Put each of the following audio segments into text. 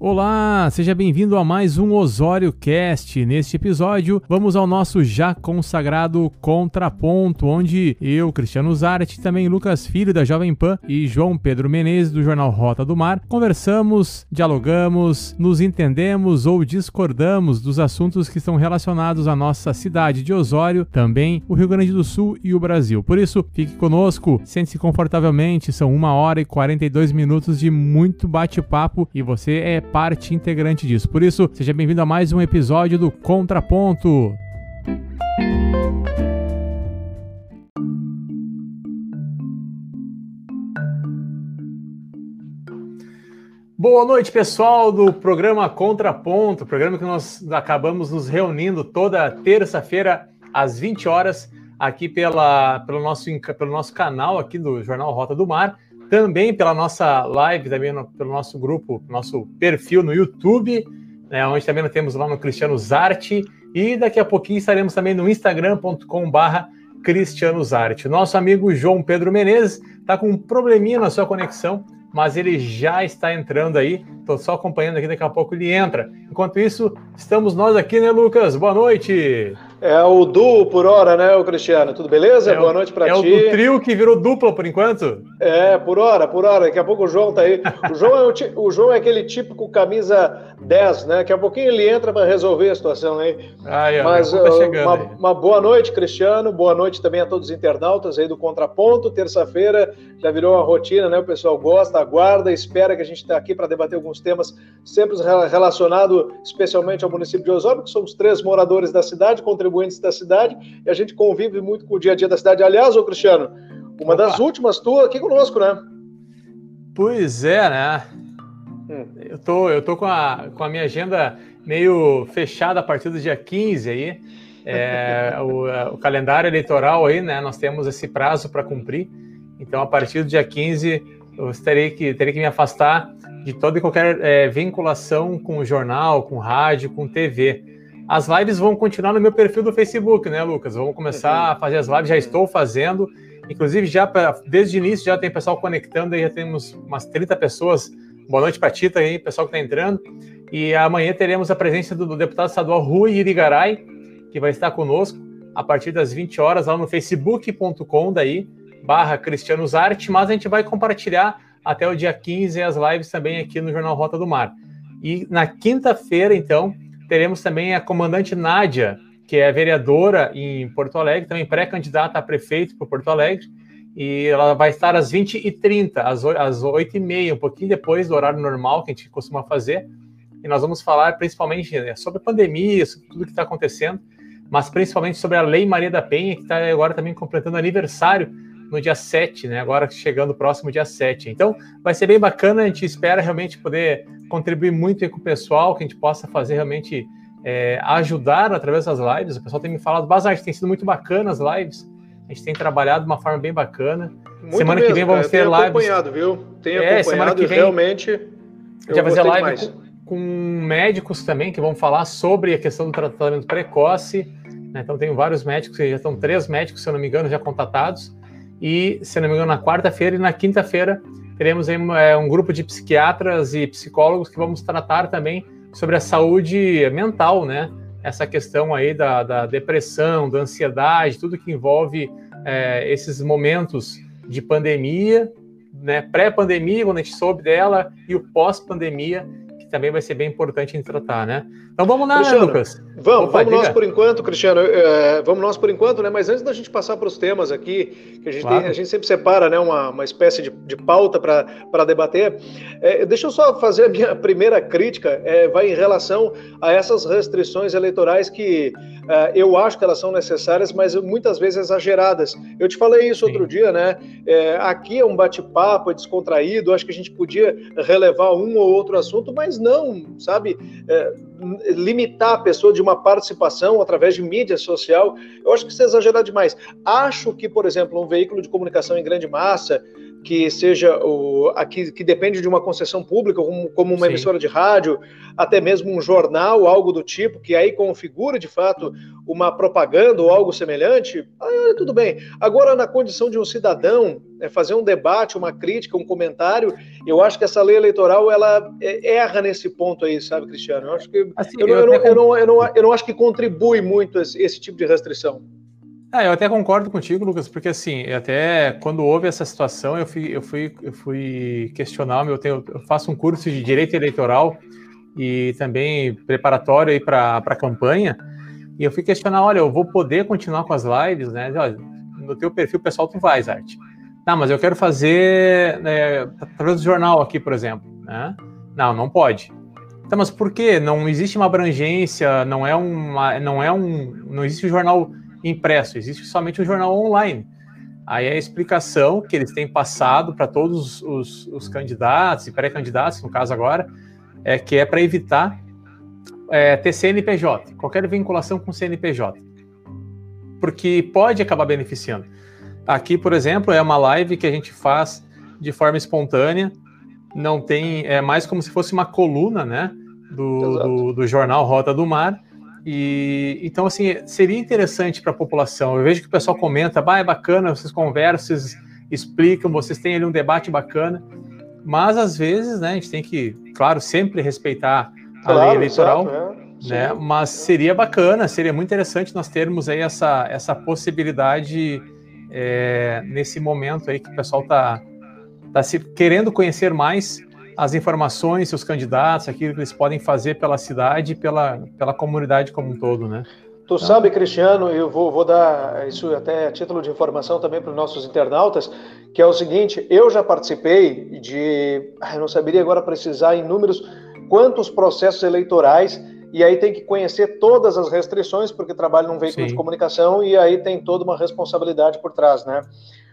Olá, seja bem-vindo a mais um Osório Cast. Neste episódio, vamos ao nosso já consagrado Contraponto, onde eu, Cristiano Zarte, também Lucas Filho da Jovem Pan e João Pedro Menezes do jornal Rota do Mar, conversamos, dialogamos, nos entendemos ou discordamos dos assuntos que estão relacionados à nossa cidade de Osório, também o Rio Grande do Sul e o Brasil. Por isso, fique conosco, sente-se confortavelmente, são uma hora e 42 minutos de muito bate-papo e você é parte integrante disso. Por isso, seja bem-vindo a mais um episódio do Contraponto. Boa noite, pessoal do programa Contraponto, programa que nós acabamos nos reunindo toda terça-feira às 20 horas aqui pela, pelo, nosso, pelo nosso canal aqui do Jornal Rota do Mar também pela nossa live, também no, pelo nosso grupo, nosso perfil no YouTube, né, onde também nós temos lá no Cristiano Zarte, e daqui a pouquinho estaremos também no instagram.com/barra Cristiano Zarte. Nosso amigo João Pedro Menezes está com um probleminha na sua conexão, mas ele já está entrando aí. Estou só acompanhando aqui, daqui a pouco ele entra. Enquanto isso, estamos nós aqui, né, Lucas? Boa noite! É o duo por hora, né, o Cristiano? Tudo beleza? É Boa noite para ti. É o trio que virou dupla por enquanto? É, por hora, por hora. Daqui a pouco o João tá aí. O João é, o, o João é aquele típico camisa 10, né? Daqui a pouquinho ele entra para resolver a situação aí. Ai, Mas tá uma, aí. uma, boa noite, Cristiano. Boa noite também a todos os internautas aí do Contraponto. Terça-feira já virou uma rotina, né? O pessoal gosta, aguarda, espera que a gente está aqui para debater alguns temas sempre relacionados especialmente ao município de Osório, que somos três moradores da cidade, contribuintes contribuintes da cidade e a gente convive muito com o dia a dia da cidade. Aliás, ô Cristiano, uma Opa. das últimas tuas aqui conosco, né? Pois é, né? Hum. Eu tô, eu tô com, a, com a minha agenda meio fechada a partir do dia 15 aí. É, o, o, calendário eleitoral aí, né? Nós temos esse prazo para cumprir. Então, a partir do dia 15, eu terei que, terei que me afastar de toda e qualquer é, vinculação com o jornal, com rádio, com TV. As lives vão continuar no meu perfil do Facebook, né, Lucas? Vamos começar a fazer as lives, já estou fazendo. Inclusive, já desde o início já tem pessoal conectando, aí já temos umas 30 pessoas. Boa noite para Tita aí, pessoal que está entrando. E amanhã teremos a presença do, do, deputado estadual Rui Irigaray, que vai estar conosco a partir das 20 horas lá no facebook.com daí, barra Cristianos Arte, mas a gente vai compartilhar até o dia 15 as lives também aqui no Jornal Rota do Mar. E na quinta-feira, então, teremos também a comandante Nádia, que é vereadora em Porto Alegre, também pré-candidata a prefeito por Porto Alegre, e ela vai estar às 20h30, às 8h30, um pouquinho depois do horário normal que a gente costuma fazer, e nós vamos falar principalmente né, sobre a pandemia, sobre tudo que está acontecendo, mas principalmente sobre a Lei Maria da Penha, que está agora também completando aniversário no dia 7, né? Agora chegando próximo dia 7. Então, vai ser bem bacana, a gente espera realmente poder contribuir muito com o pessoal, que a gente possa fazer realmente é, ajudar através das lives. O pessoal tem me falado bastante, tem sido muito bacana as lives. A gente tem trabalhado de uma forma bem bacana. Muito semana mesmo, que vem vamos cara, ter lives. acompanhado, viu? Tenho é, semana que vem, realmente. A gente vai fazer live com, com, médicos também que vão falar sobre a questão do tratamento precoce. Né? Então, tem vários médicos, já estão três médicos, se eu não me engano, já contatados. E, se não me engano, na quarta-feira e na quinta-feira teremos é, um grupo de psiquiatras e psicólogos que vamos tratar também sobre a saúde mental, né? Essa questão aí da, da depressão, da ansiedade, tudo que envolve é, esses momentos de pandemia, né? Pré-pandemia, quando a gente soube dela, e o pós-pandemia, também vai ser bem importante em tratar, né? Então vamos lá, Cristiano, Lucas. Vamos, Opa, vamos nós por enquanto, Cristiano. É, vamos nós por enquanto, né? Mas antes da gente passar para os temas aqui, que a gente, claro. tem, a gente sempre separa, né? Uma, uma espécie de, de pauta para debater. É, deixa eu só fazer a minha primeira crítica, é, vai em relação a essas restrições eleitorais que eu acho que elas são necessárias, mas muitas vezes exageradas. Eu te falei isso Sim. outro dia, né? Aqui é um bate-papo, é descontraído. Acho que a gente podia relevar um ou outro assunto, mas não, sabe, limitar a pessoa de uma participação através de mídia social, eu acho que isso é exagerado demais. Acho que, por exemplo, um veículo de comunicação em grande massa, que seja o, aqui, que depende de uma concessão pública, como, como uma Sim. emissora de rádio, até mesmo um jornal, algo do tipo, que aí configura de fato uma propaganda ou algo semelhante, ah, tudo bem. Agora, na condição de um cidadão, é, fazer um debate, uma crítica, um comentário, eu acho que essa lei eleitoral ela é, erra nesse ponto aí, sabe, Cristiano? Eu acho que eu, eu, eu, não, eu, não, eu, não, acho que contribui muito esse, esse tipo de restrição. Ah, eu até concordo contigo, Lucas, porque assim, até quando houve essa situação, eu fui, eu fui, eu fui questionar, eu, tenho, eu faço um curso de direito eleitoral e também preparatório para a campanha, e eu fui questionar, olha, eu vou poder continuar com as lives, né? Olha, no teu perfil pessoal tu vai, Arte. Não, mas eu quero fazer né, através do jornal aqui, por exemplo, né? Não, não pode. Tá, mas por quê? Não existe uma abrangência, não é uma, não é um, não existe um jornal impresso, existe somente um jornal online. Aí a explicação que eles têm passado para todos os, os, candidatos e pré-candidatos, no caso agora, é que é para evitar é, ter CNPJ, qualquer vinculação com CNPJ, porque pode acabar beneficiando. Aqui, por exemplo, é uma live que a gente faz de forma espontânea, não tem, é mais como se fosse uma coluna, né, do, do, do jornal Rota do Mar, e então, assim, seria interessante para a população. Eu vejo que o pessoal comenta, bah, é bacana, vocês conversam, vocês explicam, vocês têm ali um debate bacana, mas às vezes, né, a gente tem que, claro, sempre respeitar a claro, lei eleitoral, certo, é. né? Mas seria bacana, seria muito interessante nós termos aí essa, essa possibilidade é, nesse momento aí que o pessoal está tá se querendo conhecer mais as informações, seus candidatos, aquilo que eles podem fazer pela cidade e pela, pela comunidade como um todo, né? Tu então... sabe, Cristiano, eu vou, vou dar isso até a título de informação também para os nossos internautas, que é o seguinte, eu já participei de, eu não saberia agora precisar em números, quantos processos eleitorais, e aí tem que conhecer todas as restrições, porque trabalho num veículo Sim. de comunicação, e aí tem toda uma responsabilidade por trás, né?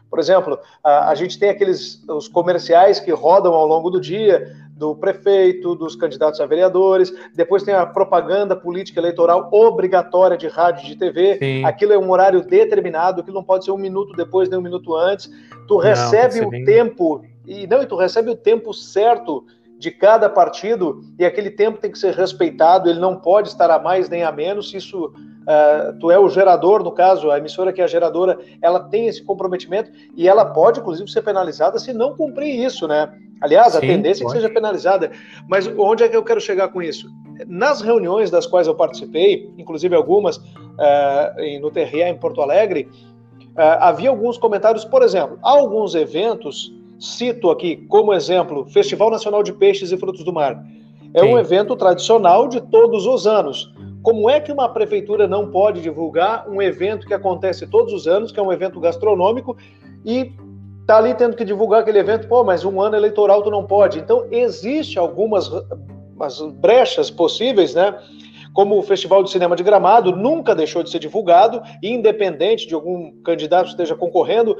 Por exemplo, a, a gente tem aqueles os comerciais que rodam ao longo do dia do prefeito, dos candidatos a vereadores, depois tem a propaganda política eleitoral obrigatória de rádio e de TV. Sim. Aquilo é um horário determinado, aquilo não pode ser um minuto depois nem um minuto antes. Tu recebe não, o bem... tempo e não, e tu recebe o tempo certo de cada partido e aquele tempo tem que ser respeitado, ele não pode estar a mais nem a menos. Isso uh, tu é o gerador, no caso, a emissora que é a geradora, ela tem esse comprometimento e ela pode, inclusive, ser penalizada se não cumprir isso, né? Aliás, Sim, a tendência pode. é que seja penalizada. Mas onde é que eu quero chegar com isso? Nas reuniões das quais eu participei, inclusive algumas uh, no TRE em Porto Alegre, uh, havia alguns comentários, por exemplo, alguns eventos Cito aqui como exemplo Festival Nacional de Peixes e Frutos do Mar. É Sim. um evento tradicional de todos os anos. Como é que uma prefeitura não pode divulgar um evento que acontece todos os anos, que é um evento gastronômico, e tá ali tendo que divulgar aquele evento, pô, mas um ano eleitoral tu não pode. Então, existe algumas brechas possíveis, né? Como o Festival de Cinema de Gramado nunca deixou de ser divulgado, independente de algum candidato esteja concorrendo,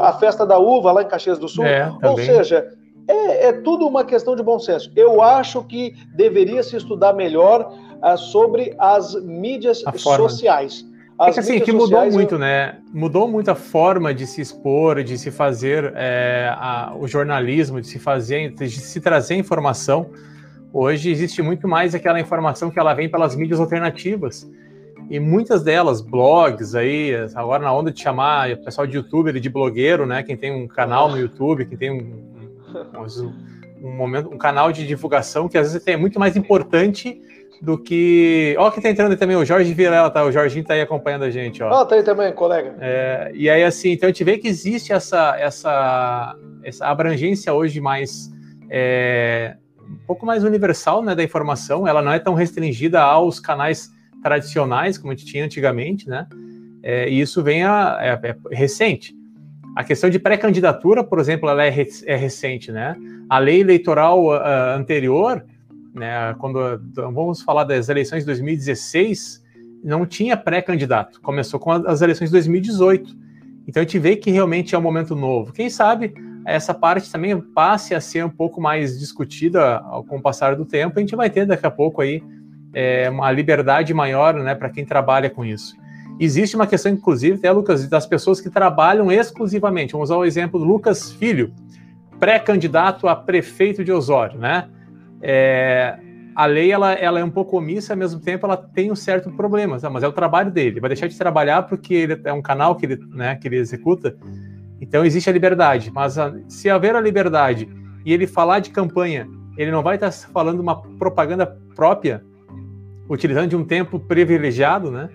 a Festa da Uva lá em Caxias do Sul. É, Ou seja, é, é, tudo uma questão de bom senso. Eu acho que deveria se estudar melhor uh, sobre as mídias sociais. As é que, assim, que mudou sociais, muito, eu... né? Mudou muito a forma de se expor, de se fazer é, a, o jornalismo, de se fazer, de se trazer informação. Hoje existe muito mais aquela informação que ela vem pelas mídias alternativas. E muitas delas, blogs aí, agora na onda de chamar o pessoal de youtuber e de blogueiro, né? Quem tem um canal no YouTube, quem tem um, um, um momento, um canal de divulgação que às vezes é muito mais importante do que. Ó, que tá entrando aí também, o Jorge Vilela, tá? O Jorginho tá aí acompanhando a gente, ó. Ah, tá aí também, colega. É, e aí, assim, então a gente vê que existe essa, essa, essa abrangência hoje mais. É, um pouco mais universal né, da informação, ela não é tão restringida aos canais tradicionais, como a gente tinha antigamente, né? É, e isso vem a, é, é recente. A questão de pré-candidatura, por exemplo, ela é, é, recente, né? A lei eleitoral uh, anterior, né, quando vamos falar das eleições de 2016, não tinha pré-candidato. Começou com as eleições de 2018. Então a gente vê que realmente é um momento novo. Quem sabe essa parte também passe a ser um pouco mais discutida com o passar do tempo, a gente vai ter daqui a pouco aí é, uma liberdade maior né, para quem trabalha com isso. Existe uma questão, inclusive, até, Lucas, das pessoas que trabalham exclusivamente. Vamos usar o exemplo do Lucas Filho. pré-candidato a prefeito de Osório, né? É, a lei ela, ela é um pouco omissa, ao mesmo tempo ela tem um certo problema, mas é o trabalho dele. Ele vai deixar de trabalhar porque ele é um canal que ele, né, que ele executa. Então existe a liberdade. Mas a, se haver a liberdade e ele falar de campanha, ele não vai estar falando uma propaganda própria, utilizando de um tempo privilegiado, né?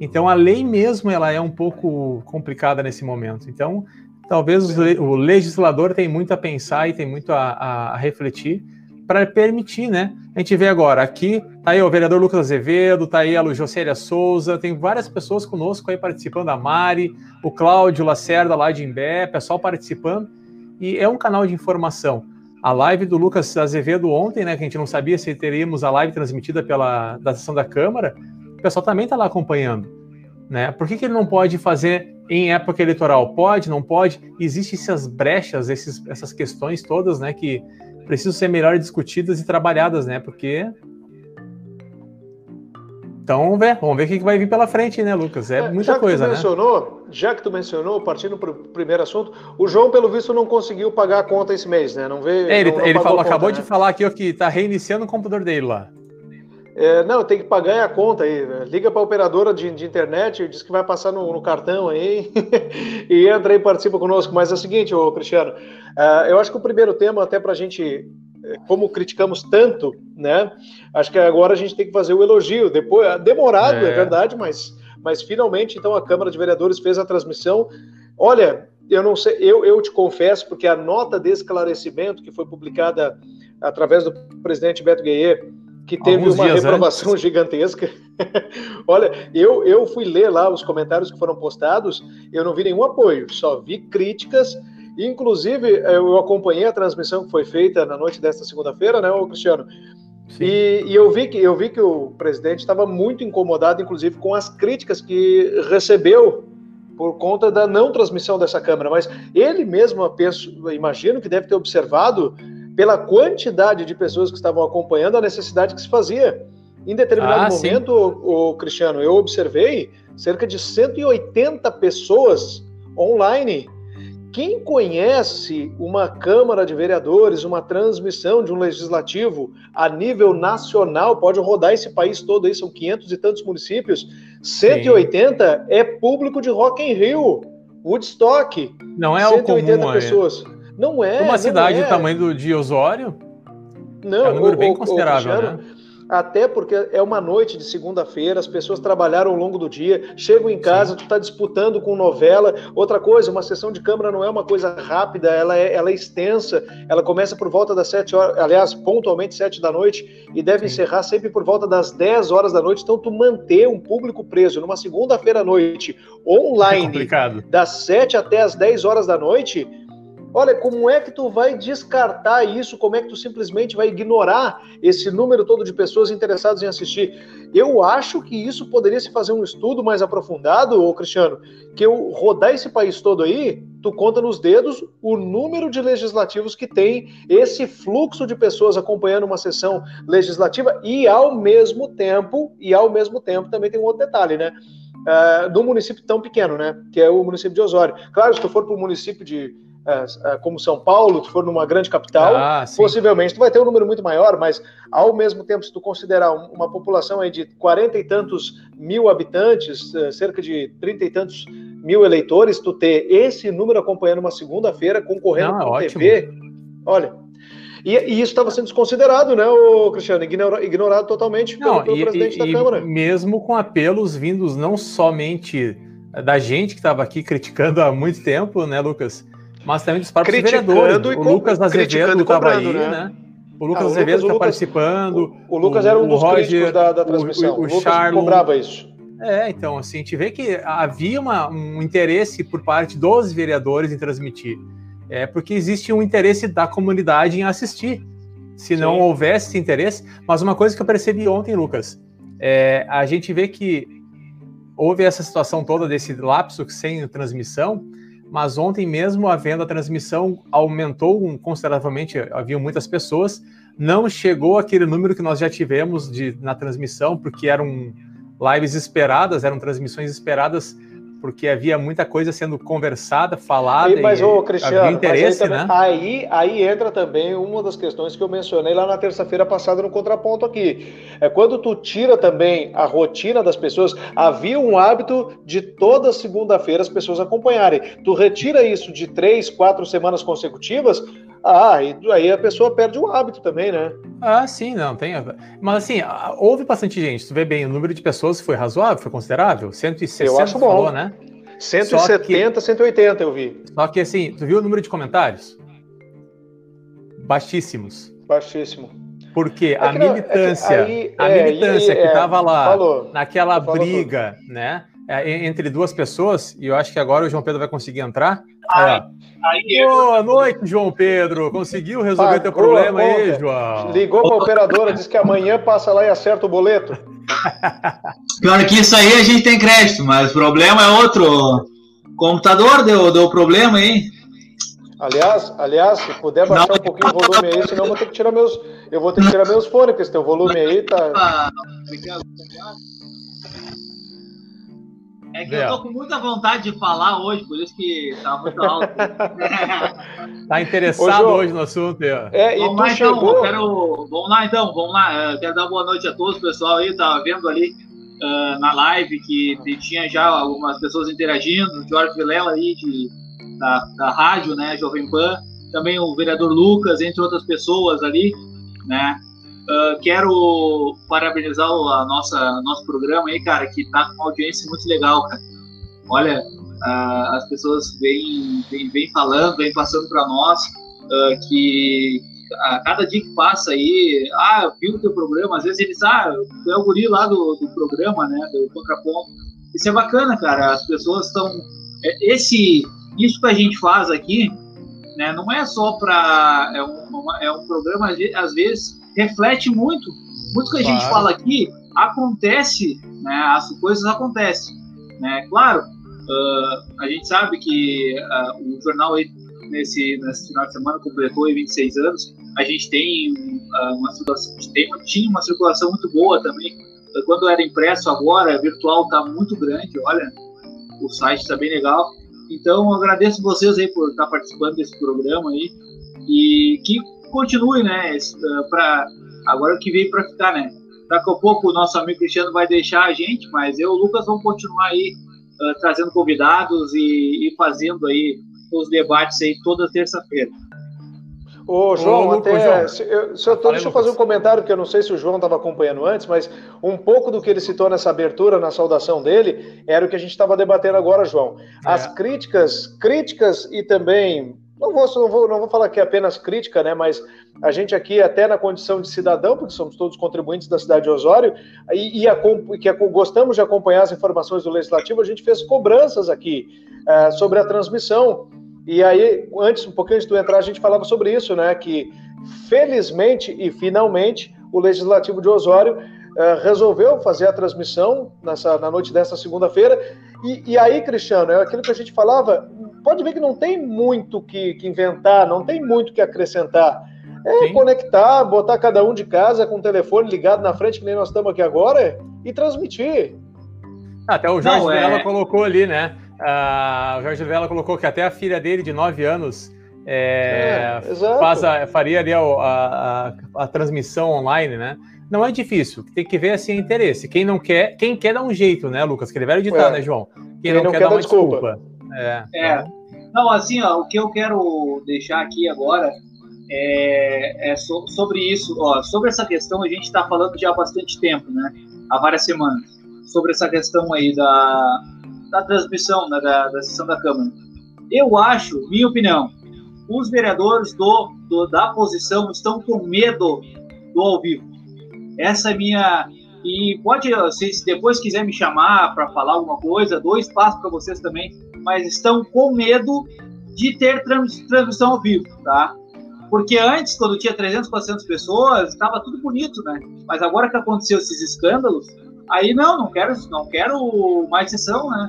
Então a lei mesmo ela é um pouco complicada nesse momento. Então talvez o legislador tem muito a pensar e tem muito a, a, a refletir para permitir, né? A gente vê agora aqui, tá aí o vereador Lucas Azevedo, tá aí a Jocélia Souza, tem várias pessoas conosco aí participando, a Mari, o Cláudio Lacerda lá de Imbé, pessoal participando, e é um canal de informação. A live do Lucas Azevedo ontem, né, que a gente não sabia se teríamos a live transmitida pela da sessão da Câmara, o pessoal também está lá acompanhando. Né? Por que, que ele não pode fazer em época eleitoral? Pode, não pode? Existem essas brechas, esses, essas questões todas né, que precisam ser melhor discutidas e trabalhadas, né? Porque. Então vamos ver, vamos ver o que vai vir pela frente, né, Lucas? É, é muita coisa, né? Mencionou, já que tu mencionou, partindo para o primeiro assunto, o João, pelo visto, não conseguiu pagar a conta esse mês, né? Não vê. É, ele, não, não ele falou, conta, acabou né? de falar aqui ó, que está reiniciando o computador dele lá. É, não, tem que pagar a conta aí. Né? Liga para a operadora de, de, internet, diz que vai passar no, no cartão aí e entra aí e participa conosco. Mas é o seguinte, ô Cristiano, uh, eu acho que o primeiro tema, até para a gente, é, como criticamos tanto, né? Acho que agora a gente tem que fazer o elogio. Depois, é, demorado, é, é verdade, mas, mas finalmente então a Câmara de Vereadores fez a transmissão. Olha, eu não sei, eu, eu te confesso, porque a nota de esclarecimento que foi publicada através do presidente Beto Guerreiro que teve Alguns uma reprovação antes. gigantesca. Olha, eu, eu fui ler lá os comentários que foram postados, eu não vi nenhum apoio, só vi críticas. Inclusive, eu acompanhei a transmissão que foi feita na noite desta segunda-feira, né, Cristiano? E, e, eu vi que eu vi que o presidente estava muito incomodado, inclusive, com as críticas que recebeu por conta da não transmissão dessa câmera. Mas ele mesmo, penso, imagino que deve ter observado pela quantidade de pessoas que estavam acompanhando a necessidade que se fazia. Em determinado ah, momento, o, o, Cristiano, eu observei cerca de 180 pessoas online. Quem conhece uma Câmara de Vereadores, uma transmissão de um legislativo a nível nacional, pode rodar esse país todo aí, são 500 e tantos municípios. 180 Sim. é público de Rock in Rio, Woodstock. Não é o comum, pessoas. É. Não é. Uma cidade é. do tamanho do, de Osório? Não, é um número o, bem considerável, o, né? Até porque é uma noite de segunda-feira, as pessoas trabalharam ao longo do dia, chegam em casa, Sim. tu está disputando com novela. Outra coisa, uma sessão de câmara não é uma coisa rápida, ela é, ela é extensa, ela começa por volta das sete horas, aliás, pontualmente sete da noite, e deve Sim. encerrar sempre por volta das dez horas da noite. Então, tu manter um público preso numa segunda-feira à noite, online, é das sete até as dez horas da noite, Olha, como é que tu vai descartar isso? Como é que tu simplesmente vai ignorar esse número todo de pessoas interessadas em assistir? Eu acho que isso poderia se fazer um estudo mais aprofundado, ô Cristiano, que eu rodar esse país todo aí, tu conta nos dedos o número de legislativos que tem esse fluxo de pessoas acompanhando uma sessão legislativa e ao mesmo tempo, e ao mesmo tempo também tem um outro detalhe, né? Uh, num município tão pequeno, né? Que é o município de Osório. Claro, se tu for para o município de como São Paulo, se for numa grande capital, ah, possivelmente tu vai ter um número muito maior, mas ao mesmo tempo, se tu considerar uma população aí de 40 e tantos mil habitantes, é, cerca de 30 e tantos mil eleitores, tu ter esse número acompanhando uma segunda-feira, concorrendo Não, com é TV, olha. E, e isso estava sendo desconsiderado, né, o Cristiano? Ignorado, ignorado totalmente não, pelo, pelo e, presidente e, da Câmara. Mesmo com apelos vindos não somente da gente que estava aqui criticando há muito tempo, né, Lucas? Mas também dos próprios vereadores. O Lucas Azevedo estava aí, né? né? O Lucas ah, o Azevedo está participando. O, o, Lucas era um dos Roger, críticos da, da transmissão. O, o, o Charlon, cobrava isso. É, então, assim, a gente vê que havia uma, um interesse por parte dos vereadores em transmitir. É porque existe um interesse da comunidade em assistir. Se não Sim. houvesse esse interesse. Mas uma coisa que eu percebi ontem, Lucas, é, a gente vê que houve essa situação toda desse lapso sem transmissão, mas ontem mesmo havendo a transmissão aumentou consideravelmente, havia muitas pessoas, não chegou aquele número que nós já tivemos de, na transmissão, porque eram lives esperadas, eram transmissões esperadas porque havia muita coisa sendo conversada, falada. E, mas, ô, Cristiano, havia interesse, aí, também, né? aí, aí entra também uma das questões que eu mencionei lá na terça-feira passada no contraponto aqui. É quando tu tira também a rotina das pessoas, havia um hábito de toda segunda-feira as pessoas acompanharem. Tu retira isso de três, quatro semanas consecutivas, ah, e aí a pessoa perde o hábito também, né? Ah, sim, não, tem. Mas assim, houve bastante gente. Tu vê bem, o número de pessoas foi razoável, foi considerável? 160 eu acho bom. Falou, né? 170, que, 180 eu vi. Só que assim, tu viu o número de comentários? Baixíssimos. Baixíssimo. Porque é a militância, é que, aí, a é, militância que estava é, lá falou, naquela briga, tudo. né, é, entre duas pessoas, e eu acho que agora o João Pedro vai conseguir entrar. Ai, Aí, Boa noite, João Pedro. Conseguiu resolver Pagou teu problema aí, João? Ligou para a operadora, disse que amanhã passa lá e acerta o boleto. Pior que isso aí a gente tem crédito, mas o problema é outro. O computador deu, deu problema aí. Aliás, aliás, se puder baixar não. um pouquinho o volume aí, senão eu vou ter que tirar meus, eu vou ter que tirar meus fones, porque esse teu volume aí tá. É que eu tô com muita vontade de falar hoje, por isso que tá muito alto. tá interessado Ô, hoje no assunto, é. é vamos lá então, chegou... quero... vamos lá então, vamos lá. Eu quero dar boa noite a todos, pessoal aí, tava vendo ali uh, na live que tinha já algumas pessoas interagindo, o Jorge Vilela aí de, da, da rádio, né, Jovem Pan, também o vereador Lucas, entre outras pessoas ali, né, Uh, quero parabenizar a nossa nosso programa aí, cara, que tá com uma audiência muito legal, cara. Olha, uh, as pessoas vêm, vêm, vêm falando, vêm passando para nós uh, que a cada dia que passa aí, ah, viu o teu programa, às vezes eles, ah, tu é o guri lá do, do programa, né, do Contraponto. Isso é bacana, cara, as pessoas estão... É, esse, isso que a gente faz aqui, né, não é só para... É um, é um programa, às vezes reflete muito. Muito que a claro. gente fala aqui acontece, né? As coisas acontecem, né? Claro, uh, a gente sabe que uh, o jornal nesse, nesse final de semana completou 26 anos. A gente tem uh, uma circulação, tem, tinha uma circulação muito boa também. Quando era impresso agora, virtual está muito grande. Olha, o site está bem legal. Então, agradeço vocês aí por estar participando desse programa aí e que continue, né? Eh, para agora que veio para ficar, né? Daqui a pouco o nosso amigo Cristiano vai deixar a gente, mas eu e o Lucas vamos continuar aí uh, trazendo convidados e, e, fazendo aí os debates aí toda terça-feira. Ô, João, Ô, até, João. Se, eu, se eu tô, deixa eu fazer um comentário, que eu não sei se o João estava acompanhando antes, mas um pouco do que ele citou nessa abertura, na saudação dele, era o que a gente estava debatendo agora, João. As é. críticas, críticas e também não vou, não vou, não vou falar que é apenas crítica, né? Mas a gente aqui, até na condição de cidadão, porque somos todos contribuintes da cidade de Osório, e, e a, que gostamos de acompanhar as informações do Legislativo, a gente fez cobranças aqui é, sobre a transmissão. E aí, antes, um pouquinho antes de tu entrar, a gente falava sobre isso, né? Que felizmente e finalmente o Legislativo de Osório é, resolveu fazer a transmissão nessa, na noite dessa segunda-feira. E, e aí, Cristiano, é aquilo que a gente falava, pode ver que não tem muito que, que inventar, não tem muito que acrescentar. É Sim. conectar, botar cada um de casa com o telefone ligado na frente, que nem nós estamos aqui agora, e transmitir. Até o Jorge Vela é... colocou ali, né? Uh, o Jorge Vela colocou que até a filha dele, de 9 anos, é, é, faz a, faria ali a, a, a, transmissão online, né? Não é difícil, tem que ver assim interesse. Quem não quer, quem quer dá um jeito, né, Lucas? Que ele vai editar, é. né, João? Quem, quem não, não, quer, quer dar uma desculpa. desculpa. É. é. Não, assim, ó, o que eu quero deixar aqui agora é, é so, sobre isso, ó, sobre essa questão a gente está falando já há bastante tempo, né? Há várias semanas, sobre essa questão aí da, da transmissão, né, da, da sessão da Câmara. Eu acho, minha opinião, os vereadores do, do, da oposição estão com medo do ao vivo. Essa é minha. E pode, se depois quiser me chamar para falar alguma coisa, dou espaço para vocês também mas estão com medo de ter transmissão ao vivo, tá? Porque antes, quando tinha 300, 400 pessoas, estava tudo bonito, né? Mas agora que aconteceu esses escândalos, aí não, não quero, não quero mais sessão, né?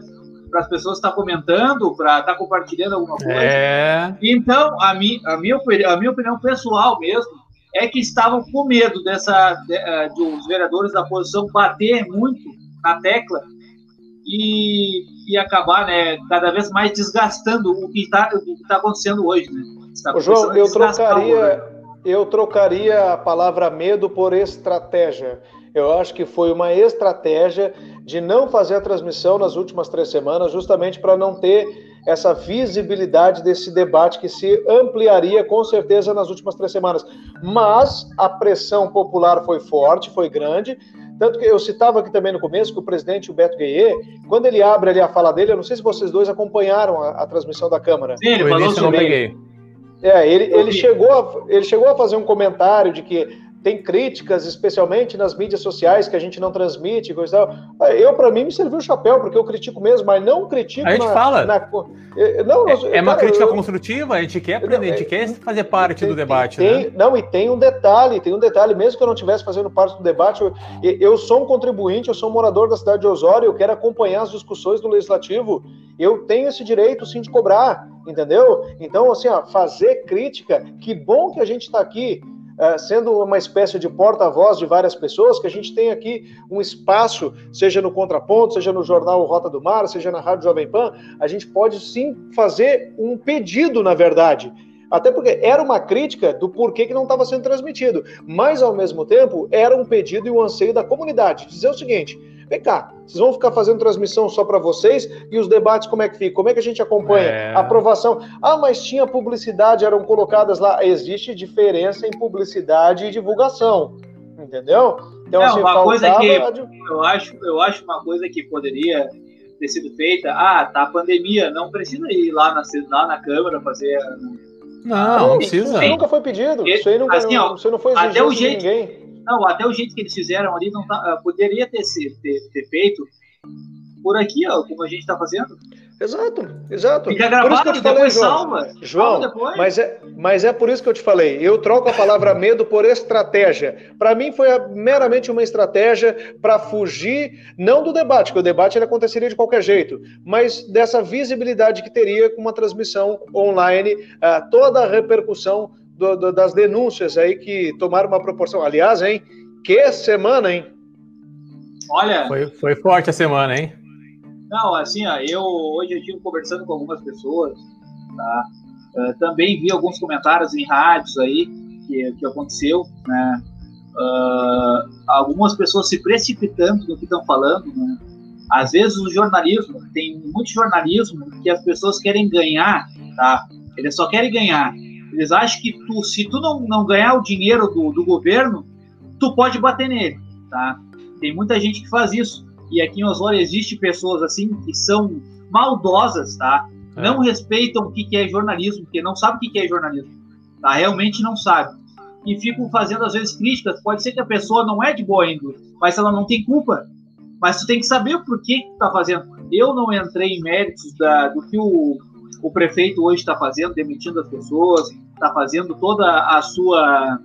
Para as pessoas estar tá comentando, para estar tá compartilhando alguma coisa. É... Então, a, mi, a, minha, a minha opinião pessoal mesmo é que estavam com medo dessa de, eh, de, os vereadores da oposição bater muito na tecla e, que acabar, né, cada vez mais desgastando o que está tá acontecendo hoje, né? Tá João, eu trocaria, eu trocaria a palavra medo por estratégia. Eu acho que foi uma estratégia de não fazer a transmissão nas últimas três semanas, justamente para não ter essa visibilidade desse debate que se ampliaria com certeza nas últimas três semanas. Mas a pressão popular foi forte, foi grande. Tanto que eu citava aqui também no começo que o presidente, o Beto Gueye, quando ele abre ali a fala dele, eu não sei se vocês dois acompanharam a, a transmissão da Câmara. Sim, ele falou sobre... É, ele, ele, chegou a, ele chegou a fazer um comentário de que tem críticas, especialmente nas mídias sociais, que a gente não transmite, coisa tal. Eu, para mim, me serviu o chapéu, porque eu critico mesmo, mas não critico. A gente na, fala. Na, não, é, é uma crítica eu, construtiva, a gente quer aprender, a gente quer fazer parte tem, do debate. Tem, né? Não, e tem um detalhe, tem um detalhe, mesmo que eu não estivesse fazendo parte do debate, eu, eu sou um contribuinte, eu sou um morador da cidade de Osório, eu quero acompanhar as discussões do Legislativo, eu tenho esse direito, sim, de cobrar, entendeu? Então, assim, ó, fazer crítica, que bom que a gente está aqui é, sendo uma espécie de porta-voz de várias pessoas, que a gente tem aqui um espaço, seja no Contraponto, seja no jornal Rota do Mar, seja na Rádio Jovem Pan, a gente pode sim fazer um pedido, na verdade. Até porque era uma crítica do porquê que não estava sendo transmitido, mas ao mesmo tempo era um pedido e um anseio da comunidade. Dizer o seguinte: Vem cá, vocês vão ficar fazendo transmissão só para vocês e os debates como é que fica? Como é que a gente acompanha? É... Aprovação. Ah, mas tinha publicidade, eram colocadas lá. Existe diferença em publicidade e divulgação. Entendeu? Então, assim, uma coisa que eu acho, eu acho uma coisa que poderia ter sido feita. Ah, tá a pandemia, não precisa ir lá na, lá na Câmara fazer. Não, não precisa. Isso nunca foi pedido. Isso aí não, assim, ó, isso não foi exigido até o jeito, de ninguém. Não, até o jeito que eles fizeram ali não tá, poderia ter, ter, ter feito por aqui, ó, como a gente está fazendo. Exato, exato. Fica gravado, por isso que eu te falei, João. Salva, João, salva mas é, mas é por isso que eu te falei. Eu troco a palavra medo por estratégia. Para mim foi meramente uma estratégia para fugir não do debate, porque o debate ele aconteceria de qualquer jeito, mas dessa visibilidade que teria com uma transmissão online, uh, toda a repercussão do, do, das denúncias aí que tomaram uma proporção. Aliás, hein? Que semana, hein? Olha. Foi, foi forte a semana, hein? Não, assim, ó, eu hoje eu estive conversando com algumas pessoas, tá? Uh, também vi alguns comentários em rádios aí que, que aconteceu, né? Uh, algumas pessoas se precipitando no que estão falando, né? Às vezes o jornalismo, tem muito jornalismo que as pessoas querem ganhar, tá? Eles só querem ganhar. Eles acham que tu, se tu não, não ganhar o dinheiro do, do governo, tu pode bater nele, tá? Tem muita gente que faz isso. E aqui em Osório existe pessoas assim que são maldosas, tá? É. Não respeitam o que, que é jornalismo, porque não sabe o que, que é jornalismo, tá? Realmente não sabe. E ficam fazendo às vezes críticas. Pode ser que a pessoa não é de boa índole, mas ela não tem culpa. Mas tu tem que saber o porquê que tu tá fazendo. Eu não entrei em méritos da, do que o o prefeito hoje está fazendo, demitindo as pessoas, está fazendo toda a sua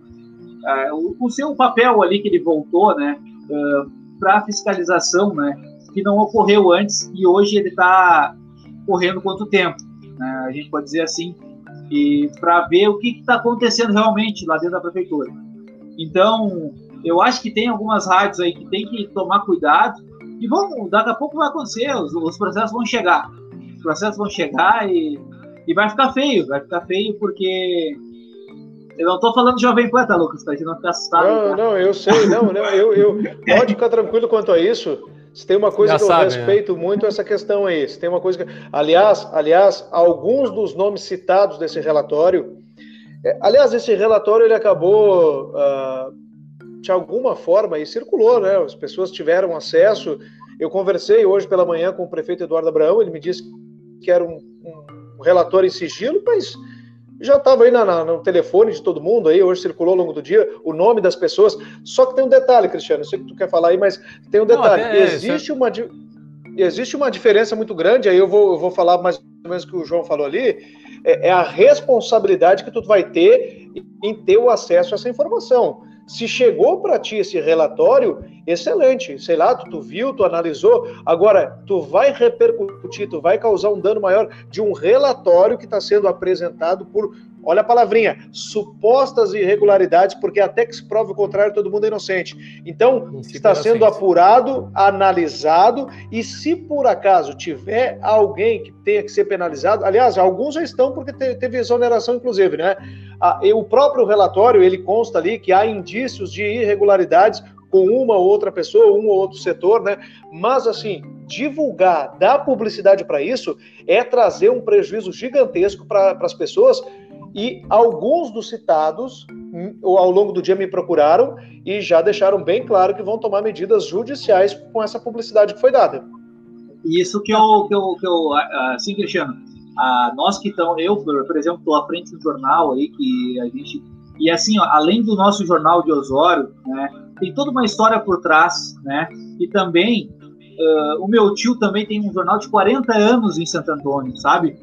o, o, seu papel ali que ele voltou, né, uh, para fiscalização, né, que não ocorreu antes e hoje ele está correndo quanto tempo, né, a gente pode dizer assim, e para ver o que está acontecendo realmente lá dentro da prefeitura. Então, eu acho que tem algumas rádios aí que tem que tomar cuidado e vamos, daqui a pouco vai acontecer, os, os processos vão chegar processos vão chegar e, e vai ficar feio, vai ficar feio porque eu não tô falando de Jovem Pan, tá, Lucas? Pra gente não ficar assustado. Não, tá? não, eu sei, não, não, eu, eu pode ficar tranquilo quanto a isso. Se tem uma coisa Já que sabe, eu né? respeito né? muito essa questão aí. Se tem uma coisa que, aliás, aliás, alguns dos nomes citados desse relatório, é, aliás, esse relatório ele acabou uh, de alguma forma e circulou, né? As pessoas tiveram acesso. Eu conversei hoje pela manhã com o prefeito Eduardo Abraão, ele me disse que era um, um relatório em sigilo, mas já estava aí na, na, no telefone de todo mundo aí, hoje circulou ao longo do dia o nome das pessoas. Só que tem um detalhe, Cristiano, eu sei que tu quer falar aí, mas tem um detalhe. Não, existe, uma, existe uma diferença muito grande, aí eu vou, eu vou falar mais ou menos o que o João falou ali, é, é a responsabilidade que tu vai ter em ter o acesso a essa informação. Se chegou para ti esse relatório, excelente. Sei lá, tu, tu, viu, tu analisou. Agora, tu vai repercutir, tu vai causar um dano maior de um relatório que está sendo apresentado por olha a palavrinha, supostas irregularidades, porque até que se prove o contrário, todo mundo é inocente. Então, está sendo apurado, analisado, e se por acaso tiver alguém que tenha que ser penalizado, aliás, alguns já estão porque teve exoneração, inclusive, né? Ah, o próprio relatório, ele consta ali que há indícios de irregularidades com uma ou outra pessoa, um ou outro setor, né? Mas, assim, divulgar, dar publicidade para isso, é trazer um prejuízo gigantesco para as pessoas e alguns dos citados hum, ao longo do dia me procuraram e já deixaram bem claro que vão tomar medidas judiciais com essa publicidade que foi dada. Isso que eu, que eu, que eu assim, Cristiano, nós que estamos, eu, por exemplo, estou à frente do jornal aí, que a gente, e assim, ó, além do nosso jornal de Osório, né, tem toda uma história por trás, né, e também, uh, o meu tio também tem um jornal de 40 anos em Santo Antônio, sabe?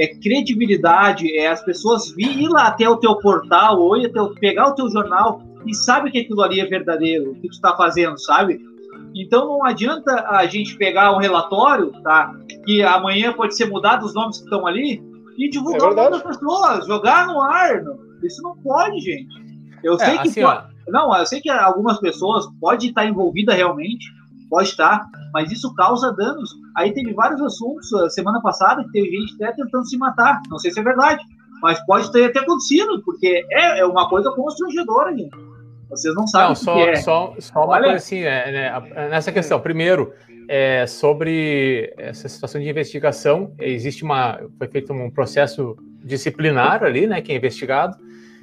É credibilidade, é as pessoas vir lá até o teu portal ou ir teu, pegar o teu jornal e sabe que aquilo ali é verdadeiro, o que tu está fazendo, sabe? Então não adianta a gente pegar um relatório, tá? Que amanhã pode ser mudado os nomes que estão ali e divulgar é para as pessoas, jogar no ar. Não. Isso não pode, gente. Eu é, sei que assim, pode, não, eu sei que algumas pessoas pode estar envolvida realmente, pode estar, mas isso causa danos. Aí teve vários assuntos, uh, semana passada, que teve gente até tentando se matar. Não sei se é verdade, mas pode ter até acontecido, porque é, é uma coisa constrangedora, gente. Vocês não sabem não, só, que é. Só, só uma Olha. coisa assim, é, né, nessa questão. Primeiro, é, sobre essa situação de investigação, existe uma, foi feito um processo disciplinar ali, né, que é investigado,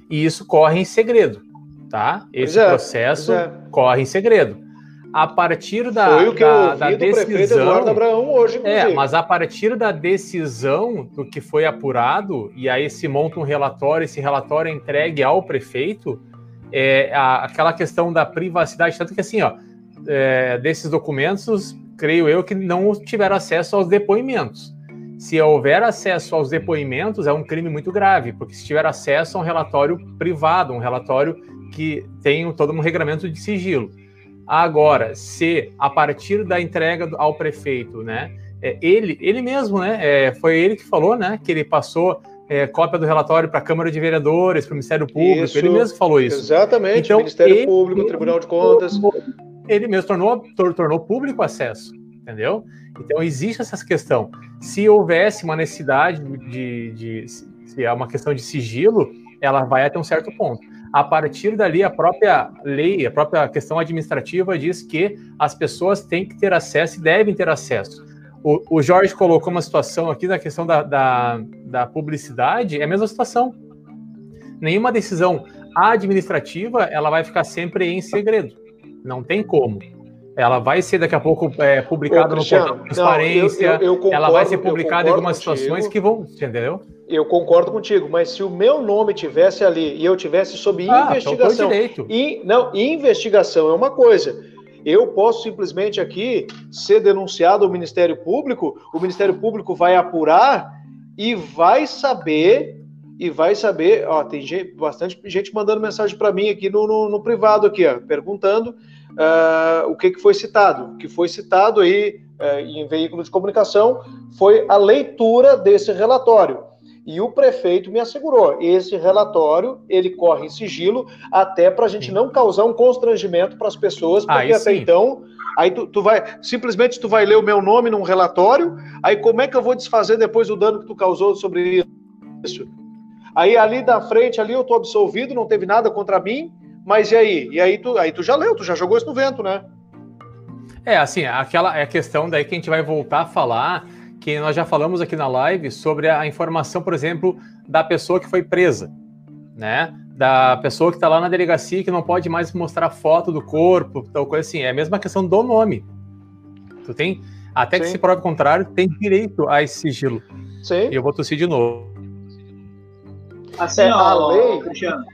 e isso corre em segredo, tá? Esse é, processo é. corre em segredo a partir da, Foi o que da, eu da do decisão, Eduardo Abraão hoje, é. É, mas a partir da decisão do que foi apurado, e aí se monta um relatório, esse relatório é entregue ao prefeito, é, a, aquela questão da privacidade, tanto que assim, ó, é, desses documentos, creio eu que não tiveram acesso aos depoimentos. Se houver acesso aos depoimentos, é um crime muito grave, porque se tiver acesso a um relatório privado, um relatório que tem todo um regramento de sigilo. Agora, se a partir da entrega ao prefeito, né, é, ele, ele mesmo, né, é, foi ele que falou, né, que ele passou é, cópia do relatório para a Câmara de Vereadores, para o Ministério Público, isso, ele mesmo falou isso. Exatamente, então, Ministério ele, Público, Tribunal de Contas. Ele mesmo tornou, tornou público acesso, entendeu? Então existe essa questão. Se houvesse uma necessidade de, de, de se é uma questão de sigilo, ela vai até um certo ponto. A partir dali, a própria lei, a própria questão administrativa diz que as pessoas têm que ter acesso e devem ter acesso. O, o Jorge colocou uma situação aqui na questão da, da, da publicidade, é a mesma situação. Nenhuma decisão administrativa ela vai ficar sempre em segredo. Não tem como. Ela vai ser daqui a pouco é, publicada no portal de transparência, não, eu, eu, eu concordo, ela vai ser publicada em algumas contigo. situações que vão, entendeu? Eu concordo contigo, mas se o meu nome tivesse ali e eu tivesse sob ah, então investigação, e não, investigação é uma coisa. Eu posso simplesmente aqui ser denunciado ao Ministério Público, o Ministério Público vai apurar e vai saber e vai saber, ó, tem gente, bastante gente mandando mensagem para mim aqui no, no, no, privado aqui, ó, perguntando uh, o que, que foi citado. O que foi citado aí uh, em veículo de comunicação foi a leitura desse relatório. E o prefeito me assegurou, esse relatório ele corre em sigilo até para a gente não causar um constrangimento para as pessoas, porque aí até sim. então aí tu, tu, vai simplesmente tu vai ler o meu nome num relatório, aí como é que eu vou desfazer depois o dano que tu causou sobre isso? Aí ali da frente ali eu tô absolvido, não teve nada contra mim, mas e aí? E aí tu, aí tu já leu, tu já jogou isso no vento, né? É, assim, aquela é a questão daí que a gente vai voltar a falar que nós já falamos aqui na live sobre a informação, por exemplo, da pessoa que foi presa, né? Da pessoa que está lá na delegacia que não pode mais mostrar foto do corpo, tal coisa assim. É a mesma questão do nome. Tu tem, até Sim. que se prove o contrário, tem direito a esse sigilo. Sim. E eu vou tossir de novo. Assim, é, ó, a lei, Cristiano.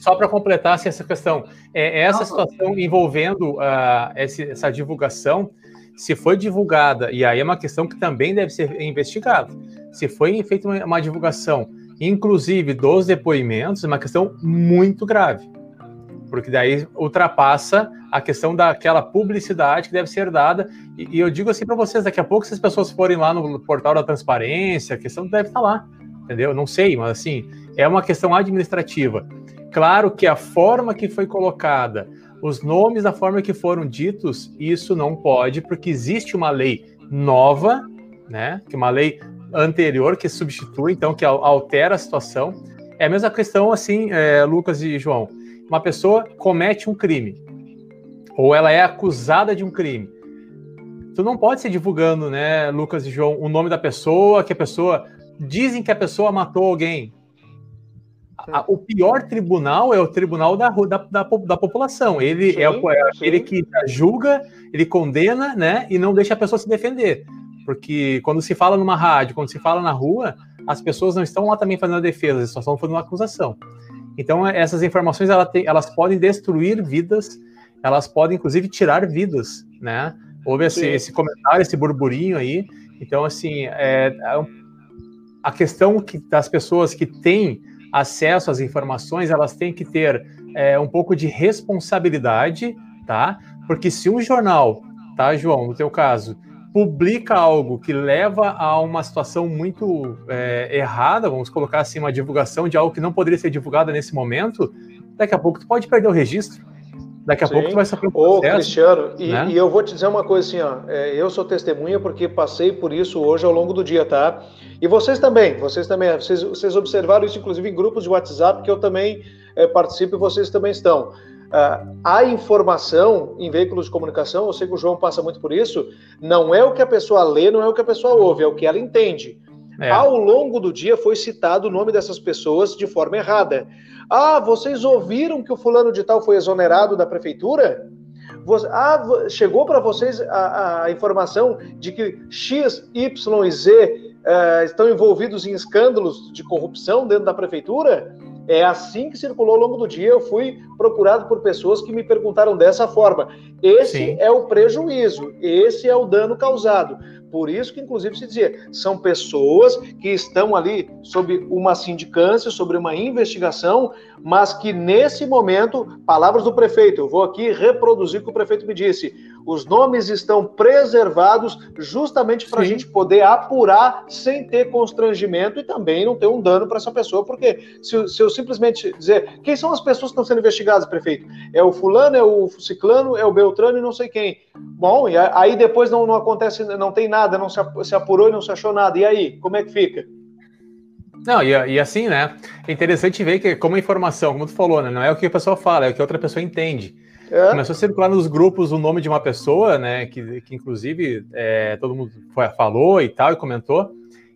Só para completar assim, essa questão, é, essa situação envolvendo uh, essa divulgação se foi divulgada, e aí é uma questão que também deve ser investigada, se foi feita uma, uma divulgação, inclusive dos depoimentos, é uma questão muito grave, porque daí ultrapassa a questão daquela publicidade que deve ser dada. E, e eu digo assim para vocês, daqui a pouco, se as pessoas forem lá no portal da transparência, a questão deve estar tá lá, entendeu? Não sei, mas assim, é uma questão administrativa. Claro que a forma que foi colocada, os nomes da forma que foram ditos, isso não pode, porque existe uma lei nova, né? Que é uma lei anterior que substitui, então, que altera a situação. É a mesma questão, assim, é, Lucas e João. Uma pessoa comete um crime, ou ela é acusada de um crime. Tu não pode ser divulgando, né, Lucas e João, o nome da pessoa, que a pessoa. Dizem que a pessoa matou alguém. A, o pior tribunal é o tribunal da, da, da, da população. Ele sim, é, o, é aquele que julga, ele condena, né, e não deixa a pessoa se defender. Porque quando se fala numa rádio, quando se fala na rua, as pessoas não estão lá também fazendo a defesa, só estão fazendo uma acusação. Então, essas informações elas, têm, elas podem destruir vidas, elas podem, inclusive, tirar vidas, né? Houve esse, esse comentário, esse burburinho aí. Então, assim, é, é a questão que, das pessoas que têm acesso às informações, elas têm que ter é, um pouco de responsabilidade, tá? Porque se um jornal, tá, João, no teu caso, publica algo que leva a uma situação muito é, errada, vamos colocar assim, uma divulgação de algo que não poderia ser divulgado nesse momento, daqui a pouco tu pode perder o registro. Daqui a Sim. pouco tu vai sofrer um processo. Ô, Cristiano, e, né? e, eu vou te dizer uma coisa assim, ó, é, eu sou testemunha porque passei por isso hoje ao longo do dia, tá? E vocês também, vocês também, vocês, vocês observaram isso inclusive em grupos de WhatsApp que eu também é, participo e vocês também estão. Uh, a informação em veículos de comunicação, eu sei que o João passa muito por isso, não é o que a pessoa lê, não é o que a pessoa ouve, é o que ela entende. É. Ao longo do dia foi citado o nome dessas pessoas de forma errada. Ah, vocês ouviram que o fulano de tal foi exonerado da prefeitura? Ah, chegou para vocês a, a, informação de que X, Y e Z uh, estão envolvidos em escândalos de corrupção dentro da prefeitura? É assim que circulou ao longo do dia. Eu fui procurado por pessoas que me perguntaram dessa forma. Esse Sim. é o prejuízo, esse é o dano causado. Por isso que, inclusive, se dizia, são pessoas que estão ali sob uma sindicância, sobre uma investigação, mas que nesse momento, palavras do prefeito, eu vou aqui reproduzir o que o prefeito me disse. Os nomes estão preservados justamente para a gente poder apurar sem ter constrangimento e também não ter um dano para essa pessoa, porque se, se, eu simplesmente dizer quem são as pessoas que estão sendo investigadas, prefeito? É o fulano, é o ciclano, é o beltrano e não sei quem. Bom, e aí depois não, não acontece, não tem nada, não se, se apurou e não se achou nada. E aí, como é que fica? Não, e, e, assim, né? É interessante ver que, como informação, como tu falou, né? Não é o que a pessoa fala, é o que outra pessoa entende. É. Começou a circular nos grupos o nome de uma pessoa, né? Que, que inclusive é, todo mundo foi, falou e tal, e comentou.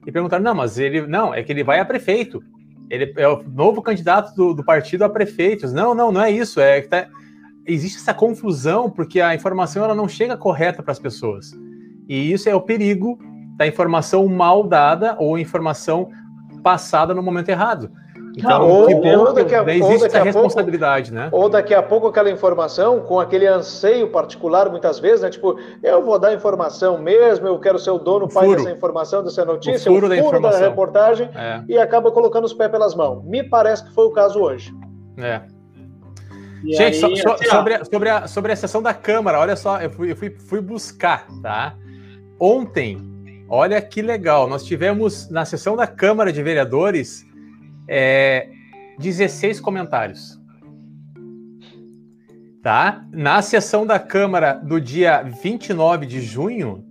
E perguntaram: não, mas ele. Não, é que ele vai a prefeito. Ele é o novo candidato do, do partido a prefeitos. Não, não, não é isso. É que tá, existe essa confusão porque a informação ela não chega correta para as pessoas. E isso é o perigo da informação mal dada ou informação passada no momento errado. Então, ou, que bom, ou daqui a, existe essa responsabilidade, pouco, né? Ou daqui a pouco aquela informação com aquele anseio particular, muitas vezes, né? Tipo, eu vou dar informação mesmo, eu quero ser o dono, o pai dessa informação, dessa notícia, o furo, o furo da, da, reportagem, é. e acaba colocando os pés pelas mãos. Me parece que foi o caso hoje. É. E Gente, aí, so, assim, sobre, a, sobre, a, sobre a sessão da Câmara, olha só, eu fui, eu fui, fui buscar, tá? Ontem, Olha que legal, nós tivemos na sessão da Câmara de Vereadores é, 16 comentários. Tá? Na sessão da Câmara do dia 29 de junho,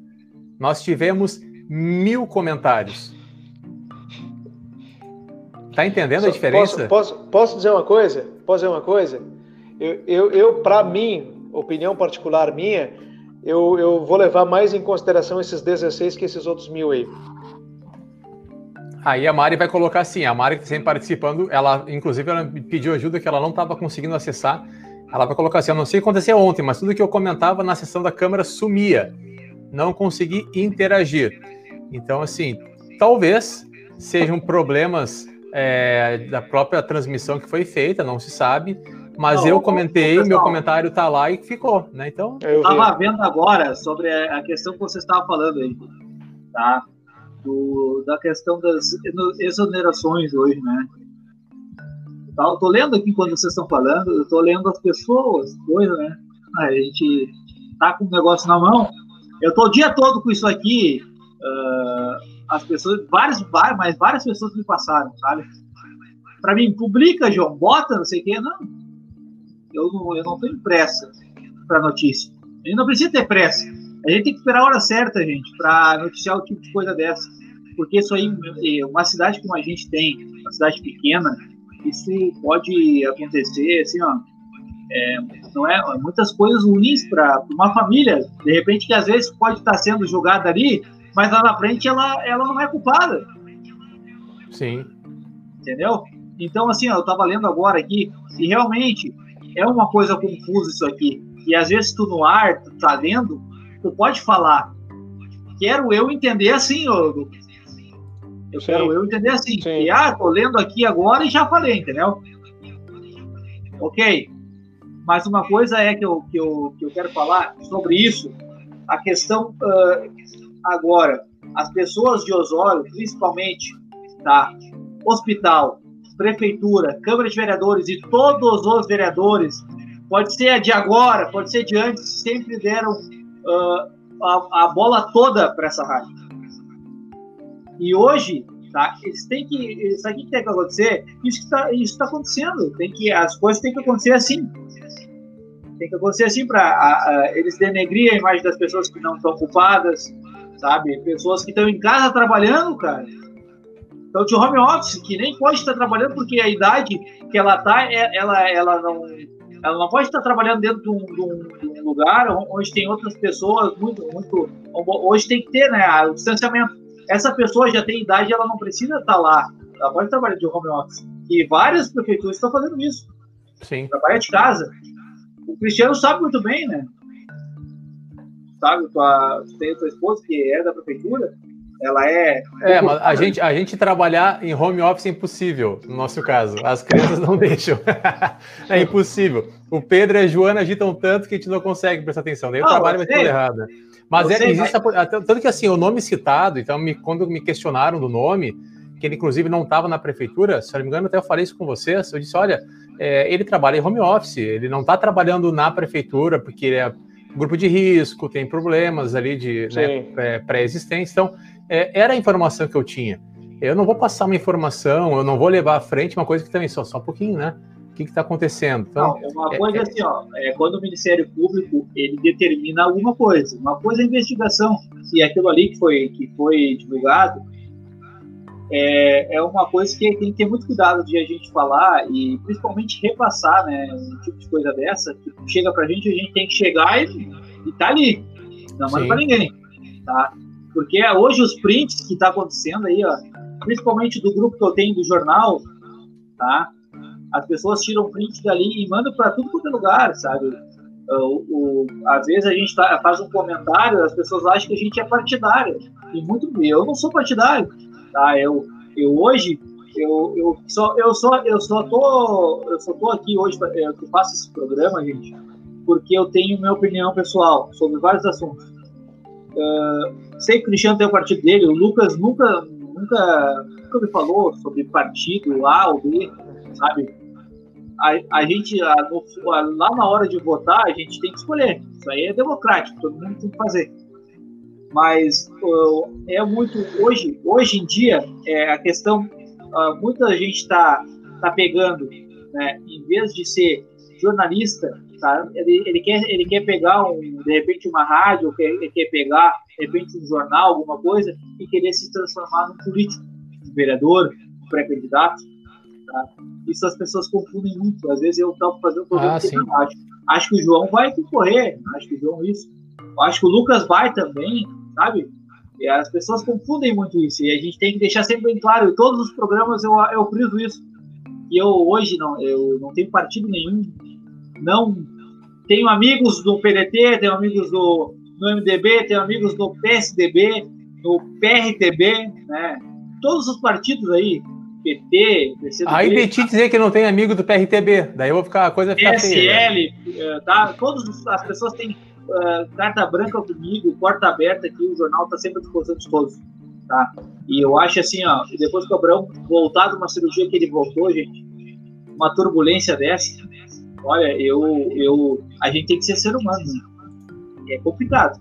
nós tivemos mil comentários. Tá entendendo a diferença? Posso, posso, posso, dizer uma coisa? Posso dizer uma coisa? Eu, eu, eu para mim, opinião particular minha, eu, eu vou levar mais em consideração esses 16 que esses outros mil aí. Aí a Mari vai colocar assim, a Mari que sempre participando, ela, inclusive, ela pediu ajuda que ela não estava conseguindo acessar. Ela vai colocar assim, eu não sei o que aconteceu ontem, mas tudo que eu comentava na sessão da câmera sumia. Não consegui interagir. Então, assim, talvez sejam problemas é, da própria transmissão que foi feita, não se sabe. Mas não, eu comentei, meu comentário tá lá e ficou, né? Então. Eu estava vendo agora sobre a questão que você estava falando aí, tá? Do, da questão das exonerações hoje, né? Tá, eu tô lendo aqui quando vocês estão falando, eu tô lendo as pessoas, coisa, né? A gente tá com o negócio na mão. Eu tô o dia todo com isso aqui. Uh, as pessoas, várias, várias, mas várias pessoas me passaram, sabe? Para mim, publica, João, bota, não sei o quê. Não. Eu não, eu não tenho pressa para notícia. Gente não precisa ter pressa. A gente tem que esperar a hora certa, gente, para noticiar o tipo de coisa dessa. Porque isso aí, uma cidade como a gente tem, uma cidade pequena, isso pode acontecer, assim, ó, é, não é, muitas coisas ruins para uma família, de repente que às vezes pode estar sendo julgada ali, mas lá na frente ela, ela não é culpada. Sim. Entendeu? Então, assim, ó, eu estava lendo agora aqui, e realmente é uma coisa confusa isso aqui. E às vezes tu no ar, tu tá lendo, tu pode falar. Quero eu entender assim, ô. Eu Sim. quero eu entender assim. Sim. E, ah, tô lendo aqui agora e já falei, entendeu? Ok. Mas uma coisa é que eu, que eu, que eu quero falar sobre isso, a questão uh, agora, as pessoas de Osório, principalmente, tá? Hospital, prefeitura, Câmara de Vereadores e todos os vereadores, pode ser de agora, pode ser de antes, sempre deram uh, a, a, bola toda para essa rádio. E hoje, tá? Eles que, isso aqui que tem que acontecer, isso está isso tá acontecendo, tem que as coisas têm que acontecer assim. Tem que acontecer assim para eles denegrir a imagem das pessoas que não estão culpadas, sabe? Pessoas que estão em casa trabalhando, cara. Então, de home office, que nem pode estar trabalhando porque a idade que ela tá, é, ela, ela não ela não pode estar trabalhando dentro de um, de um, de um lugar onde tem outras pessoas muito, muito. Hoje tem que ter né, o distanciamento. Essa pessoa já tem idade, ela não precisa estar lá. Ela pode trabalhar de home office. E várias prefeituras estão fazendo isso. Sim. Trabalha de casa. O Cristiano sabe muito bem, né? Sabe, tua, tu tem a tua esposa que é da prefeitura, ela é. É, mas a gente, a gente trabalhar em home office é impossível, no nosso caso. As crianças não deixam. é impossível. O Pedro e a Joana agitam tanto que a gente não consegue prestar atenção. Daí o trabalho vai tudo errado. Mas é, existe. Vai... Tanto que assim, o nome citado, então, me, quando me questionaram do nome, que ele inclusive não estava na prefeitura, se não me engano, até eu falei isso com vocês. Eu disse: olha, é, ele trabalha em home office, ele não está trabalhando na prefeitura, porque ele é grupo de risco, tem problemas ali de né, pré-existência. Então, é, era a informação que eu tinha. Eu não vou passar uma informação, eu não vou levar à frente uma coisa que também só, só um pouquinho, né? O que está acontecendo? Então, não, uma é, coisa é, assim, ó, é, quando o Ministério Público ele determina alguma coisa, uma coisa é investigação, e aquilo ali que foi, que foi divulgado é, é uma coisa que tem que ter muito cuidado de a gente falar e principalmente repassar, né? Um tipo de coisa dessa, que chega pra gente, a gente tem que chegar e, e tá ali. Não manda pra ninguém, tá? Porque hoje os prints que está acontecendo aí, ó, principalmente do grupo que eu tenho do jornal, tá? As pessoas tiram print dali e mandam para tudo quanto é lugar, sabe? O, o, às vezes a gente tá, faz um comentário, as pessoas acham que a gente é partidário. E muito eu não sou partidário, tá? Eu, eu hoje eu, eu só eu só eu só tô eu só tô aqui hoje eu faço esse programa, gente, porque eu tenho minha opinião pessoal sobre vários assuntos. Uh, sei que o Cristiano tem o partido dele, o Lucas nunca, nunca, nunca me falou sobre partido A ou B, sabe? A, a gente, a, lá na hora de votar, a gente tem que escolher. Isso aí é democrático, todo mundo tem que fazer. Mas uh, é muito. Hoje, hoje em dia, é, a questão. Uh, muita gente está tá pegando, né, em vez de ser jornalista, tá? ele, ele, quer, ele quer pegar, um, de repente, uma rádio, quer, ele quer pegar, de repente, um jornal, alguma coisa, e querer se transformar num político, um vereador, um pré-candidato. Tá? Isso as pessoas confundem muito. Às vezes eu topo fazer um programa ah, que acho. Acho que o João vai concorrer, acho que o João isso. Acho que o Lucas vai também, sabe? E as pessoas confundem muito isso. E a gente tem que deixar sempre bem claro. Em todos os programas eu, eu friso isso. E eu hoje não, eu não tenho partido nenhum, não tenho amigos do PDT, tenho amigos do, do MDB, tenho amigos do PSDB, do PRTB, né? Todos os partidos aí, PT, PCdoB. Aí de te dizer que não tem amigo do PRTB, daí eu vou ficar a coisa ficar PSL, feia, tá? Todas as pessoas têm uh, carta branca comigo, porta aberta aqui, o jornal está sempre à disposição de todos, tá? E eu acho assim, ó, depois que o Abraão voltar de uma cirurgia que ele voltou, gente, uma turbulência dessa, Olha, eu, eu, a gente tem que ser ser humano. Né? É complicado.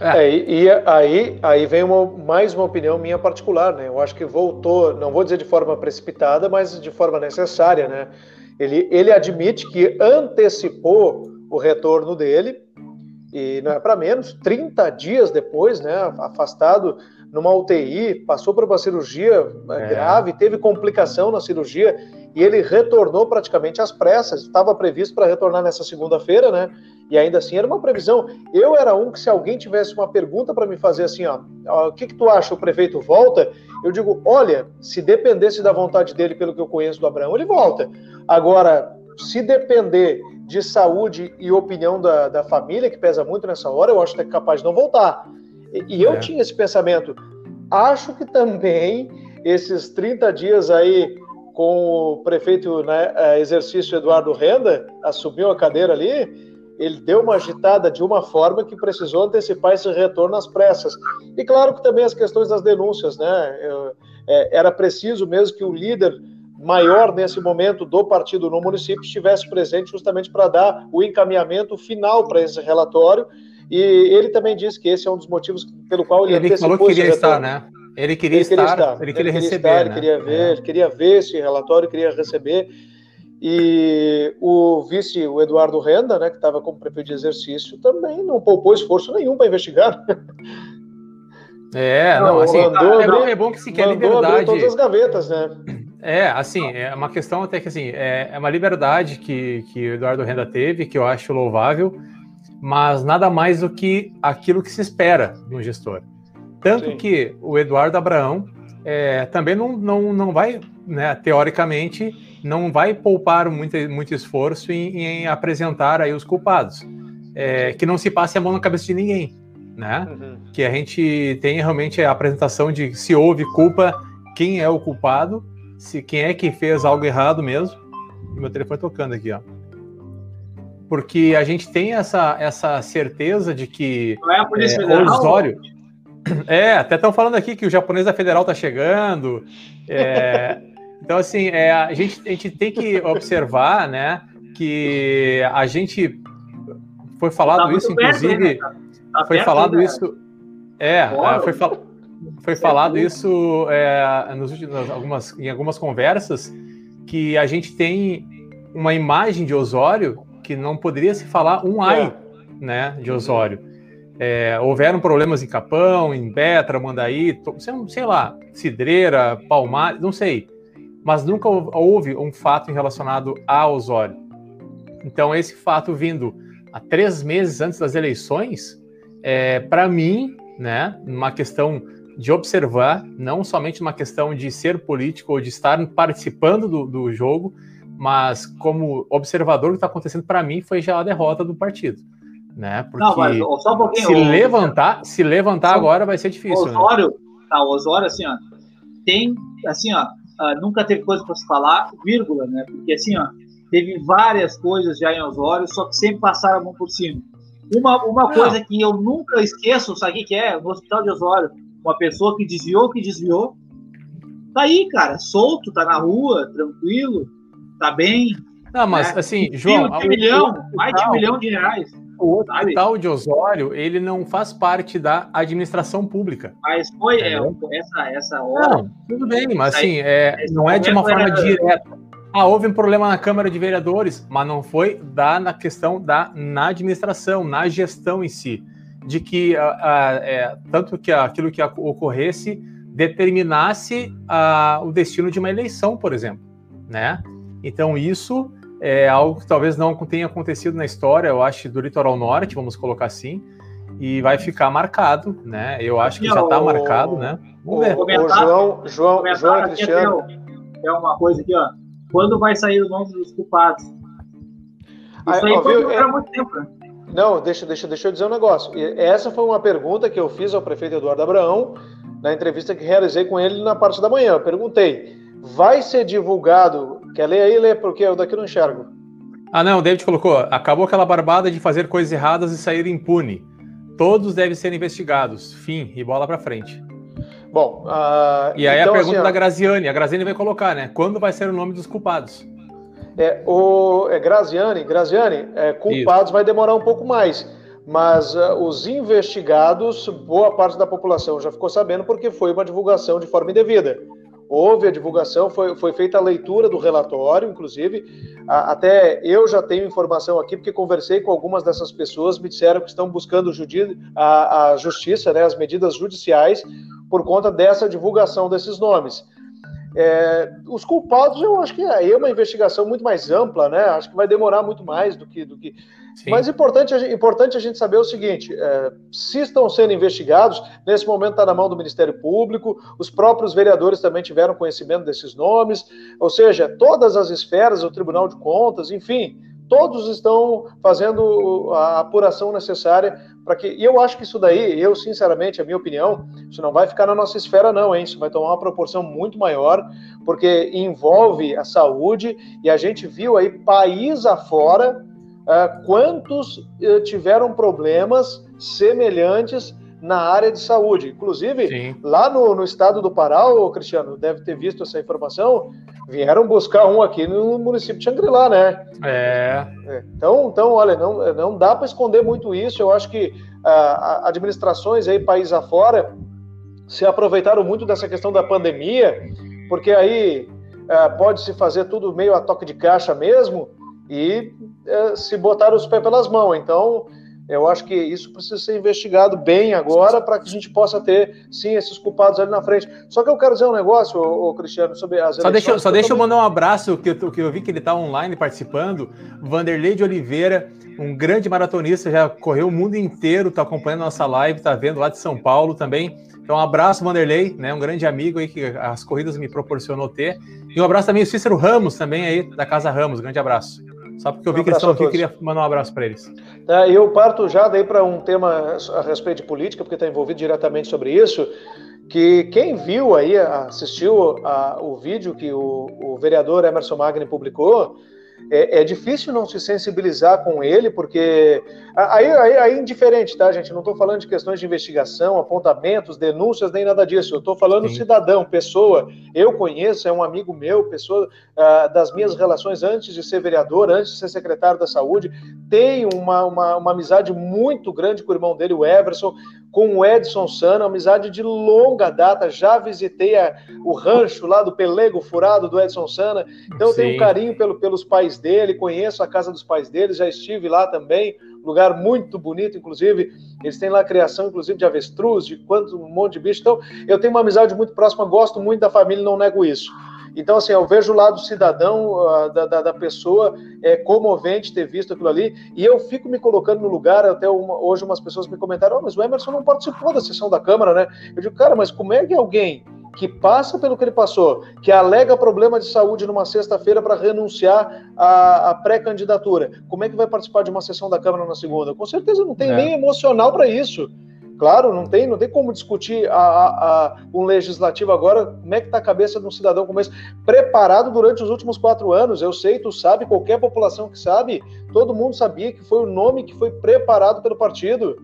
É. é, e aí, aí vem uma, mais uma opinião minha particular, né? Eu acho que voltou, não vou dizer de forma precipitada, mas de forma necessária, né? Ele, ele admite que antecipou o retorno dele, e não é para menos, 30 dias depois, né? Afastado numa UTI, passou por uma cirurgia é. grave, teve complicação na cirurgia, e ele retornou praticamente às pressas, estava previsto para retornar nessa segunda-feira, né? E ainda assim era uma previsão. Eu era um que se alguém tivesse uma pergunta para me fazer assim, ó, o que, que tu acha, o prefeito volta? Eu digo, olha, se dependesse da vontade dele, pelo que eu conheço do Abraão, ele volta. Agora, se depender de saúde e opinião da, da família, que pesa muito nessa hora, eu acho que é capaz de não voltar. E, e eu é. tinha esse pensamento. Acho que também esses 30 dias aí com o prefeito né, é, exercício Eduardo Renda, assumiu a cadeira ali, ele deu uma agitada de uma forma que precisou antecipar esse retorno às pressas. E claro que também as questões das denúncias, né? É, era preciso mesmo que o líder maior nesse momento do partido no município estivesse presente justamente para dar o encaminhamento final para esse relatório. E ele também disse que esse é um dos motivos pelo qual ele, ele falou que queria estar, né? Ele queria, ele estar, queria estar, ele queria, ele queria receber, estar, né? ele queria ver, é. queria ver esse relatório, queria receber. E o vice, o Eduardo Renda, né, que estava como prefeito de exercício, também não poupou esforço nenhum para investigar. É, não, assim, mandou é, bom, é bom que se quer liberdade. todas as gavetas, né? É, assim, é uma questão até que assim, é, é uma liberdade que, que o Eduardo Renda teve, que eu acho louvável, mas nada mais do que aquilo que se espera de um gestor. Tanto Sim. que o Eduardo Abraão é, também não, não, não vai, né, teoricamente, não vai poupar muito, muito esforço em, em apresentar aí os culpados. É, que não se passe a mão na cabeça de ninguém, né? Uhum. Que a gente tenha realmente a apresentação de se houve culpa, quem é o culpado, se quem é que fez algo errado mesmo. Meu telefone tocando aqui, ó. Porque a gente tem essa, essa certeza de que não é a Polícia é, Federal? Osório, é, até estão falando aqui que o japonês da Federal está chegando. É, então, assim, é, a, gente, a gente tem que observar, né, que a gente foi falado tá isso, inclusive, né? tá, foi falado né? isso, é, é foi, fal, foi falado isso é, nos últimos, algumas, em algumas conversas que a gente tem uma imagem de Osório que não poderia se falar um ai, né, de Osório. É, houveram problemas em Capão, em Betra, Mandaí, sei lá, Cidreira, Palmares, não sei mas nunca houve um fato relacionado a Osório. Então, esse fato vindo há três meses antes das eleições, é, para mim, né, uma questão de observar, não somente uma questão de ser político ou de estar participando do, do jogo, mas como observador, o que está acontecendo para mim foi já a derrota do partido. Né? Porque não, mas, um se levantar, se levantar agora vai ser difícil. Né? Osório, né? tá, o Osório, assim, ó, tem, assim, ó, uh, nunca teve coisa para se falar, vírgula, né? Porque assim, ó, teve várias coisas já em Osório, só que sempre passaram a mão por cima. Uma, uma coisa que eu nunca esqueço, sabe o que é? No Hospital de Osório, uma pessoa que desviou, que desviou, tá aí, cara, solto, tá na rua, tranquilo, tá bem. Não, mas né? assim, João. Um milhão, mais de um milhão de reais. O hospital sabe? de Osório, ele não faz parte da administração pública. Mas foi é, essa, essa hora. Não, tudo bem, mas assim, é, não é de uma forma direta. Ah, houve um problema na Câmara de Vereadores, mas não foi da, na questão da na administração, na gestão em si. De que a, a, é, tanto que aquilo que ocorresse determinasse a, o destino de uma eleição, por exemplo. Né? Então, isso é algo que talvez não tenha acontecido na história, eu acho, do litoral norte, vamos colocar assim, e vai ficar marcado, né? Eu acho que já está marcado, né? Vamos ver. O, João, João, João Cristiano. É uma coisa aqui, ó. Quando vai sair o nome dos culpados? Isso aí, aí viu, é... muito tempo, né? Não, deixa, deixa, deixa eu dizer um negócio. Essa foi uma pergunta que eu fiz ao prefeito Eduardo Abraão na entrevista que realizei com ele na parte da manhã. Eu perguntei: vai ser divulgado Quer ler aí? Lê, porque eu daqui não enxergo. Ah, não, o David colocou. Acabou aquela barbada de fazer coisas erradas e sair impune. Todos devem ser investigados. Fim. E bola para frente. Bom, uh, e aí então, a pergunta assim, da Graziane. A Graziane vai colocar, né? Quando vai ser o nome dos culpados? É, o, é Graziani, Graziani, é, culpados Isso. vai demorar um pouco mais, mas uh, os investigados, boa parte da população já ficou sabendo porque foi uma divulgação de forma indevida. Houve a divulgação, foi, foi feita a leitura do relatório, inclusive. A, até eu já tenho informação aqui, porque conversei com algumas dessas pessoas, me disseram que estão buscando a, a justiça, né, as medidas judiciais, por conta dessa divulgação desses nomes. É, os culpados, eu acho que aí é uma investigação muito mais ampla, né? Acho que vai demorar muito mais do que. Do que... Mas importante, importante a gente saber o seguinte: é, se estão sendo investigados, nesse momento está na mão do Ministério Público, os próprios vereadores também tiveram conhecimento desses nomes, ou seja, todas as esferas, o Tribunal de Contas, enfim, todos estão fazendo a apuração necessária para que. E eu acho que isso daí, eu sinceramente, a minha opinião, isso não vai ficar na nossa esfera, não, hein? Isso vai tomar uma proporção muito maior, porque envolve a saúde e a gente viu aí país afora uh, quantos uh, tiveram problemas semelhantes na área de saúde. Inclusive, Sim. lá no, no, estado do Pará, o Cristiano deve ter visto essa informação, vieram buscar um aqui no município de Xangri-Lá, né? É. é. Então, então, olha, não, não dá para esconder muito isso. Eu acho que ah, administrações aí, país afora, se aproveitaram muito dessa questão da pandemia, porque aí ah, pode se fazer tudo meio a toque de caixa mesmo e ah, se botar os pés pelas mãos. Então, eu acho que isso precisa ser investigado bem agora para que a gente possa ter, sim, esses culpados ali na frente. Só que eu quero dizer um negócio, ô, ô Cristiano, sobre as Só deixa, só deixa eu mandar um abraço, que eu, que eu vi que ele está online participando. Vanderlei de Oliveira, um grande maratonista, já correu o mundo inteiro, está acompanhando a nossa live, está vendo lá de São Paulo também. Então, um abraço, Vanderlei, né? Um grande amigo aí que as corridas me proporcionou ter. E um abraço também o Cícero Ramos, também aí, da Casa Ramos. Grande abraço. Só porque eu vi um que eles estão aqui, eu queria mandar um abraço para eles. É, eu parto já daí para um tema a respeito de política, porque está envolvido diretamente sobre isso, que quem viu aí, assistiu a, o vídeo que o, o vereador Emerson Magni publicou, é, é, difícil não se sensibilizar com ele, porque aí, aí, aí é indiferente, tá, gente? Não estou falando de questões de investigação, apontamentos, denúncias, nem nada disso. Eu estou falando Sim. cidadão, pessoa. Eu conheço, é um amigo meu, pessoa uh, das minhas relações antes de ser vereador, antes de ser secretário da saúde. Tenho uma, uma, uma amizade muito grande com o irmão dele, o Everson com o Edson Sana, amizade de longa data. Já visitei a, o rancho lá do Pelego Furado do Edson Sana, então eu tenho um carinho pelo, pelos pais dele, conheço a casa dos pais dele, já estive lá também. Lugar muito bonito, inclusive. Eles têm lá a criação, inclusive, de avestruz, de quanto um monte de bicho. Então, eu tenho uma amizade muito próxima, gosto muito da família, não nego isso. Então, assim, eu vejo o lado cidadão uh, da, da, da, pessoa, é comovente ter visto aquilo ali, e eu fico me colocando no lugar, até uma, hoje umas pessoas me comentaram, oh, mas o Emerson não participou da sessão da Câmara, né? Eu digo, cara, mas como é que alguém que passa pelo que ele passou, que alega problema de saúde numa sexta-feira para renunciar à, à pré-candidatura, como é que vai participar de uma sessão da Câmara na segunda? Com certeza não tem é. nem emocional para isso. Claro, não tem, não tem como discutir a, a, a um legislativo agora, como é que está a cabeça de um cidadão como esse, preparado durante os últimos quatro anos. Eu sei, tu sabe, qualquer população que sabe, todo mundo sabia que foi o nome que foi preparado pelo partido.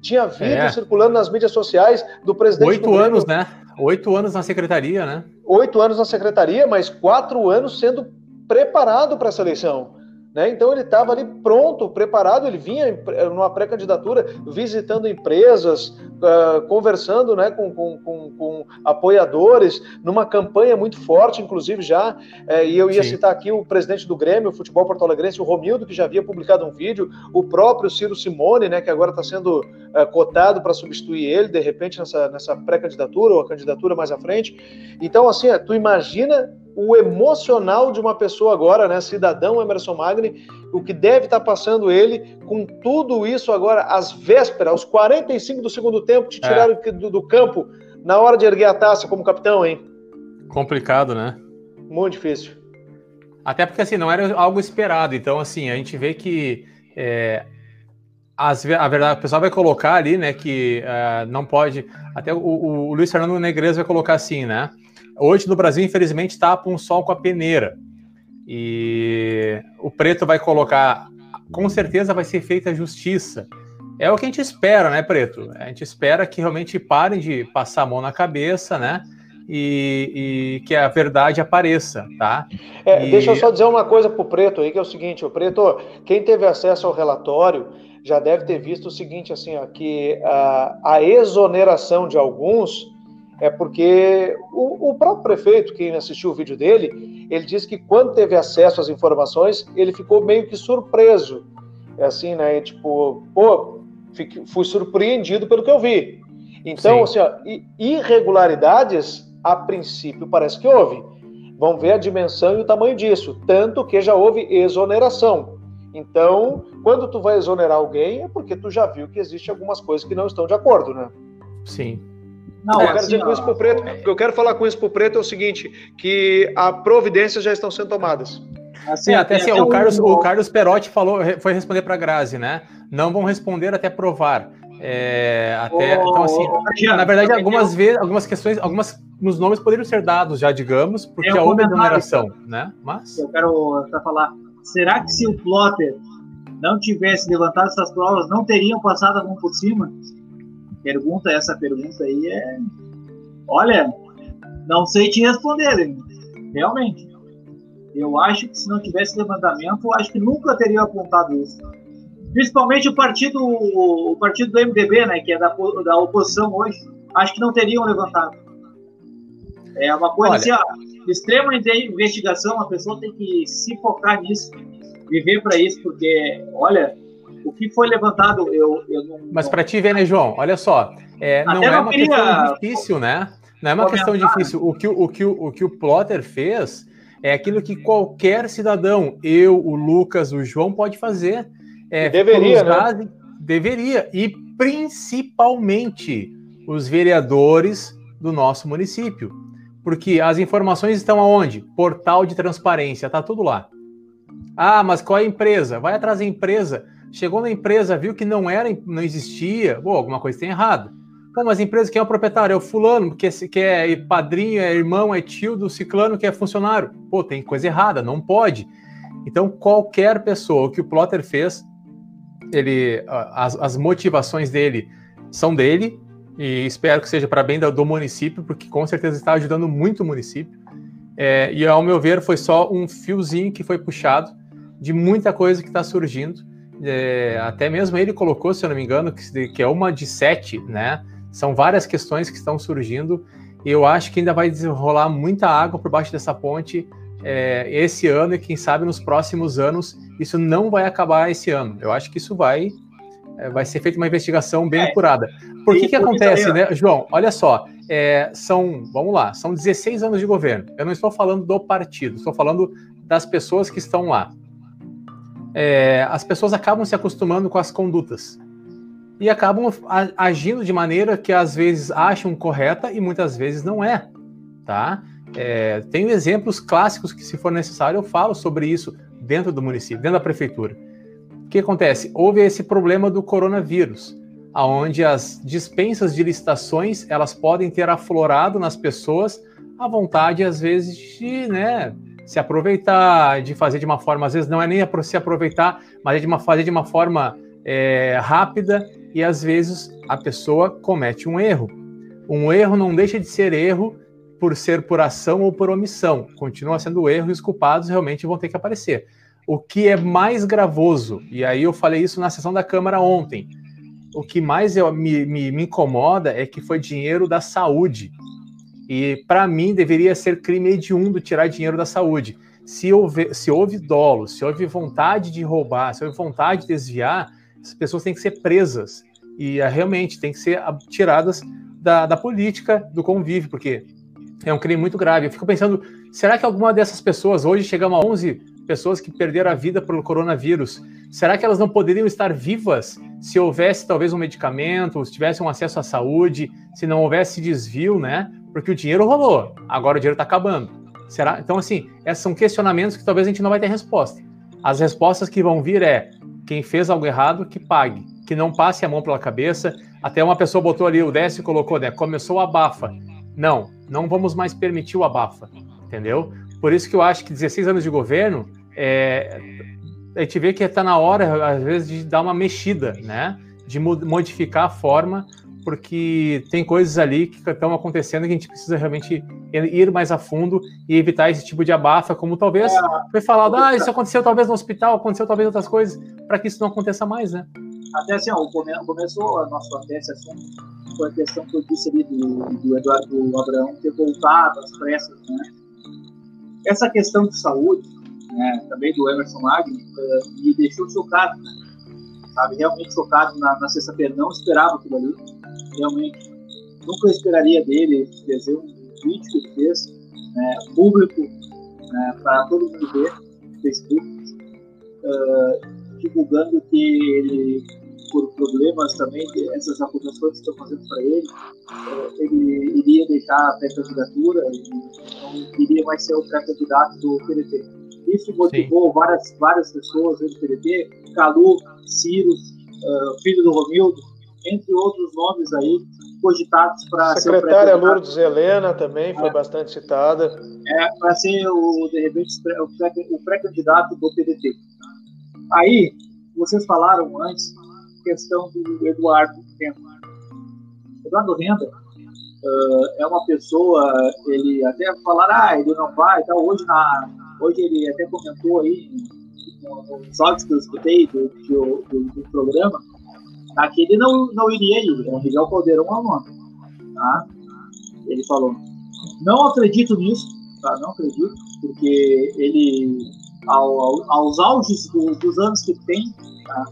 Tinha vídeo é. circulando nas mídias sociais do presidente. Oito do anos, né? Oito anos na secretaria, né? Oito anos na secretaria, mas quatro anos sendo preparado para essa eleição. Né? Então ele estava ali pronto, preparado, ele vinha numa pré-candidatura visitando empresas, uh, conversando né, com, com, com, com, apoiadores, numa campanha muito forte, inclusive já. Uh, e eu ia Sim. citar aqui o presidente do Grêmio, o futebol porto alegrense, o Romildo, que já havia publicado um vídeo, o próprio Ciro Simone, né, que agora está sendo uh, cotado para substituir ele, de repente, nessa, nessa pré-candidatura ou a candidatura mais à frente. Então, assim, tu imagina o emocional de uma pessoa agora, né, cidadão Emerson Magni, o que deve estar passando ele com tudo isso agora, às vésperas, aos 45 do segundo tempo, te é. tiraram é. do, do, campo na hora de erguer a taça como capitão, hein? Complicado, né? Muito difícil. Até porque, assim, não era algo esperado. Então, assim, a gente vê que é, as, a verdade, o pessoal vai colocar ali, né, que uh, não pode. Até o, o, Luiz Fernando Negreiros vai colocar assim, né? Hoje no Brasil, infelizmente, tapa um sol com a peneira. E o preto vai colocar, com certeza vai ser feita justiça. É o que a gente espera, né, Preto? A gente espera que realmente parem de passar a mão na cabeça, né? e, e, que a verdade apareça, tá? É, e... Deixa eu só dizer uma coisa pro Preto aí, que é o seguinte, o Preto, quem teve acesso ao relatório já deve ter visto o seguinte, assim, ó, que a, a exoneração de alguns é porque o, o, próprio prefeito, quem assistiu o vídeo dele, ele disse que quando teve acesso às informações, ele ficou meio que surpreso. É assim, né? E, tipo, pô, fui surpreendido pelo que eu vi. Então, Sim. assim, ó, irregularidades, a princípio, parece que houve. Vamos ver a dimensão e o tamanho disso. Tanto que já houve exoneração. Então, quando tu vai exonerar alguém, é porque tu já viu que existe algumas coisas que não estão de acordo, né? Sim. Não, eu quero assim, dizer com isso pro preto. O que eu quero falar com isso pro preto é o seguinte: que a providências já estão sendo tomadas. Assim, é, até assim, o, Carlos, o Carlos Perotti falou, foi responder para a Grazi, né? Não vão responder até provar. É, até, oh, então, assim, na verdade, algumas vezes, algumas questões, algumas nos nomes poderiam ser dados já, digamos, porque há uma exoneração, né? Mas. Eu quero até falar. Será que se o Plotter não tivesse levantado essas provas, não teriam passado a mão por cima? Pergunta, essa pergunta aí é. Olha, não sei te responder, realmente. Eu acho que se não tivesse levantamento, acho que nunca teria apontado isso. Principalmente o partido, o partido do MDB, né, que é da, da oposição hoje, acho que não teriam levantado. É uma coisa Olha, assim, ó, extrema investigação, a pessoa tem que se focar nisso, viver para isso, porque, olha, o que foi levantado, eu, eu não. Mas para ti ver, né, João? Olha só, é, não, é uma queria... questão difícil, né? Não é uma questão difícil. O que o, que o, o que o Plotter fez é aquilo que qualquer cidadão, eu, o Lucas, o João, pode fazer. É, deveria, né? Deveria. E principalmente os vereadores do nosso município. Porque as informações estão aonde? Portal de transparência, tá tudo lá. Ah, mas qual é a empresa? Vai atrás da empresa. Chegou na empresa, viu que não era, não existia, Pô, alguma coisa tem errado. Pô, mas a empresa que é o proprietário é o fulano, que é, que é padrinho, é irmão, é tio do ciclano que é funcionário. Pô, tem coisa errada, não pode. Então, qualquer pessoa, o que o Plotter fez, ele, as, as motivações dele são dele, e espero que seja para bem do, do, município, porque com certeza está ajudando muito o município. É, e ao meu ver, foi só um fiozinho que foi puxado de muita coisa que está surgindo. É, até mesmo ele colocou, se eu não me engano, que, que, é uma de sete, né? São várias questões que estão surgindo e eu acho que ainda vai desenrolar muita água por baixo dessa ponte é, esse ano e quem sabe nos próximos anos. Isso não vai acabar esse ano. Eu acho que isso vai é, vai ser feita uma investigação bem é. apurada. Por que, que acontece, né, João? Olha só, é, são, vamos lá, são 16 anos de governo. Eu não estou falando do partido, estou falando das pessoas que estão lá é, as pessoas acabam se acostumando com as condutas e acabam agindo de maneira que às vezes acham correta e muitas vezes não é, tá? É, tenho exemplos clássicos que, se for necessário, eu falo sobre isso dentro do município, dentro da prefeitura. O que acontece? Houve esse problema do coronavírus, aonde as dispensas de licitações elas podem ter aflorado nas pessoas a vontade, às vezes, de, né, se aproveitar, de fazer de uma forma, às vezes não é nem se aproveitar, mas é de uma, fazer de uma forma é, rápida e às vezes a pessoa comete um erro. Um erro não deixa de ser erro por ser por ação ou por omissão. Continua sendo erro e os culpados realmente vão ter que aparecer. O que é mais gravoso, e aí eu falei isso na sessão da Câmara ontem, o que mais eu, me, me, me incomoda é que foi dinheiro da saúde e para mim deveria ser crime hediondo tirar dinheiro da saúde. Se houve, se houve dolo, se houve vontade de roubar, se houve vontade de desviar, as pessoas têm que ser presas e uh, realmente têm que ser tiradas da, da política do convívio, porque é um crime muito grave. Eu fico pensando, será que alguma dessas pessoas, hoje chegamos a 11 pessoas que perderam a vida pelo coronavírus, será que elas não poderiam estar vivas se houvesse talvez um medicamento, se tivesse um acesso à saúde, se não houvesse desvio, né? Porque o dinheiro rolou, agora o dinheiro está acabando. Será? Então, assim, esses são questionamentos que talvez a gente não vai ter resposta. As respostas que vão vir é quem fez algo errado, que pague, que não passe a mão pela cabeça. Até uma pessoa botou ali, o Décio colocou, né? Começou o abafa. Não, não vamos mais permitir o abafa, entendeu? Por isso que eu acho que 16 anos de governo, é, a gente vê que está na hora, às vezes, de dar uma mexida, né? De modificar a forma porque tem coisas ali que estão acontecendo que a gente precisa realmente ir mais a fundo e evitar esse tipo de abafa, como talvez é, foi falado, ah, isso aconteceu talvez no hospital, aconteceu talvez outras coisas, para que isso não aconteça mais, né? Até assim, ó, começou a nossa esse assunto foi a questão que eu disse ali do, do Eduardo Abraão ter voltado às pressas, né? Essa questão de saúde, né, também do Emerson Magni, uh, me deixou chocado, né? sabe? Realmente chocado na, na sexta-feira. Não esperava aquilo ali. Realmente. Nunca esperaria dele fazer um vídeo que ele fez, né, público, né, para todo mundo ver no Facebook, uh, divulgando que ele, por problemas também, essas acusações que estão fazendo para ele, uh, ele iria deixar a pré-candidatura não iria mais ser o pré-candidato do PDT. Isso motivou várias, várias pessoas do PDT, Calu, Ciro, uh, filho do Romildo, entre outros nomes aí cogitados para ser Secretária Lourdes Helena também foi é. bastante citada. É, para ser, o, de repente, o pré-candidato do PDT. Aí, vocês falaram antes, questão do Eduardo Renda. Eduardo Renda uh, é uma pessoa, ele até falaram, ah, ele não vai, então hoje, na, hoje ele até comentou aí nos áudios que eu escutei do, do, do, do programa, aquele não, não iria ir, o Miguel Caldeirão é o nome. Tá? Ele falou, não acredito nisso, tá? não acredito, porque ele, ao, ao, aos auges do, dos anos que tem, tá?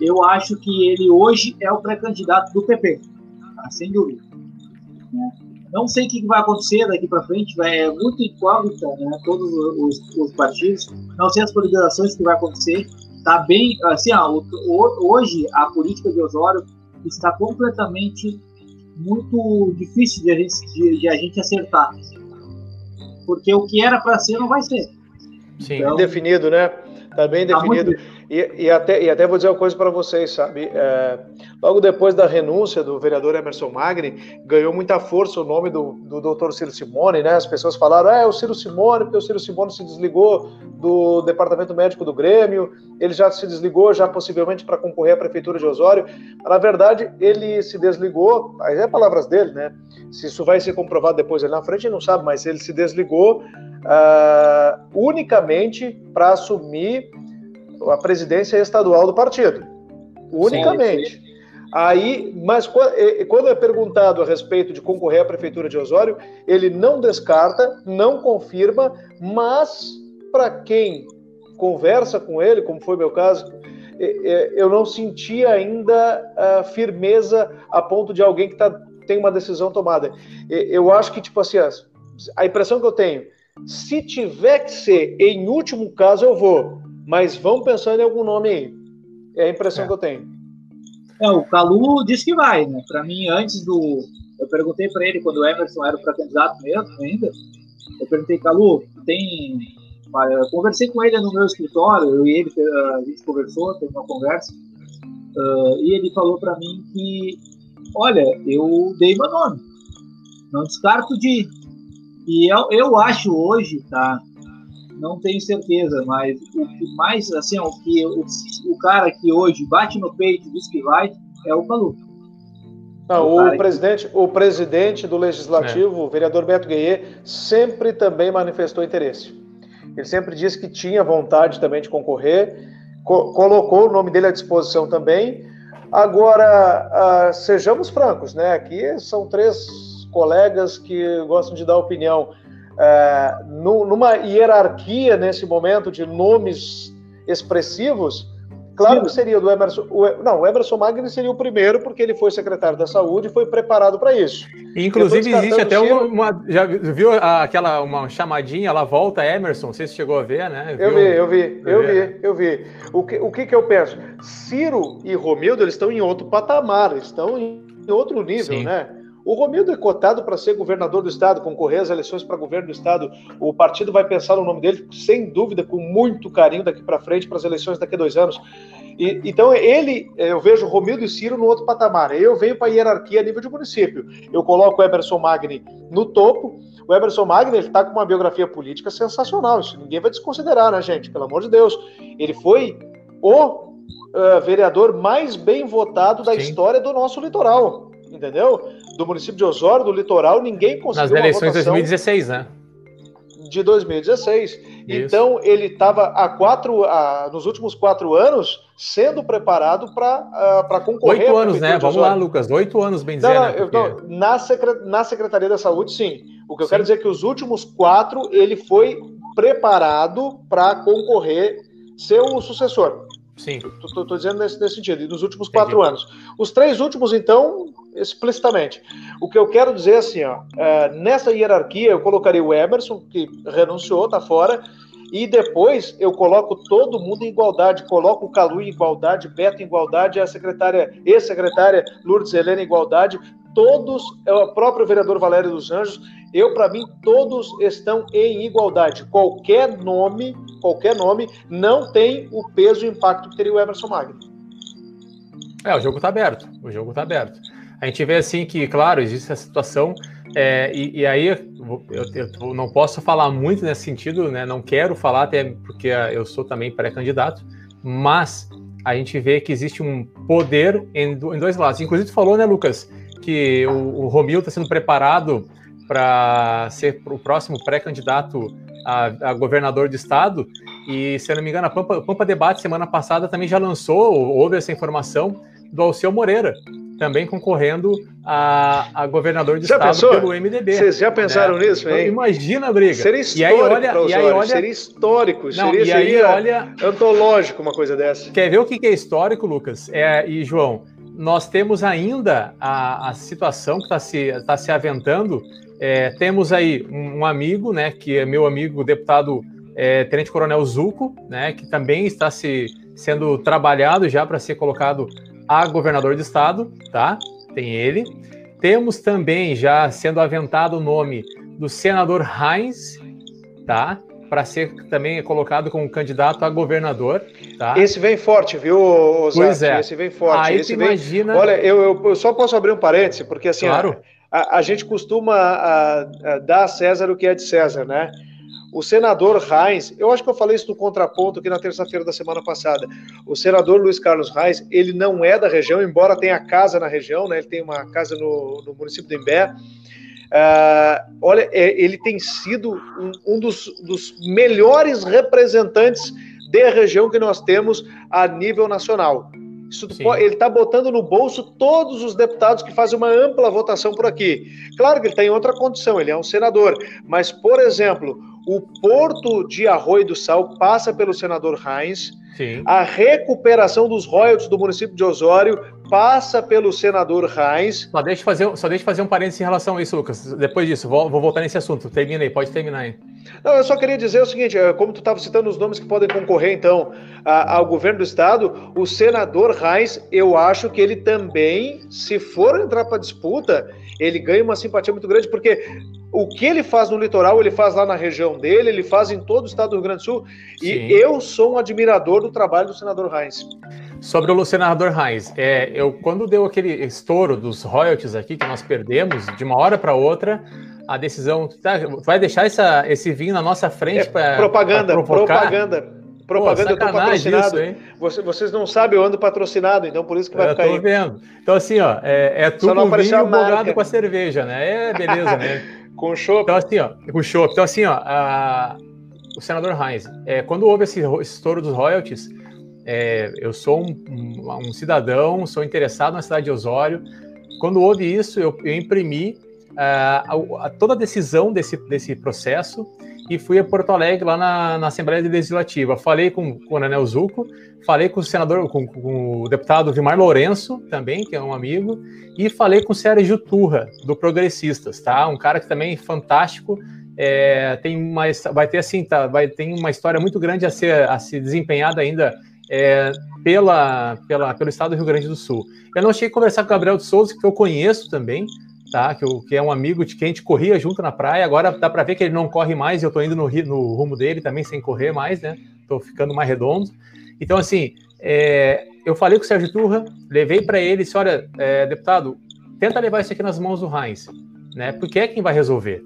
eu acho que ele hoje é o pré-candidato do PP, tá? sem dúvida. Né? Não sei o que vai acontecer daqui para frente, vai, é muito incógnita, né? Todos os, os, partidos, não sei as coligações que vai acontecer. Tá bem, assim, ó, hoje a política de Osório está completamente muito difícil de a gente, de, de a gente acertar, porque o que era para ser não vai ser. Sim, então, definido, né? Tá bem tá definido. Tá e, e, até, e até vou dizer uma coisa para vocês, sabe? É, logo depois da renúncia do vereador Emerson Magri, ganhou muita força o nome do, do doutor Ciro Simone, né? As pessoas falaram, é, o Ciro Simone, porque o Ciro Simone se desligou do departamento médico do Grêmio, ele já se desligou, já possivelmente para concorrer à prefeitura de Osório. Na verdade, ele se desligou, aí é palavras dele, né? Se isso vai ser comprovado depois ali na frente, não sabe, mas ele se desligou uh, unicamente para assumir a presidência estadual do partido. Unicamente. Sim. Aí, mas quando é perguntado a respeito de concorrer à prefeitura de Osório, ele não descarta, não confirma, mas para quem conversa com ele, como foi meu caso, eu não senti ainda a firmeza a ponto de alguém que tá, tem uma decisão tomada. Eu acho que, tipo assim, a impressão que eu tenho, se tiver que ser, em último caso, eu vou. Mas vão pensando em algum nome aí. É a impressão é. que eu tenho. É, o Calu disse que vai, né? Para mim, antes do. Eu perguntei para ele quando o Emerson era para candidato mesmo ainda. Eu perguntei, Calu, tem. Eu conversei com ele no meu escritório, eu e ele, a gente conversou, teve uma conversa. Uh, e ele falou para mim que, olha, eu dei meu nome, não descarto de ir. E eu, eu acho hoje, tá? Não tenho certeza, mas o que mais, assim, o que o, o cara que hoje bate no peito e diz que vai é o Palu. Não, o, presidente, o presidente do Legislativo, é. o vereador Beto Gueye, sempre também manifestou interesse. Ele sempre disse que tinha vontade também de concorrer, co colocou o nome dele à disposição também. Agora, uh, sejamos francos, né? Aqui são três colegas que gostam de dar opinião é, numa hierarquia nesse momento de nomes expressivos, claro que seria do Emerson. O, não, o Emerson Magni seria o primeiro, porque ele foi secretário da saúde e foi preparado para isso. Inclusive, existe até uma, uma, Já viu aquela uma chamadinha, ela volta Emerson, não sei se chegou a ver, né? Viu? Eu vi, eu vi, eu vi, eu vi. O que, o que, que eu penso? Ciro e Romildo, eles estão em outro patamar, estão em outro nível, Sim. né? O Romildo é cotado para ser governador do estado, concorrer às eleições para governo do estado. O partido vai pensar no nome dele, sem dúvida, com muito carinho daqui para frente, para as eleições daqui a dois anos. E, então, ele, eu vejo Romildo e Ciro no outro patamar. Eu venho para a hierarquia a nível de município. Eu coloco o Emerson Magni no topo. O Emerson Magni está com uma biografia política sensacional. Isso ninguém vai desconsiderar, né, gente? Pelo amor de Deus. Ele foi o uh, vereador mais bem votado da Sim. história do nosso litoral entendeu? Do município de Osório, do litoral, ninguém conseguiu Nas eleições de 2016, né? De 2016. Isso. Então, ele estava há quatro, há, nos últimos quatro anos, sendo preparado para uh, concorrer. Oito anos, né? Vamos lá, Lucas. Oito anos, bem dizer, não, né? Porque... não, na, secret... na Secretaria da Saúde, sim. O que eu sim. quero dizer é que os últimos quatro, ele foi preparado para concorrer, ser o sucessor. Sim. Estou dizendo nesse, nesse, sentido, e nos últimos Entendi. quatro anos. Os três últimos, então, explicitamente. O que eu quero dizer assim, ó, é, nessa hierarquia eu colocaria o Emerson, que renunciou, está fora, e depois eu coloco todo mundo em igualdade, coloco o Calu em igualdade, Beto em igualdade, a secretária, ex-secretária Lourdes Helena em igualdade, todos, é o próprio vereador Valério dos Anjos, eu, para mim, todos estão em igualdade. Qualquer nome, qualquer nome, não tem o peso e o impacto que teria o Emerson Magno. É, o jogo está aberto. O jogo está aberto. A gente vê assim que, claro, existe essa situação, é, e, e, aí eu, eu, não posso falar muito nesse sentido, né? Não quero falar, até porque eu sou também pré-candidato, mas a gente vê que existe um poder em, em dois lados. Inclusive, tu falou, né, Lucas, que o, o Romil está sendo preparado para ser o próximo pré-candidato a, a, governador de estado. E, se eu não me engano, a Pampa, Pampa Debate, semana passada, também já lançou, houve essa informação, do Alceu Moreira, também concorrendo a, a governador de já estado pensou? pelo MDB. Vocês já pensaram né? nisso, hein? Então, imagina a briga. Seria histórico, e aí, olha, e aí, olha... seria histórico, não, seria, e aí, seria olha... antológico uma coisa dessa. Quer ver o que é histórico, Lucas? É, e, João, nós temos ainda a, a situação que está se, tá se aventando é, temos aí um, um, amigo, né, que é meu amigo, o deputado é, Tenente Coronel Zuco, né, que também está se, sendo trabalhado já para ser colocado a governador de estado, tá? Tem ele. Temos também já sendo aventado o nome do senador Heinz, tá? Para ser também colocado como candidato a governador, tá? Esse vem forte, viu, Osati? Pois é. Esse vem forte. Aí Esse vem... imagina... Olha, eu, eu, eu, só posso abrir um parêntese, porque assim... Claro. A, a gente costuma a, a dar a César o que é de César, né? O senador Reis, eu acho que eu falei isso no contraponto aqui na terça-feira da semana passada. O senador Luiz Carlos Reis, ele não é da região, embora tenha casa na região, né? Ele tem uma casa no, no município de Imbé. Uh, olha, é, ele tem sido um, um dos, dos, melhores representantes da região que nós temos a nível nacional. Pode, ele está botando no bolso todos os deputados que fazem uma ampla votação por aqui. Claro que ele está em outra condição, ele é um senador. Mas, por exemplo, o Porto de Arroio do Sal passa pelo senador Heinz. Sim. A recuperação dos royalties do município de Osório passa pelo senador Heinz. Só deixa eu fazer, só deixa fazer um parênteses em relação a isso, Lucas. Depois disso, vou, vou voltar nesse assunto. Termina aí, pode terminar aí. Não, eu só queria dizer o seguinte: é, como tu estava citando os nomes que podem concorrer, então, ao governo do estado, o senador Reis, eu acho que ele também, se for entrar para disputa, ele ganha uma simpatia muito grande, porque o que ele faz no litoral, ele faz lá na região dele, ele faz em todo o estado do Rio Grande do Sul, Sim. e eu sou um admirador do trabalho do senador Reis. Sobre o senador Reis, é, eu quando deu aquele estouro dos royalties aqui que nós perdemos de uma hora para outra, a decisão. Tá, vai deixar essa, esse vinho na nossa frente é, para. Propaganda, pra propaganda. Propaganda, Pô, eu tô patrocinado. Isso, Você, vocês não sabem, eu ando patrocinado, então por isso que vai eu ficar tô aí. vendo. Então, assim, ó, é, é tudo um vinho bogado com a cerveja, né? É beleza, né? com chopp. Então, assim, ó, com chopp. Então, assim, ó, a, o senador Heinz, é, quando houve esse, estouro dos royalties, é, eu sou um, um, um, cidadão, sou interessado na cidade de Osório. Quando houve isso, eu, eu imprimi a, a, toda a decisão desse, desse processo e fui a Porto Alegre, lá na, na Assembleia Legislativa. Falei com, com o Coronel Zuco, falei com o senador, com, com, o deputado Vimar Lourenço, também, que é um amigo, e falei com o Sérgio Turra, do Progressistas, tá? Um cara que também é fantástico, é, tem uma, vai ter assim, tá, vai ter uma história muito grande a ser, a ser desempenhada ainda é, pela, pela, pelo estado do Rio Grande do Sul. Eu não cheguei a conversar com o Gabriel de Souza, que eu conheço também, tá? Que, eu, que é um amigo de quem a gente corria junto na praia. Agora dá para ver que ele não corre mais, eu estou indo no, no, rumo dele também sem correr mais, né? Estou ficando mais redondo. Então, assim, é, eu falei com o Sérgio Turra, levei para ele, disse: olha, é, deputado, tenta levar isso aqui nas mãos do Heinz, né? Porque é quem vai resolver.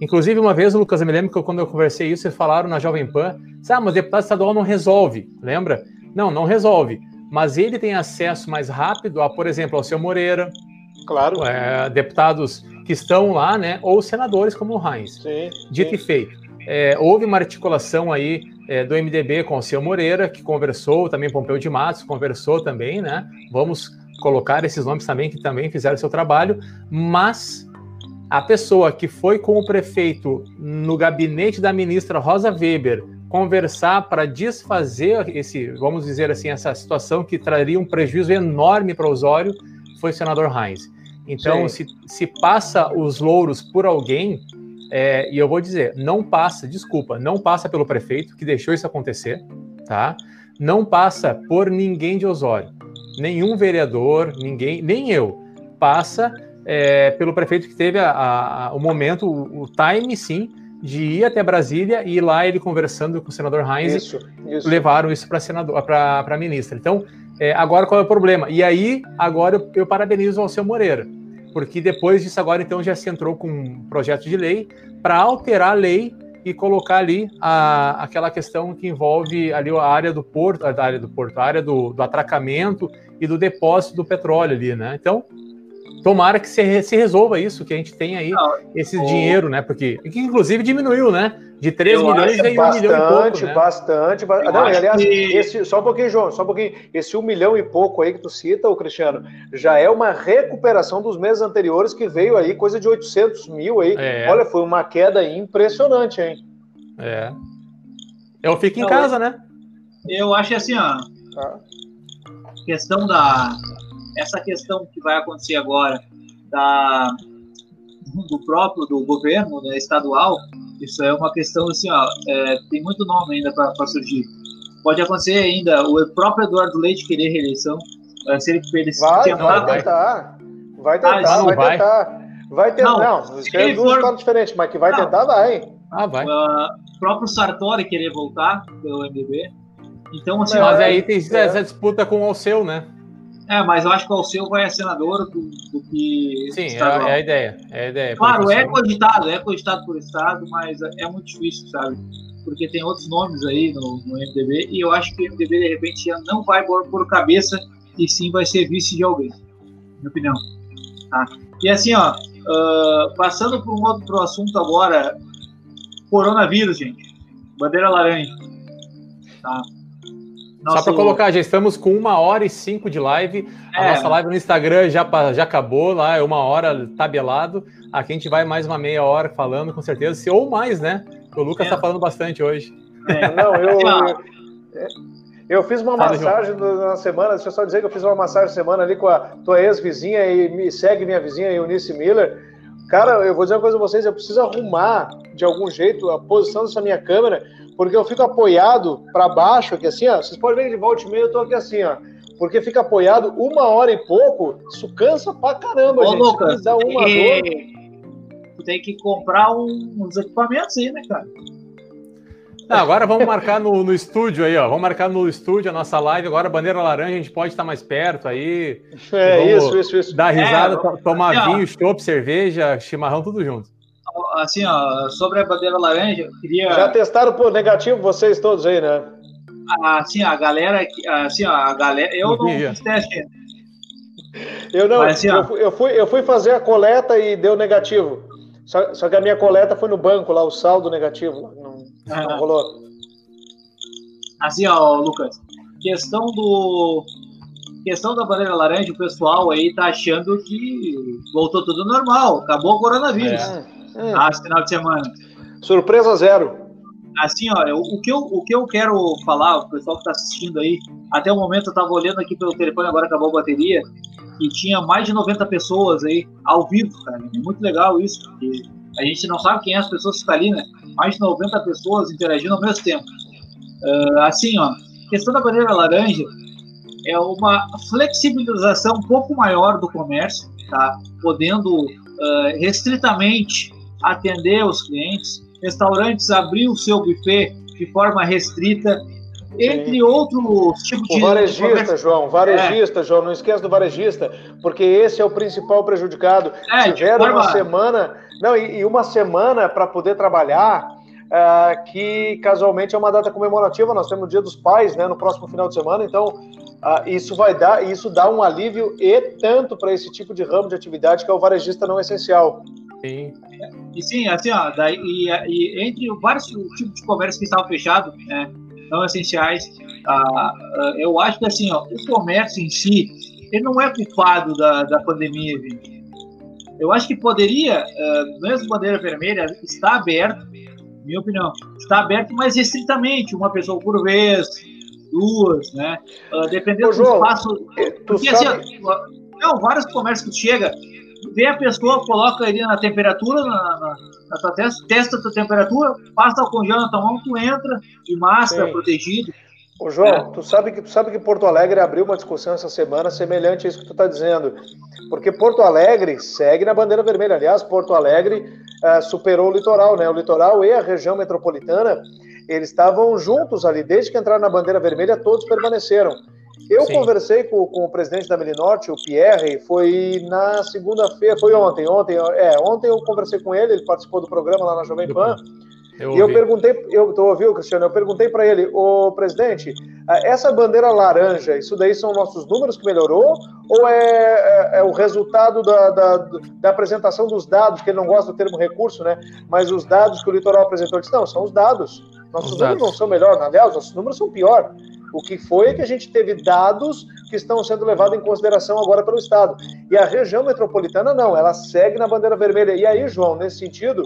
Inclusive, uma vez, Lucas, eu me lembro que quando eu conversei isso, vocês falaram na Jovem Pan, ah, mas deputado estadual não resolve, lembra? Não, não resolve. Mas ele tem acesso mais rápido a, por exemplo, ao seu Moreira, Claro. É, deputados que estão lá, né? Ou senadores como o Heinz. Sim, Dito sim. e feito. É, houve uma articulação aí é, do MDB com o seu Moreira, que conversou, também Pompeu de Matos conversou também, né? Vamos colocar esses nomes também que também fizeram seu trabalho, mas a pessoa que foi com o prefeito no gabinete da ministra Rosa Weber conversar para desfazer esse, vamos dizer assim, essa situação que traria um prejuízo enorme para o Osório, foi o senador Heinz. Então, se, se passa os louros por alguém, é, e eu vou dizer, não passa, desculpa, não passa pelo prefeito que deixou isso acontecer, tá? Não passa por ninguém de Osório, nenhum vereador, ninguém, nem eu. Passa é, pelo prefeito que teve a, a, o momento, o, o, time, sim, de ir até Brasília e ir lá ele conversando com o senador Heinz, isso, isso. levaram isso para a ministra. Então, é, agora qual é o problema? E aí, agora eu, eu parabenizo o Alceu Moreira, porque depois disso agora então já se entrou com um projeto de lei para alterar a lei e colocar ali a, aquela questão que envolve ali a área do porto, a área do porto, a área do, do atracamento e do depósito do petróleo ali, né? Então, tomara que se, se resolva isso, que a gente tenha aí Não, esse o... dinheiro, né? Porque que inclusive diminuiu, né? De 3 eu milhões veio um milhão e pouco. Né? Bastante, bastante. Não, aliás, que... esse, só um pouquinho, João, só um pouquinho. Esse um milhão e pouco aí que tu cita, o Cristiano, já é uma recuperação dos meses anteriores que veio aí, coisa de 800 mil aí. É. Olha, foi uma queda impressionante, hein? É. Eu fico em casa, né? Eu acho assim, ó. Ah. Questão da essa questão que vai acontecer agora da, do próprio do governo né, estadual, isso é uma questão assim, ó, é, tem muito nome ainda para surgir. Pode acontecer ainda o próprio Eduardo Leite querer reeleição, é, se ele perder vai, vai, vai tentar, vai tentar, ah, vai, vai tentar. Vai tentar, não, não é duas for... diferentes, mas que vai não. tentar, vai. Ah, vai. Uh, próprio Sartori querer voltar pelo MDB. Então, assim, mas aí tem é. essa disputa com o Alceu, né? É, mas eu acho que o Alceu vai a senador do, do que. Sim, é, é, a ideia. É a ideia. Claro, é cogitado, é cogitado por Estado, mas é muito difícil, sabe? Porque tem outros nomes aí no, no MDB, e eu acho que o MDB, de repente, já não vai por, por cabeça, e sim vai ser vice de alguém, minha opinião. Tá? E assim, ó, uh, passando por um outro assunto agora, coronavírus, gente. Bandeira laranja. Tá? Nosso... Só para colocar, já estamos com uma hora e cinco de live. A é. nossa live no Instagram já, já acabou lá, é uma hora tabelado. Aqui a gente vai mais uma meia hora falando, com certeza, se, ou mais, né? O Lucas está é. falando bastante hoje. É. Não, eu, eu, eu, fiz uma Fala, massagem na semana, deixa eu só dizer que eu fiz uma massagem na semana ali com a tua ex-vizinha e me segue minha vizinha Eunice Miller. Cara, eu vou dizer uma coisa pra vocês, eu preciso arrumar de algum jeito a posição dessa minha câmera, porque eu fico apoiado para baixo aqui assim, ó. Vocês podem ver de volta e meia, eu tô aqui assim, ó. Porque fica apoiado uma hora e pouco, isso cansa pra caramba, Ô, gente. Lucas, dá uma e... dor. Tem que comprar um, uns equipamentos aí, né, cara? Não, agora vamos marcar no, no estúdio aí, ó. Vamos marcar no estúdio a nossa live. Agora, bandeira laranja, a gente pode estar mais perto aí. É, isso, isso, isso. Dar risada, é, tomar assim, vinho, chopp, cerveja, chimarrão, tudo junto assim, ó, sobre a bandeira laranja, queria. Já testaram por negativo vocês todos aí, né? Assim, a galera, assim, ó, a galera, eu não fiz teste. Eu não, Mas, assim, eu, eu, fui, eu fui fazer a coleta e deu negativo. Só, só que a minha coleta foi no banco lá, o saldo negativo. Não, não ah. rolou. Assim, ó, Lucas, questão do. Questão da bandeira laranja, o pessoal aí tá achando que voltou tudo normal, acabou o coronavírus. É. Hum. Ah, final de semana. Surpresa zero. Assim, ó, o que eu, o que eu quero falar, o pessoal que está assistindo aí, até o momento eu estava olhando aqui pelo telefone, agora acabou a bateria, e tinha mais de 90 pessoas aí ao vivo, cara. É muito legal isso, porque a gente não sabe quem é as pessoas que estão ali, né? Mais de 90 pessoas interagindo ao mesmo tempo. Uh, assim, ó, questão da bandeira laranja é uma flexibilização um pouco maior do comércio, tá? Podendo uh, restritamente atender os clientes, restaurantes abrir o seu buffet de forma restrita, entre Sim. outros tipos de. O varejista, João, varejista, é. João, não esqueça do varejista, porque esse é o principal prejudicado. É, Tiveram forma... uma semana. Não, e, e uma semana para poder trabalhar. Uh, que casualmente é uma data comemorativa, nós temos o Dia dos Pais, né, no próximo final de semana, então ah, isso vai dar, isso dá um alívio e tanto para esse tipo de ramo de atividade que é o varejista não essencial. Sim. E sim, assim, ó, daí, e, e entre vários tipos de comércio que estavam fechados, né, não essenciais, ah, ah, eu acho que assim, ó, o comércio em si, ele não é culpado da, da pandemia, gente. Eu acho que poderia, uh, mesmo bandeira vermelha, está aberto, minha opinião, está aberto, mas restritamente, uma pessoa por vez, duas, né? Uh, dependendo Ô, do João, espaço. Porque assim, sabe... assim, não, vários comércios que chega, vê a pessoa, coloca ali na temperatura, na, na, na tua testa, testa a tua temperatura, passa o congelo na tua mão, tu entra de máscara, Sim. protegido. Ô João, é. tu, sabe que, tu sabe que Porto Alegre abriu uma discussão essa semana semelhante a isso que tu está dizendo. Porque Porto Alegre segue na bandeira vermelha. Aliás, Porto Alegre uh, superou o litoral, né? O litoral e a região metropolitana eles estavam juntos ali, desde que entraram na bandeira vermelha, todos permaneceram. Eu Sim. conversei com, com, o presidente da Melinorte, o Pierre, foi na segunda-feira, foi ontem, ontem, é, ontem eu conversei com ele, ele participou do programa lá na Jovem Pan, eu e eu perguntei, eu tô ouvindo, Cristiano, eu perguntei para ele, o presidente, essa bandeira laranja, isso daí são nossos números que melhorou ou é, é, é o resultado da, da, da, apresentação dos dados, que ele não gosta do termo recurso, né? Mas os dados que o litoral apresentou, ele disse, não, são os dados. Nossos os números não são melhores, aliás, nossos números são pior. O que foi é que a gente teve dados que estão sendo levados em consideração agora pelo Estado. E a região metropolitana não, ela segue na bandeira vermelha. E aí, João, nesse sentido,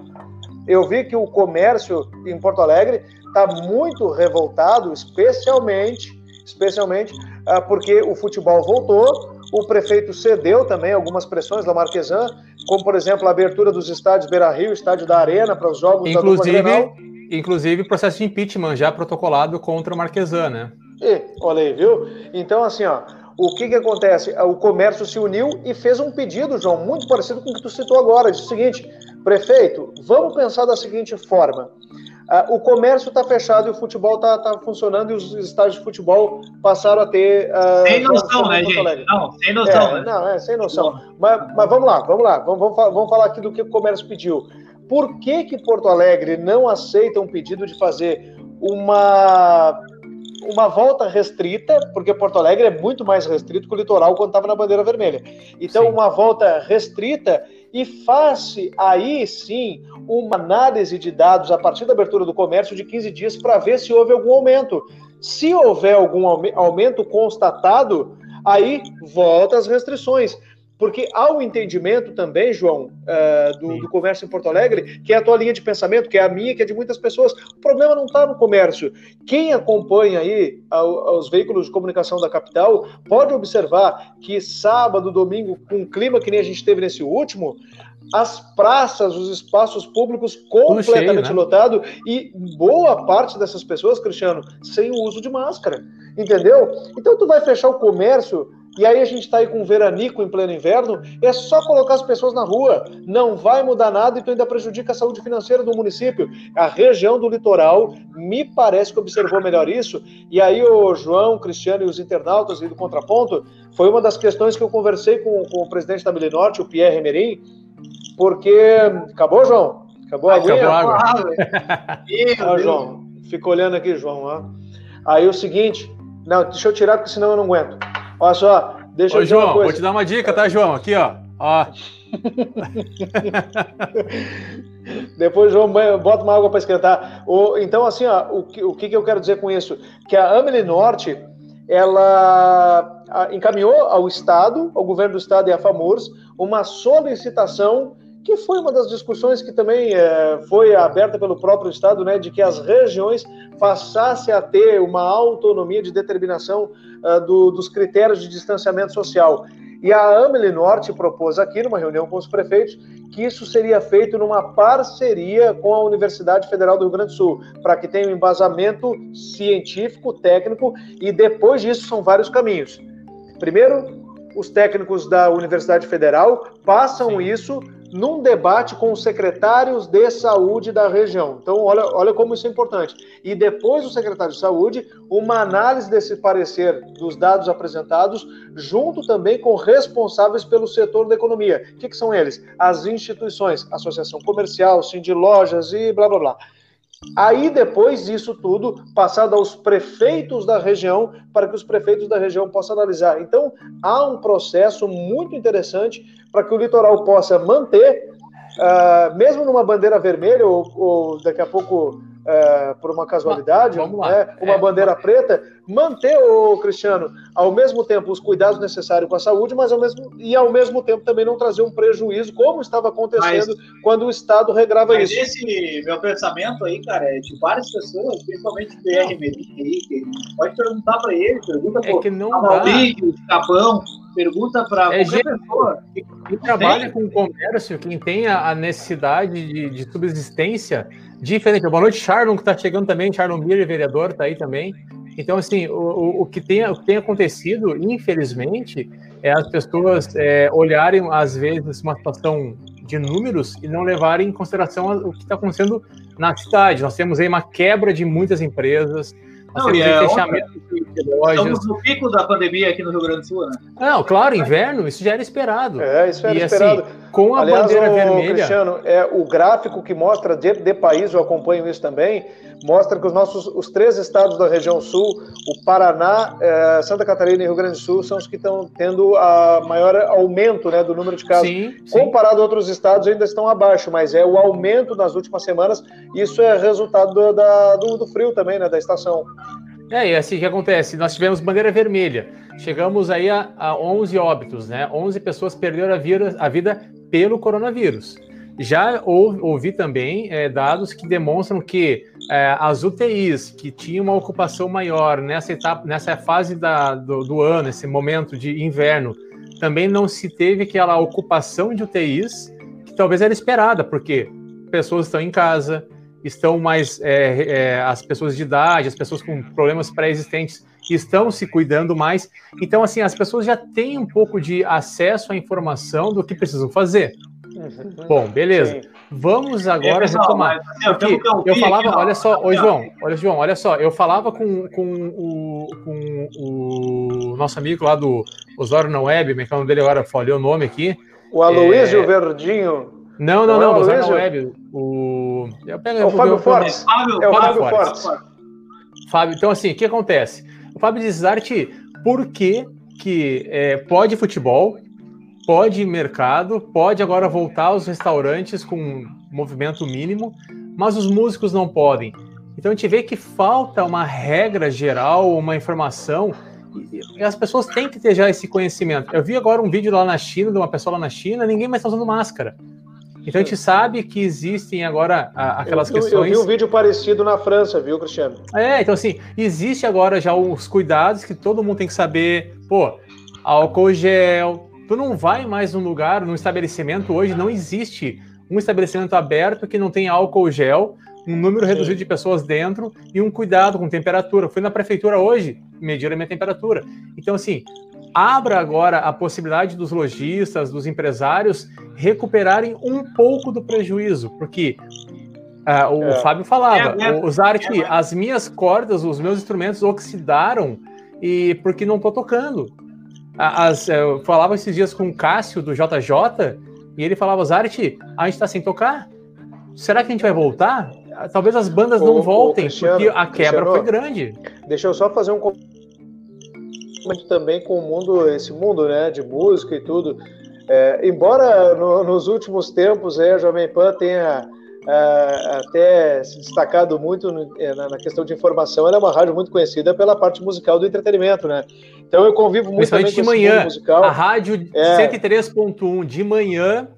eu vi que o comércio em Porto Alegre está muito revoltado, especialmente, especialmente uh, porque o futebol voltou, o prefeito cedeu também algumas pressões da Marquesan, como por exemplo a abertura dos estádios Beira Rio, estádio da Arena para os jogos inclusive, da Inclusive processo de impeachment já protocolado contra o Marquesan, né? E, olha aí, viu? Então, assim, ó, o que que acontece? O comércio se uniu e fez um pedido, João, muito parecido com o que tu citou agora. Diz o seguinte, prefeito, vamos pensar da seguinte forma. Uh, o comércio está fechado e o futebol está tá funcionando e os estádios de futebol passaram a ter. Uh, sem noção, né, gente? Não, sem noção. É, né? Não, é, sem noção. Mas, mas, vamos lá, vamos lá. Vamos, vamos, vamos falar aqui do que o comércio pediu. Por que, que Porto Alegre não aceita um pedido de fazer uma uma volta restrita, porque Porto Alegre é muito mais restrito que o litoral quando estava na bandeira vermelha. Então, sim. uma volta restrita e faz-se aí sim uma análise de dados a partir da abertura do comércio de 15 dias para ver se houve algum aumento. Se houver algum aumento constatado, aí volta as restrições. Porque há o um entendimento também, João, uh, do, do, comércio em Porto Alegre, que é a tua linha de pensamento, que é a minha, que é de muitas pessoas. O problema não está no comércio. Quem acompanha aí os veículos de comunicação da capital pode observar que sábado, domingo, com um clima que nem a gente teve nesse último, as praças, os espaços públicos completamente cheio, né? lotados e boa parte dessas pessoas, Cristiano, sem o uso de máscara. Entendeu? Então tu vai fechar o comércio e aí a gente está aí com um veranico em pleno inverno, é só colocar as pessoas na rua. Não vai mudar nada e tu ainda prejudica a saúde financeira do município. A região do litoral me parece que observou melhor isso. E aí o João, o Cristiano e os internautas e do Contraponto, foi uma das questões que eu conversei com, com o presidente da Norte, o Pierre Merim, porque... Acabou, João? Acabou a água? Acabou a água. ah, João, fica olhando aqui, João. Ó. Aí o seguinte... Não, deixa eu tirar, porque senão eu não aguento. Olha só, deixa Ô, eu João, vou te dar uma dica, tá, João? Aqui, ó. ó. Depois, João, bota uma água para esquentar. Então, assim, ó, o, que, o que eu quero dizer com isso? Que a Amelie Norte, ela encaminhou ao Estado, ao governo do Estado e à FAMURS, uma solicitação que foi uma das discussões que também é, foi aberta pelo próprio Estado, né, de que as regiões passassem a ter uma autonomia de determinação uh, do, dos critérios de distanciamento social. E a Amelie Norte propôs aqui, numa reunião com os prefeitos, que isso seria feito numa parceria com a Universidade Federal do Rio Grande do Sul, para que tenha um embasamento científico, técnico, e depois disso são vários caminhos. Primeiro, os técnicos da Universidade Federal passam Sim. isso num debate com os secretários de saúde da região. Então, olha, olha como isso é importante. E depois o secretário de saúde, uma análise desse parecer dos dados apresentados, junto também com responsáveis pelo setor da economia. O que, que são eles? As instituições, associação comercial, lojas e blá blá blá. Aí, depois disso tudo, passado aos prefeitos da região, para que os prefeitos da região possam analisar. Então, há um processo muito interessante para que o litoral possa manter, uh, mesmo numa bandeira vermelha, ou, ou daqui a pouco é, por uma casualidade, né, uma é, bandeira preta, manter o Cristiano ao mesmo tempo os cuidados necessários com a saúde, mas ao mesmo e ao mesmo tempo também não trazer um prejuízo, como estava acontecendo mas, quando o Estado regrava mas isso. Esse meu pensamento aí, cara, é de várias pessoas, principalmente o PR que pode perguntar para ele, pergunta é que não dá. Capão, pergunta para é qualquer pessoa. Quem trabalha com comércio, quem tem a necessidade de, de subsistência diferente. Boa noite, Charlon, que está chegando também. Charlon Miller, vereador, está aí também. Então, assim, o, o, que tem, o que tem acontecido, infelizmente, é as pessoas é, olharem, às vezes, uma situação de números e não levarem em consideração o que está acontecendo na cidade. Nós temos aí uma quebra de muitas empresas, não, e é fechamento de lojas. Estamos no pico da pandemia aqui no Rio Grande do Sul, né? Não, claro, inverno, isso já era esperado. É, isso era e, assim, esperado. Assim, com a Aliás, bandeira vermelha. Cristiano, é, o gráfico que mostra de, de país, eu acompanho isso também, mostra que os nossos os três estados da região sul, o Paraná, é, Santa Catarina e Rio Grande do Sul, são os que estão tendo a maior aumento né, do número de casos. Sim, sim. Comparado a outros estados, ainda estão abaixo, mas é o aumento nas últimas semanas. Isso é resultado do, da, do, do frio também, né, da estação. É, e assim, que acontece? Nós tivemos bandeira vermelha. Chegamos aí a, a 11 óbitos, né? 11 pessoas perderam a vida, a vida pelo coronavírus. Já ouvi também é, dados que demonstram que é, as UTIs que tinham uma ocupação maior nessa etapa, nessa fase da, do, do, ano, esse momento de inverno, também não se teve aquela ocupação de UTIs que talvez era esperada, porque pessoas estão em casa, estão mais é, é, as pessoas de idade, as pessoas com problemas pré-existentes estão se cuidando mais. Então, assim, as pessoas já têm um pouco de acesso à informação do que precisam fazer. Bom, beleza. Sim. Vamos agora é, retomar. Mas, assim, eu, eu falava, aqui, olha só, oi João, olha João, olha só, eu falava com, com, o, com o nosso amigo lá do Osório na Web, como é é o nome dele agora? Falei o nome aqui. O Aloysio é... Verdinho. Não, não, não, não Osório na Web. O, eu pego, é o Fábio Fortes. É o Fábio Fortes. Fábio, então assim, o que acontece? O Fábio diz, Arte, por que que é, pode futebol, pode mercado, pode agora voltar aos restaurantes com movimento mínimo, mas os músicos não podem. Então a gente vê que falta uma regra geral, uma informação, e as pessoas têm que ter já esse conhecimento. Eu vi agora um vídeo lá na China, de uma pessoa lá na China, ninguém mais está usando máscara. Então a gente sabe que existem agora aquelas eu, questões. Eu vi um vídeo parecido na França, viu, Cristiano? É, então assim, existe agora já os cuidados que todo mundo tem que saber. Pô, álcool gel, Tu não vai mais num lugar, num estabelecimento hoje, não existe um estabelecimento aberto que não tenha álcool gel, um número Sim. reduzido de pessoas dentro e um cuidado com temperatura. Fui na prefeitura hoje, medir a minha temperatura. Então, assim, abra agora a possibilidade dos lojistas, dos empresários recuperarem um pouco do prejuízo, porque uh, o é. Fábio falava, é, é, é, as minhas cordas, os meus instrumentos oxidaram e porque não estou tocando. As, é, eu falava esses dias com o Cássio do JJ e ele falava, Zarte, a gente está sem tocar. Será que a gente vai voltar? Talvez as bandas não voltem, porque a quebra foi grande. Deixa eu só fazer um também com o mundo, esse mundo, né, de música e tudo. É, embora no, nos últimos tempos a Jovem Pan tenha é, até se destacado muito é, na, na, questão de informação, ela é uma rádio muito conhecida pela parte musical do entretenimento, né? Então eu convivo muito também de manhã, musical. A rádio é, 103.1 de manhã,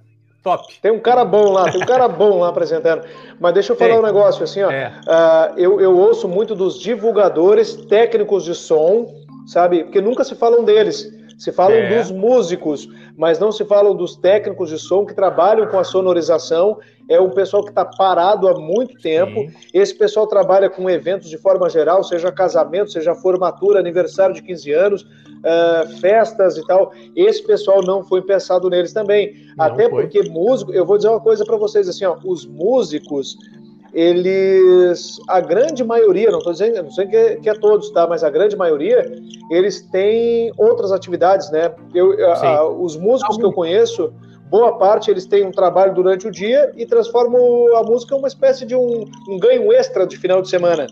top. Tem um cara bom lá, tem um cara bom lá apresentando. Mas deixa eu falar um negócio assim, ó. É. Uh, eu, eu ouço muito dos divulgadores técnicos de som, sabe? Porque nunca se falam deles. Se falam é. dos músicos, mas não se falam dos técnicos de som que trabalham com a sonorização. É um pessoal que está parado há muito tempo. Sim. Esse pessoal trabalha com eventos de forma geral, seja casamento, seja formatura, aniversário de 15 anos, uh, festas e tal. Esse pessoal não foi pensado neles também. Não Até foi. porque músico, eu vou dizer uma coisa para vocês assim, ó, os músicos eles, a grande maioria, não estou dizendo, não sei que é, que é, todos, tá? Mas a grande maioria, eles têm outras atividades, né? Eu, a, os músicos que eu conheço, boa parte eles têm um trabalho durante o dia e transformam a música em uma espécie de um, um ganho extra de final de semana.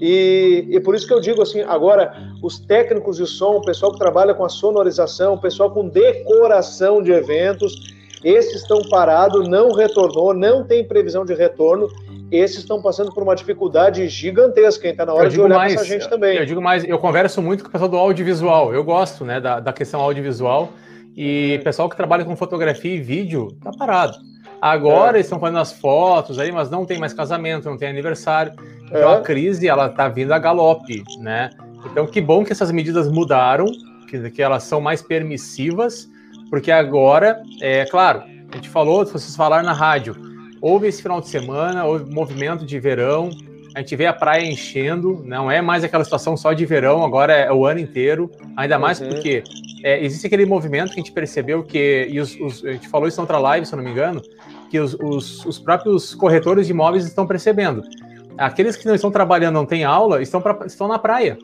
E, e, por isso que eu digo assim, agora, os técnicos de som, o pessoal que trabalha com a sonorização, o pessoal com decoração de eventos, esses estão parados, não retornou, não tem previsão de retorno. Esses estão passando por uma dificuldade gigantesca, então tá na hora de olhar mais, essa gente também. Eu digo mais, eu converso muito com o pessoal do audiovisual, eu gosto né, da, da questão audiovisual, e o pessoal que trabalha com fotografia e vídeo tá parado. Agora é. eles estão fazendo as fotos aí, mas não tem mais casamento, não tem aniversário. Então é. a crise ela tá vindo a galope, né? Então que bom que essas medidas mudaram, que, que elas são mais permissivas, porque agora, é claro, a gente falou, vocês falaram na rádio, houve esse final de semana, houve movimento de verão, a gente vê a praia enchendo, não é mais aquela situação só de verão, agora é o ano inteiro, ainda mais uhum. porque é, existe aquele movimento que a gente percebeu que, e os, os, a gente falou isso na outra live, se eu não me engano, que os, os, os próprios corretores de imóveis estão percebendo. Aqueles que não estão trabalhando, não têm aula, estão, pra, estão na praia.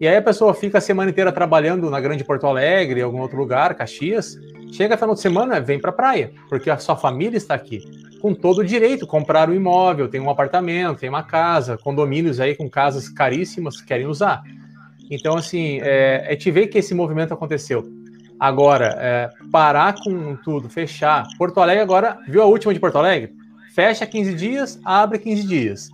E aí a pessoa fica a semana inteira trabalhando na Grande Porto Alegre, em algum outro lugar, Caxias. Chega final de semana, vem para a praia, porque a sua família está aqui. Com todo o direito, comprar um imóvel, tem um apartamento, tem uma casa, condomínios aí com casas caríssimas que querem usar. Então, assim, é, é te ver que esse movimento aconteceu. Agora, é, parar com tudo, fechar. Porto Alegre agora, viu a última de Porto Alegre? Fecha 15 dias, abre 15 dias.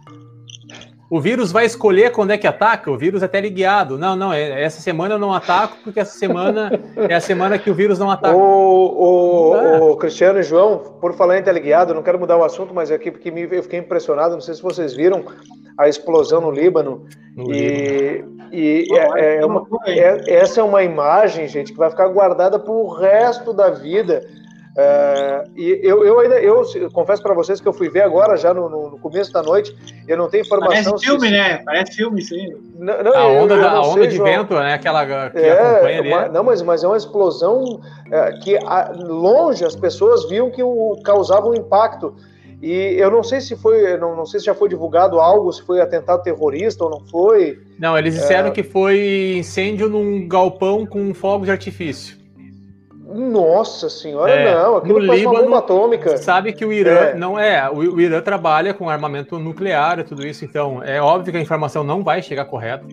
O vírus vai escolher quando é que ataca? O vírus é teleguiado. Não, não, é, essa semana eu não ataco, porque essa semana é a semana que o vírus não ataca. O, o, ah. o Cristiano e João, por falar em teleguiado, não quero mudar o assunto, mas aqui porque me, eu fiquei impressionado, não sei se vocês viram a explosão no Líbano. No e, Líbano. e é, é uma, é, essa é uma imagem, gente, que vai ficar guardada para o resto da vida é, e eu, eu ainda, eu confesso para vocês que eu fui ver agora, já no, no, começo da noite, eu não tenho informação. Parece filme, se... né? Parece filme, sim. Não, não, a onda, da, a onda de vento, né? Aquela que é, acompanha ali. Uma, não, mas, mas é uma explosão é, que a, longe as pessoas viam que o, causava um impacto. E eu não sei se foi, não, não sei se já foi divulgado algo, se foi atentado terrorista ou não foi. Não, eles disseram é. que foi incêndio num galpão com fogo de artifício. Nossa senhora, é, não. Aquilo no Líbano, uma bomba atômica. Sabe que o Irã é. não é. O, o, Irã trabalha com armamento nuclear e tudo isso, então é óbvio que a informação não vai chegar correta.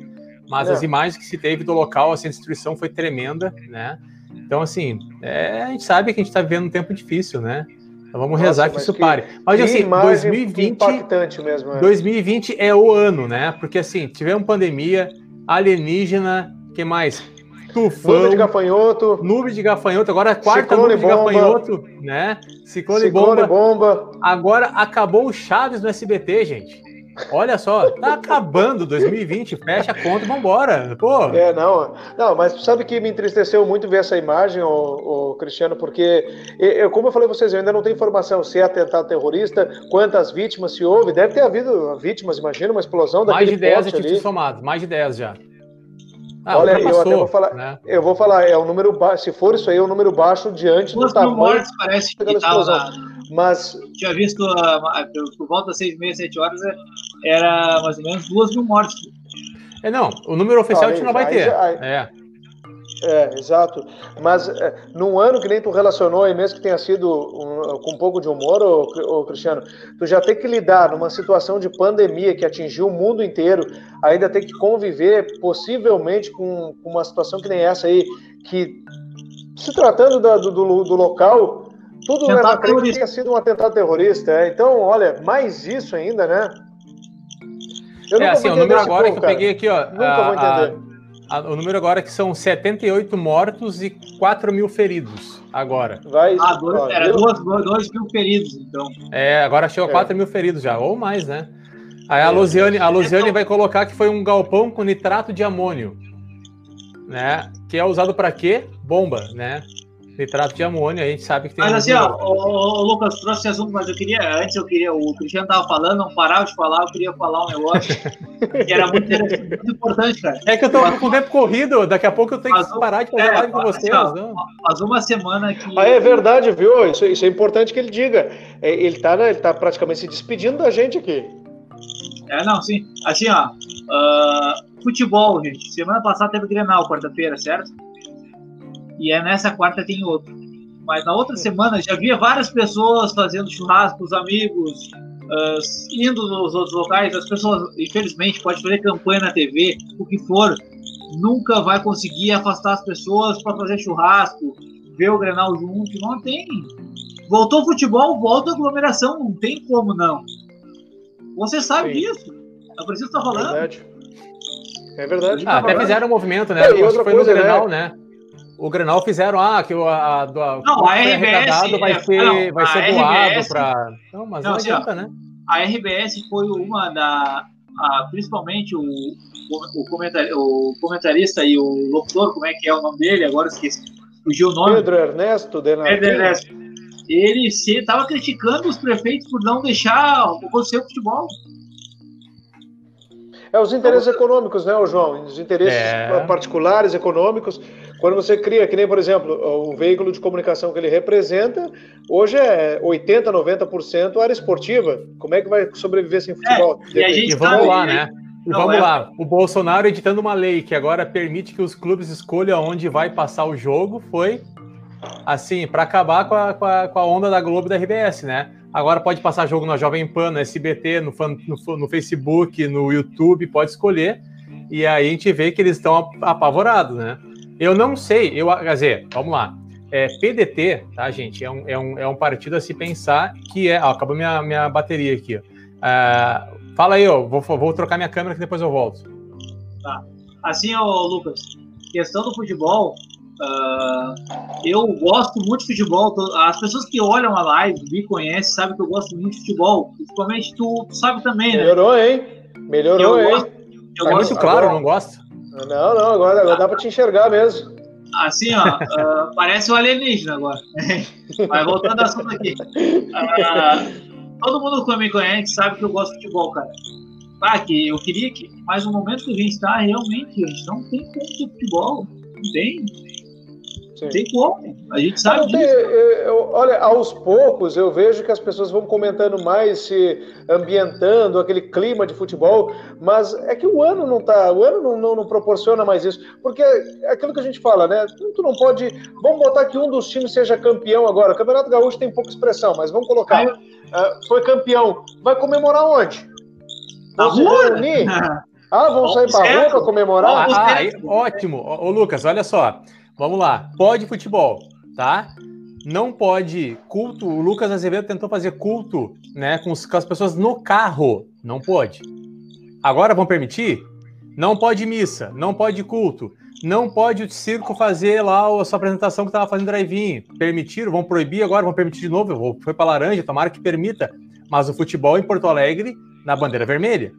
Mas é. as imagens que se teve do local, assim, a destruição foi tremenda, né? Então, assim, é, a gente sabe que a gente está vivendo um tempo difícil, né? Então vamos Nossa, rezar que isso que, pare. Mas assim, 2020, impactante mesmo, é. 2020 é o ano, né? Porque assim, tivemos pandemia, alienígena, que mais? Tufão. Nuvem de gafanhoto. Nuvem de gafanhoto. Agora a quarta nuvem de gafanhoto, né? Ciclone, Ciclone bomba. bomba. Agora acabou o Chaves no SBT, gente. Olha só, tá acabando 2020, fecha a conta, vambora. Pô. É, não, não, mas sabe que me entristeceu muito ver essa imagem, o, Cristiano, porque eu, como eu falei pra vocês, eu ainda não tenho informação se é atentado terrorista, quantas vítimas se houve, deve ter havido vítimas, imagina uma explosão Mais de 10 ativos somados, mais de 10 já. Ah, Olha, passou, eu até vou falar, né? eu vou falar, é um número baixo, se for isso aí, é um número baixo diante Duas do tamanho. mortes parece que tava, mas tinha visto uh, por volta das seis meia, sete horas, é, era mais ou menos duas mil mortes. É não, o número oficial a gente não vai ter. é. É, exato. Mas é, num ano que nem tu relacionou, e mesmo que tenha sido um, com um pouco de humor, ô, ô, Cristiano, tu já tem que lidar numa situação de pandemia que atingiu o mundo inteiro, ainda tem que conviver possivelmente com, com uma situação que nem essa aí, que se tratando da, do, do, do, local, tudo leva a crer que tenha sido um atentado terrorista. É. Então, olha, mais isso ainda, né? Eu é, assim, o número agora povo, que eu peguei aqui, ó. Nunca a, vou entender. A o número agora é que são 78 mortos e 4 mil feridos agora. Vai, ah, dois, era 2 mil feridos, então. É, agora chegou a 4 é. mil feridos já, ou mais, né? Aí a é. Luziane, a Luziane vai colocar que foi um galpão com nitrato de amônio, né? Que é usado para quê? Bomba, né? Nitrato de amônio, a gente sabe que tem. Mas assim, ó, o, o, Lucas trouxe esse assunto, mas eu queria, antes eu queria, o Cristiano tava falando, não parava de falar, eu queria falar um negócio que era muito, muito importante, cara. É que eu tô com o tempo corrido, daqui a pouco eu tenho que parar de fazer é, live com vocês. Assim, ó, faz uma semana que. Ah, é verdade, viu? Isso, isso é importante que ele diga. É, ele tá, né, ele tá praticamente se despedindo da gente aqui. É, não, sim. Assim, ó, uh, futebol, gente. Semana passada teve Grenal, quarta-feira, certo? E é nessa quarta tem outro. Mas na outra semana já havia várias pessoas fazendo churrasco, os amigos, uh, indo nos outros locais. As pessoas, infelizmente, pode fazer campanha na TV, o que for, nunca vai conseguir afastar as pessoas para fazer churrasco, ver o Grenal junto. Não tem. Voltou o futebol, volta a aglomeração, não tem como não. Você sabe Sim. disso. Eu preciso estar falando. É verdade. É verdade. Ah, até fizeram um movimento, né? É, e outra foi coisa, no Grenal, né? né? O Grenal fizeram, ah, que o a, a, não, a RBS vai ser, não, vai ser doado para. Não, mas não, não assim, adianta, né? A RBS foi uma da. A, principalmente o, o, comentar, o comentarista e o locutor, como é que é o nome dele? Agora esqueci. Fugiu o nome. Pedro Ernesto Denardim. Pedro Ernesto. Ele estava criticando os prefeitos por não deixar acontecer o futebol. É os interesses econômicos, né, João? Os interesses é. particulares, econômicos. Quando você cria, que nem, por exemplo, o veículo de comunicação que ele representa, hoje é 80%, 90% área esportiva. Como é que vai sobreviver sem futebol? É, e, a gente e vamos lá, né? E vamos é... lá. O Bolsonaro editando uma lei que agora permite que os clubes escolham onde vai passar o jogo foi assim, para acabar com a, com a, com, a, onda da Globo e da RBS, né? Agora pode passar jogo na Jovem Pan, no SBT, no, no, no Facebook, no YouTube, pode escolher. E aí a gente vê que eles estão apavorados, né? Eu não sei, eu, quer dizer, vamos lá. É, PDT, tá, gente? É um, é, um, é um partido a se pensar que é. Ó, acabou minha, minha bateria aqui. Ó. Uh, fala aí, ó, vou, vou trocar minha câmera que depois eu volto. Tá. Assim, ó, Lucas, questão do futebol, uh, eu gosto muito de futebol. As pessoas que olham a live, me conhecem, sabem que eu gosto muito de futebol. Principalmente tu, tu sabe também, né? Melhorou, hein? Melhorou, eu hein? Gosto, eu tá gosto, muito claro, agora, não gosto. Não, não, agora, agora dá pra te enxergar mesmo. Assim, ó, uh, parece um alienígena agora. Mas voltando ao assunto aqui. Uh, todo mundo que me conhece sabe que eu gosto de futebol, cara. Ah, que eu queria que. Mas o momento que a gente está, realmente, a gente não tem como de futebol. Não tem. Sim. Tem como, a gente sabe disso. eu, olha, aos poucos eu vejo que as pessoas vão comentando mais, se ambientando, aquele clima de futebol, mas é que o ano não tá, o ano não, não, não, proporciona mais isso, porque é aquilo que a gente fala, né? Tu não pode, vamos botar que um dos times seja campeão agora, o Campeonato Gaúcho tem pouca expressão, mas vamos colocar, uh, foi campeão, vai comemorar onde? Se reunir? Ah, vão sair para rua para comemorar? Ah, aí, ótimo. Ô, Lucas, olha só. Vamos lá. Pode futebol, tá? Não pode culto. O Lucas Azevedo tentou fazer culto, né, com, os, com as pessoas no carro. Não pode. Agora vão permitir? Não pode missa, não pode culto, não pode o circo fazer lá a sua apresentação que estava fazendo drive-in. Permitiram, vão proibir agora, vão permitir de novo. Foi para laranja, tomara que permita. Mas o futebol em Porto Alegre na bandeira vermelha.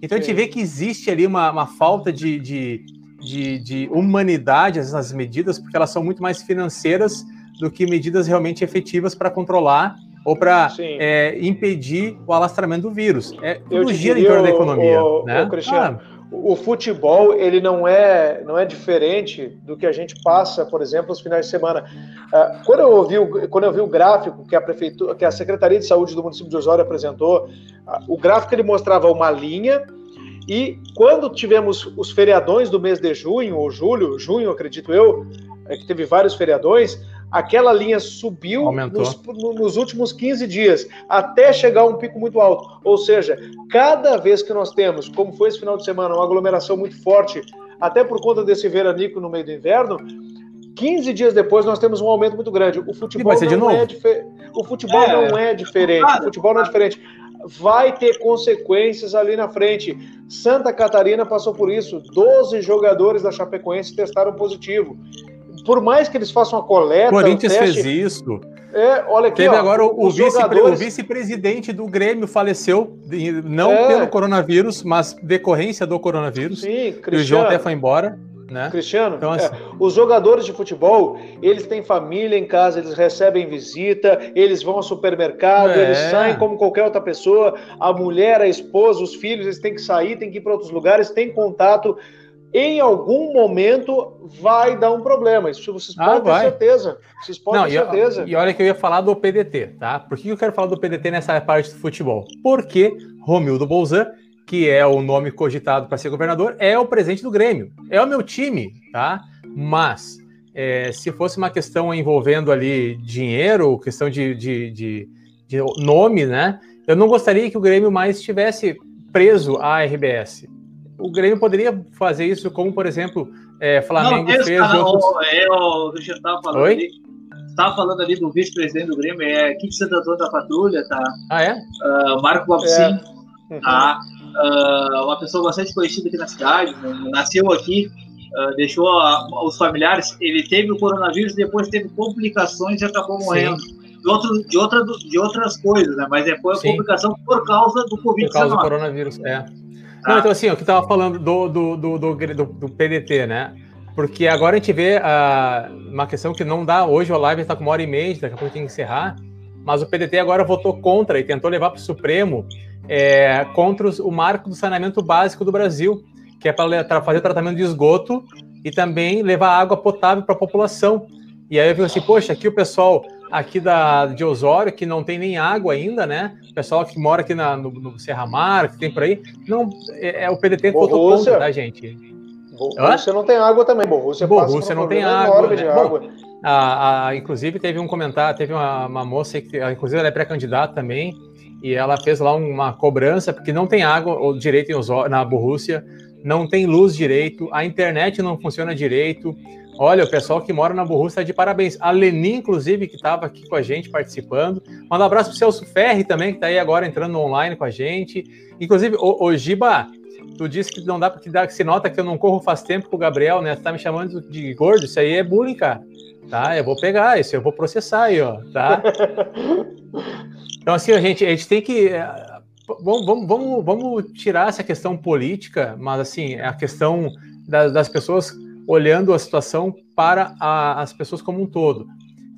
Então a gente vê que existe ali uma, uma falta de, de de, de humanidade nas medidas, porque elas são muito mais financeiras do que medidas realmente efetivas para controlar ou para é, impedir o alastramento do vírus. É tudo gira em torno da economia. O, né? o Cristiano, ah. o futebol ele não é não é diferente do que a gente passa, por exemplo, nos finais de semana. Uh, quando eu ouvi o, quando eu vi o gráfico que a prefeitura, que a Secretaria de Saúde do município de Osório apresentou, o gráfico ele mostrava uma linha e quando tivemos os feriadões do mês de junho ou julho, junho, acredito eu, é que teve vários feriadões, aquela linha subiu nos, nos, últimos 15 dias, até chegar a um pico muito alto. Ou seja, cada vez que nós temos, como foi esse final de semana, uma aglomeração muito forte, até por conta desse veranico no meio do inverno, 15 dias depois nós temos um aumento muito grande. O futebol não é, o futebol é, não é diferente. O futebol não é diferente vai ter consequências ali na frente. Santa Catarina passou por isso. 12 jogadores da Chapecoense testaram positivo. Por mais que eles façam a coleta. Corinthians teste, fez isso. É, olha aqui. Teve ó, agora o, jogadores... o vice-presidente do Grêmio faleceu, não é. pelo coronavírus, mas decorrência do coronavírus. Sim, Cristiano. E o João até foi embora. Né? Cristiano, então, assim... é, os jogadores de futebol, eles têm família em casa, eles recebem visita, eles vão ao supermercado, é. eles saem como qualquer outra pessoa. A mulher, a esposa, os filhos, eles têm que sair, têm que ir para outros lugares, têm contato. Em algum momento vai dar um problema. Isso vocês ah, podem ter certeza. Vocês podem Não, ter certeza. E, e olha que eu ia falar do PDT, tá? Por que eu quero falar do PDT nessa parte do futebol? Porque Romildo Bolzan que é o nome cogitado para ser governador, é o presidente do Grêmio. É o meu time, tá? Mas é, se fosse uma questão envolvendo ali dinheiro, questão de, de, de, de, nome, né? Eu não gostaria que o Grêmio mais estivesse preso à RBS. O Grêmio poderia fazer isso, como por exemplo, é, Flamengo não, fez. Cara, outros... é, o, eu estar falando Oi? ali. Estava falando ali do vice-presidente do Grêmio, é Kit Santo Antônio da Patrulha, tá? Ah, é? Uh, Marco Babsin, é. tá? Uh, uma pessoa bastante conhecida aqui na cidade, né? nasceu aqui, uh, deixou a, os familiares, ele teve o coronavírus, depois teve complicações e acabou morrendo. De, outro, de, outra, de outras coisas, né? Mas é, foi a Sim. complicação por causa do Covid-19. Por causa do coronavírus, é. Tá. Não, então assim, o que estava falando do, do, do, do, do PDT, né? Porque agora a gente vê uh, uma questão que não dá. Hoje o live está com uma hora e meia, daqui a pouco tem que encerrar. Mas o PDT agora votou contra e tentou levar para o Supremo é, contra os, o marco do saneamento básico do Brasil, que é para fazer tratamento de esgoto e também levar água potável para a população. E aí eu vi assim, poxa, aqui o pessoal aqui da, de Osório, que não tem nem água ainda, né? O pessoal que mora aqui na, no, no Serra Mar, que tem por aí, não, é, é o PDT que votou contra, tá, gente? Borrússia não tem água também, Borrússia, Borrússia não tem água. Né? água. Bom, a, a, inclusive teve um comentário, teve uma, uma moça que, inclusive ela é pré-candidata também, e ela fez lá uma cobrança, porque não tem água direito na Borrússia, não tem luz direito, a internet não funciona direito. Olha, o pessoal que mora na Borrússia está de parabéns. A Leni, inclusive, que estava aqui com a gente participando. Manda um abraço para o Celso Ferri também, que está aí agora entrando online com a gente. Inclusive, o, o Giba, tu disse que não dá porque dá, que se nota que eu não corro faz tempo com o Gabriel, né? Você tá me chamando de gordo, isso aí é bullying, cara. Tá? Eu vou pegar isso, eu vou processar aí, ó, tá? Então, assim, a gente, a gente tem que. É, vamos, vamos, vamos, vamos tirar essa questão política, mas, assim, é a questão das, das pessoas olhando a situação para a, as pessoas como um todo.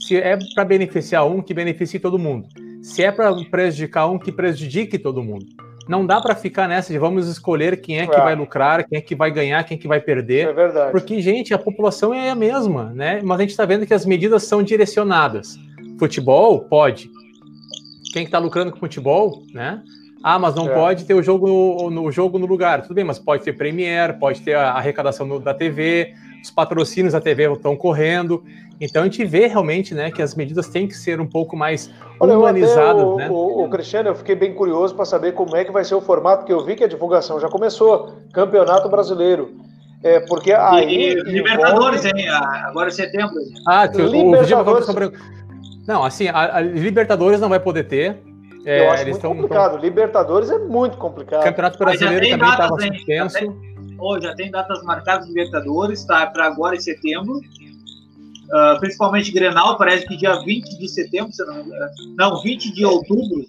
Se é para beneficiar um, que beneficie todo mundo. Se é para prejudicar um, que prejudique todo mundo. Não dá para ficar nessa de vamos escolher quem é que é. vai lucrar, quem é que vai ganhar, quem é que vai perder. É verdade. Porque, gente, a população é a mesma, né? Mas a gente está vendo que as medidas são direcionadas. Futebol, pode quem está lucrando com futebol, né? Ah, mas não é. pode ter o jogo no, no, jogo no lugar. Tudo bem, mas pode ter Premier, pode ter a arrecadação no, da TV, os patrocínios da TV estão correndo. Então a gente vê realmente, né, que as medidas têm que ser um pouco mais Olha, humanizadas, o, né? O, o, Cristiano, eu fiquei bem curioso para saber como é que vai ser o formato, porque eu vi que a divulgação já começou, Campeonato Brasileiro. É, porque aí. E, e Libertadores, hein? Agora é setembro. Ah, Libertadores. O, o não, assim, a, a Libertadores não vai poder ter. É, eu acho muito complicado. Tão... Libertadores é muito complicado. Campeonato Brasileiro também estava suspenso. Já tem, oh, já tem datas marcadas Libertadores, tá? Para agora em setembro. Uh, principalmente Grenal, parece que dia 20 de setembro, se não, não 20 de outubro.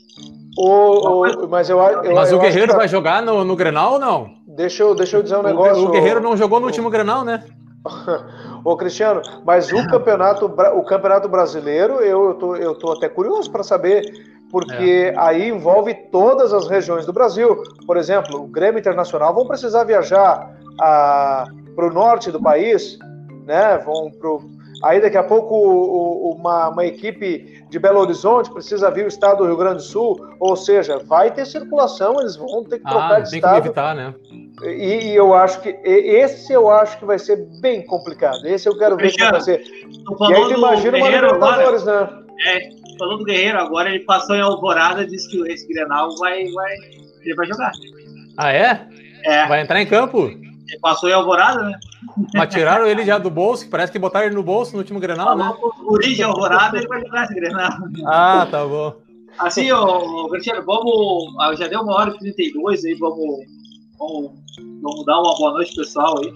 O, o, mas eu, eu mas eu o Guerreiro que... vai jogar no, no Grenal ou não? Deixa eu, deixa eu dizer um negócio. O, o Guerreiro não jogou no último Grenal, né? Ô Cristiano, mas o campeonato, o campeonato brasileiro, eu tô, eu tô até curioso para saber, porque é. aí envolve todas as regiões do Brasil. Por exemplo, o Grêmio Internacional vão precisar viajar para o norte do país, né? Vão aí daqui a pouco o, uma, uma equipe de Belo Horizonte precisa vir o estado do Rio Grande do Sul, ou seja, vai ter circulação, eles vão ter que trocar ah, de tem estado. Que evitar, né? E, e, eu acho que esse eu acho que vai ser bem complicado. Esse eu quero ver como vai ser. E aí imagina uma Libertadores, né? É, falando do Guerreiro agora, ele passou em Alvorada e disse que esse Grenal vai, vai, ele vai jogar. Ah, é? É. Vai entrar em campo? Ele passou em Alvorada, né? Mas tiraram ele já do bolso, parece que botaram ele no bolso no último Grenal, né? Origem Alvorada, ele vai jogar esse Grenal. Ah, tá bom. Assim, ô, Cristiano, vamos. Ah, já deu uma hora e 32 aí, vamos Vamos, vamos dar uma boa noite, pessoal aí.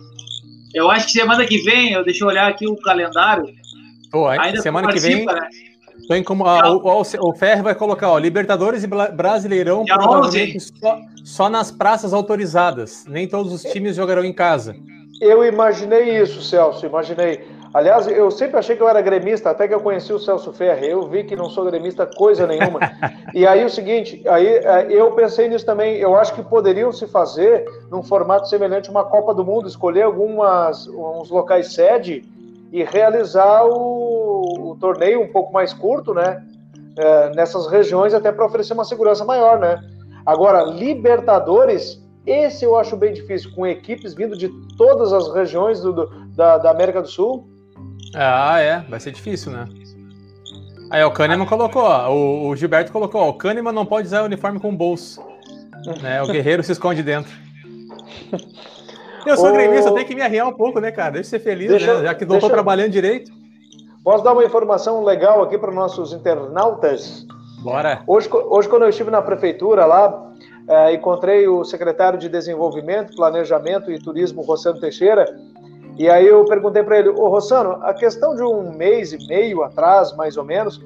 Eu acho que semana que vem, eu deixa eu olhar aqui o calendário. Pô, ainda semana que vem. Né? Tem como, ah, o, o, o Ferro vai colocar, ó, Libertadores e Brasileirão provavelmente só, só, nas praças autorizadas. Nem todos os times jogarão em casa. Eu imaginei isso, Celso, imaginei. Aliás, eu sempre achei que eu era gremista, até que eu conheci o Celso Ferre. Eu vi que não sou gremista coisa nenhuma. e aí o seguinte, aí é, eu pensei nisso também. Eu acho que poderiam se fazer num formato semelhante a uma Copa do Mundo, escolher algumas uns locais sede e realizar o, o torneio um pouco mais curto, né? É, nessas regiões, até para oferecer uma segurança maior, né? Agora, Libertadores, esse eu acho bem difícil, com equipes vindo de todas as regiões do, do da, da América do Sul. Ah, é, vai ser difícil, né? Aí, o Kahneman colocou, ó, o, o, Gilberto colocou, ó, o Kahneman não pode usar o uniforme com bolso. né? O guerreiro se esconde dentro. Eu sou o... gremista, eu tenho que me arriar um pouco, né, cara? Deixa eu ser feliz, deixa, né? Já que não estou trabalhando direito. Posso dar uma informação legal aqui para nossos internautas? Bora. Hoje, hoje, quando eu estive na prefeitura lá, é, encontrei o secretário de Desenvolvimento, Planejamento e Turismo, Rossano Teixeira, e aí eu perguntei para ele, ô Rossano, a questão de um mês e meio atrás, mais ou menos,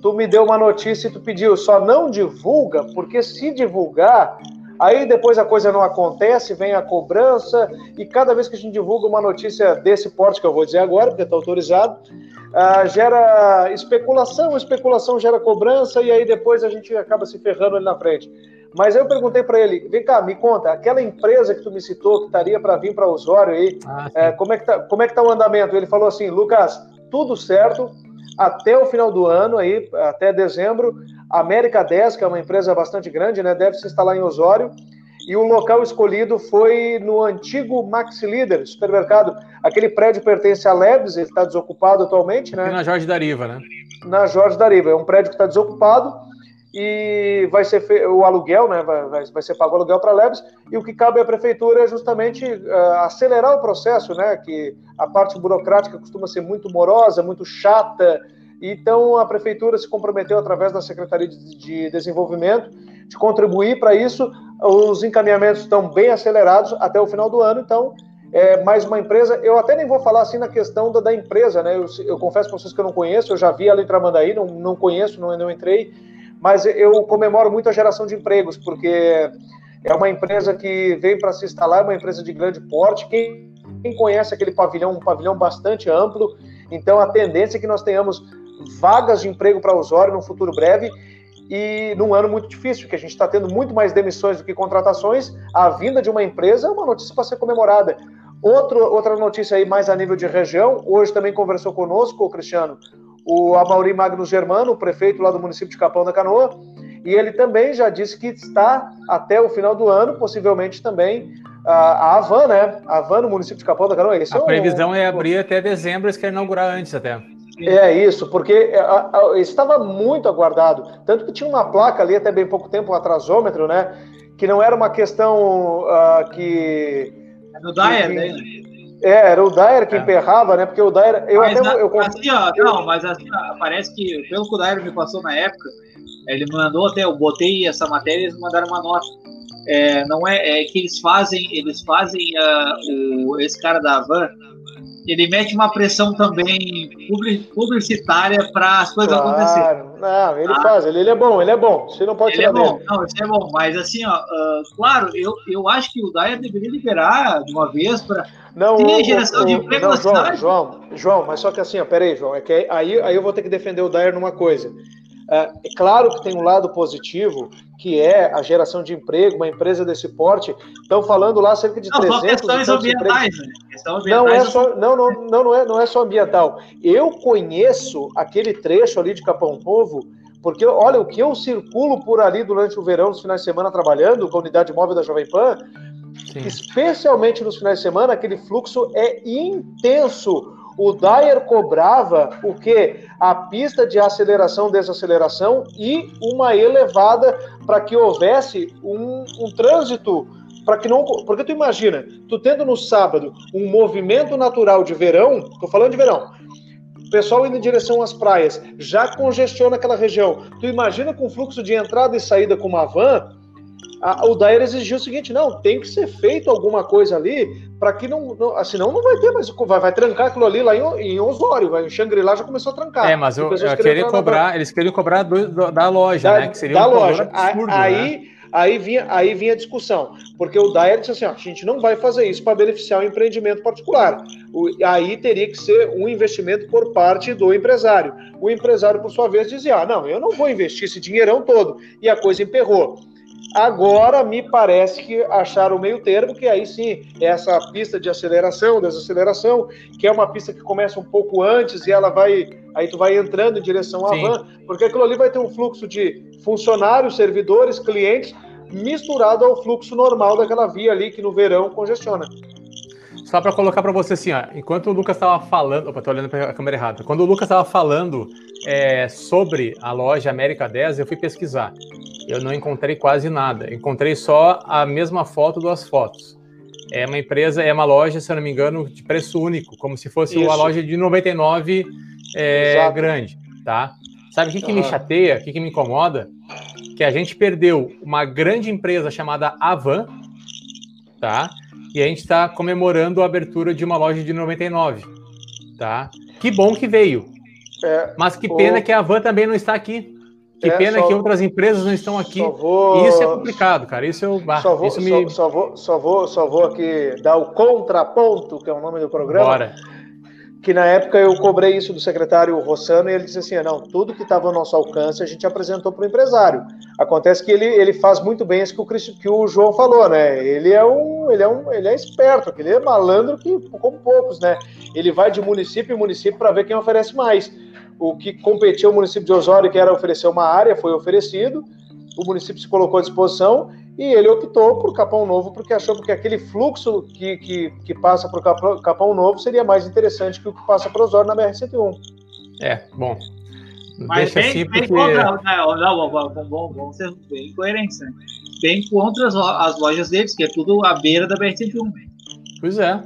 tu me deu uma notícia e tu pediu, só não divulga, porque se divulgar, aí depois a coisa não acontece, vem a cobrança, e cada vez que a gente divulga uma notícia desse porte que eu vou dizer agora, porque está autorizado, uh, gera especulação, especulação gera cobrança, e aí depois a gente acaba se ferrando ali na frente. Mas eu perguntei para ele, vem cá, me conta, aquela empresa que tu me citou que estaria para vir para Osório aí, ah, é, como é que tá, como é que tá o andamento? Ele falou assim, Lucas, tudo certo, até o final do ano aí, até dezembro, a América 10, que é uma empresa bastante grande, né, deve se instalar em Osório, e o local escolhido foi no antigo Maxi Líder, supermercado. Aquele prédio pertence à Lebs, ele está desocupado atualmente, né? E na Jorge Dariva, né? Na Jorge Dariva, é um prédio que está desocupado, e vai ser o aluguel, né, vai, vai, ser pago o aluguel para a Lebes, e o que cabe à prefeitura é justamente uh, acelerar o processo, né, que a parte burocrática costuma ser muito morosa, muito chata, então a prefeitura se comprometeu através da Secretaria de, de Desenvolvimento de contribuir para isso, os encaminhamentos estão bem acelerados até o final do ano, então é mais uma empresa, eu até nem vou falar assim na questão da, da empresa, né, eu, eu confesso para vocês que eu não conheço, eu já vi ela em Tramandaí, não, não conheço, não, não entrei, mas eu comemoro muito a geração de empregos, porque é uma empresa que vem para se instalar, é uma empresa de grande porte. Quem, quem conhece aquele pavilhão, um pavilhão bastante amplo, então a tendência é que nós tenhamos vagas de emprego para Osório no futuro breve e num ano muito difícil, que a gente está tendo muito mais demissões do que contratações, a vinda de uma empresa é uma notícia para ser comemorada. Outro, outra notícia aí mais a nível de região, hoje também conversou conosco, Cristiano, o Amauri Magnus Germano, o prefeito lá do município de Capão da Canoa, e ele também já disse que está até o final do ano, possivelmente também a, Avan, né? A Avan no município de Capão da Canoa. Esse a é previsão um, é abrir até dezembro, eles querem inaugurar antes até. É isso, porque é, estava muito aguardado. Tanto que tinha uma placa ali até bem pouco tempo, um atrasômetro, né? Que não era uma questão uh, que. É do Dyer, né? É, era o Dyer que é. emperrava, né? Porque o Dyer. Eu mas, até, eu, assim, ó, não, mas assim, ó, parece que, pelo que o Dyer me passou na época, ele mandou até, eu botei essa matéria e eles mandaram uma nota. É, não é, é que eles fazem, eles fazem uh, o, esse cara da Van, ele mete uma pressão também publicitária para as coisas claro. acontecerem. Não, ele ah. faz, ele, ele, é bom, ele é bom. Você não pode ele é bom, dele. não, isso é bom, mas assim, ó, uh, claro, eu, eu acho que o Dyer deveria liberar de uma vez para não, ter o, geração o, de emprego não, João, João, João, mas só que assim, ó, peraí, João, é que aí, aí eu vou ter que defender o Dyer numa coisa. É, é claro que tem um lado positivo, que é a geração de emprego, uma empresa desse porte. Estão falando lá cerca de não, 300 só questões ambientais, né? ambientais. Não é só, não, não, não, não, é, não é só ambiental. Eu conheço aquele trecho ali de Capão Povo, porque olha, o que eu circulo por ali durante o verão, nos finais de semana, trabalhando com a unidade móvel da Jovem Pan, Sim. especialmente nos finais de semana, aquele fluxo é intenso o Dyer cobrava o que? A pista de aceleração, desaceleração e uma elevada para que houvesse um, um trânsito para que não. Porque tu imagina, tu tendo no sábado um movimento natural de verão, tô falando de verão, pessoal indo em direção às praias, já congestiona aquela região. Tu imagina com fluxo de entrada e saída com uma van, a, o Dair exigiu o seguinte: não, tem que ser feito alguma coisa ali para que não, não. Senão não vai ter mais. Vai, vai trancar aquilo ali lá em, em Osório, vai, em Xangri-Lá já começou a trancar. É, mas eu, eu queria cobrar, eles queriam cobrar do, do, da loja, da, né? Que seria da um loja. aí, Aí vinha, aí vinha a discussão, porque o Dyer disse assim: ó, a gente não vai fazer isso para beneficiar o empreendimento particular. O, aí teria que ser um investimento por parte do empresário. O empresário, por sua vez, dizia: ah, não, eu não vou investir esse dinheirão todo. E a coisa emperrou. Agora me parece que acharam o meio termo, que aí sim, é essa pista de aceleração, desaceleração, que é uma pista que começa um pouco antes e ela vai. Aí tu vai entrando em direção à van, porque aquilo ali vai ter um fluxo de funcionários, servidores, clientes, misturado ao fluxo normal daquela via ali que no verão congestiona. Só para colocar para você assim, ó, enquanto o Lucas estava falando, opa, tô olhando para a câmera errada. Quando o Lucas estava falando é, sobre a loja América 10, eu fui pesquisar. Eu não encontrei quase nada. Encontrei só a mesma foto das fotos. É uma empresa, é uma loja, se eu não me engano, de preço único, como se fosse Isso. uma loja de 99 é, grande, tá? Sabe o que, que me chateia, o que, que me incomoda? Que a gente perdeu uma grande empresa chamada Avan, tá? E a gente está comemorando a abertura de uma loja de 99, tá? Que bom que veio. É, Mas que pena o... que a Avan também não está aqui. Que é, pena só... que outras empresas não estão aqui. Vou... Isso é complicado, cara. Isso eu. Ah, só, vou, isso me... só, só, vou, só, vou, só vou aqui dar o contraponto, que é o nome do programa. Bora que na época eu cobrei isso do secretário Rossano e ele disse assim, não, tudo que estava ao nosso alcance a gente apresentou para o empresário. Acontece que ele, ele faz muito bem isso que o, que o João falou, né? Ele é um, ele é um, ele é esperto, ele é malandro que como poucos, né? Ele vai de município em município para ver quem oferece mais. O que competiu o município de Osório, que era oferecer uma área, foi oferecido. O município se colocou à disposição e ele optou por Capão Novo porque achou que aquele fluxo que, que, que passa por Capão, Capão Novo seria mais interessante que o que passa por Osório na BR-101. É, bom. Mas Deixa bem, assim bem porque... contra, não, não, vamos, vamos ser bem coerentes, né? Bem contra as, as lojas deles, que é tudo à beira da BR-101. Pois é.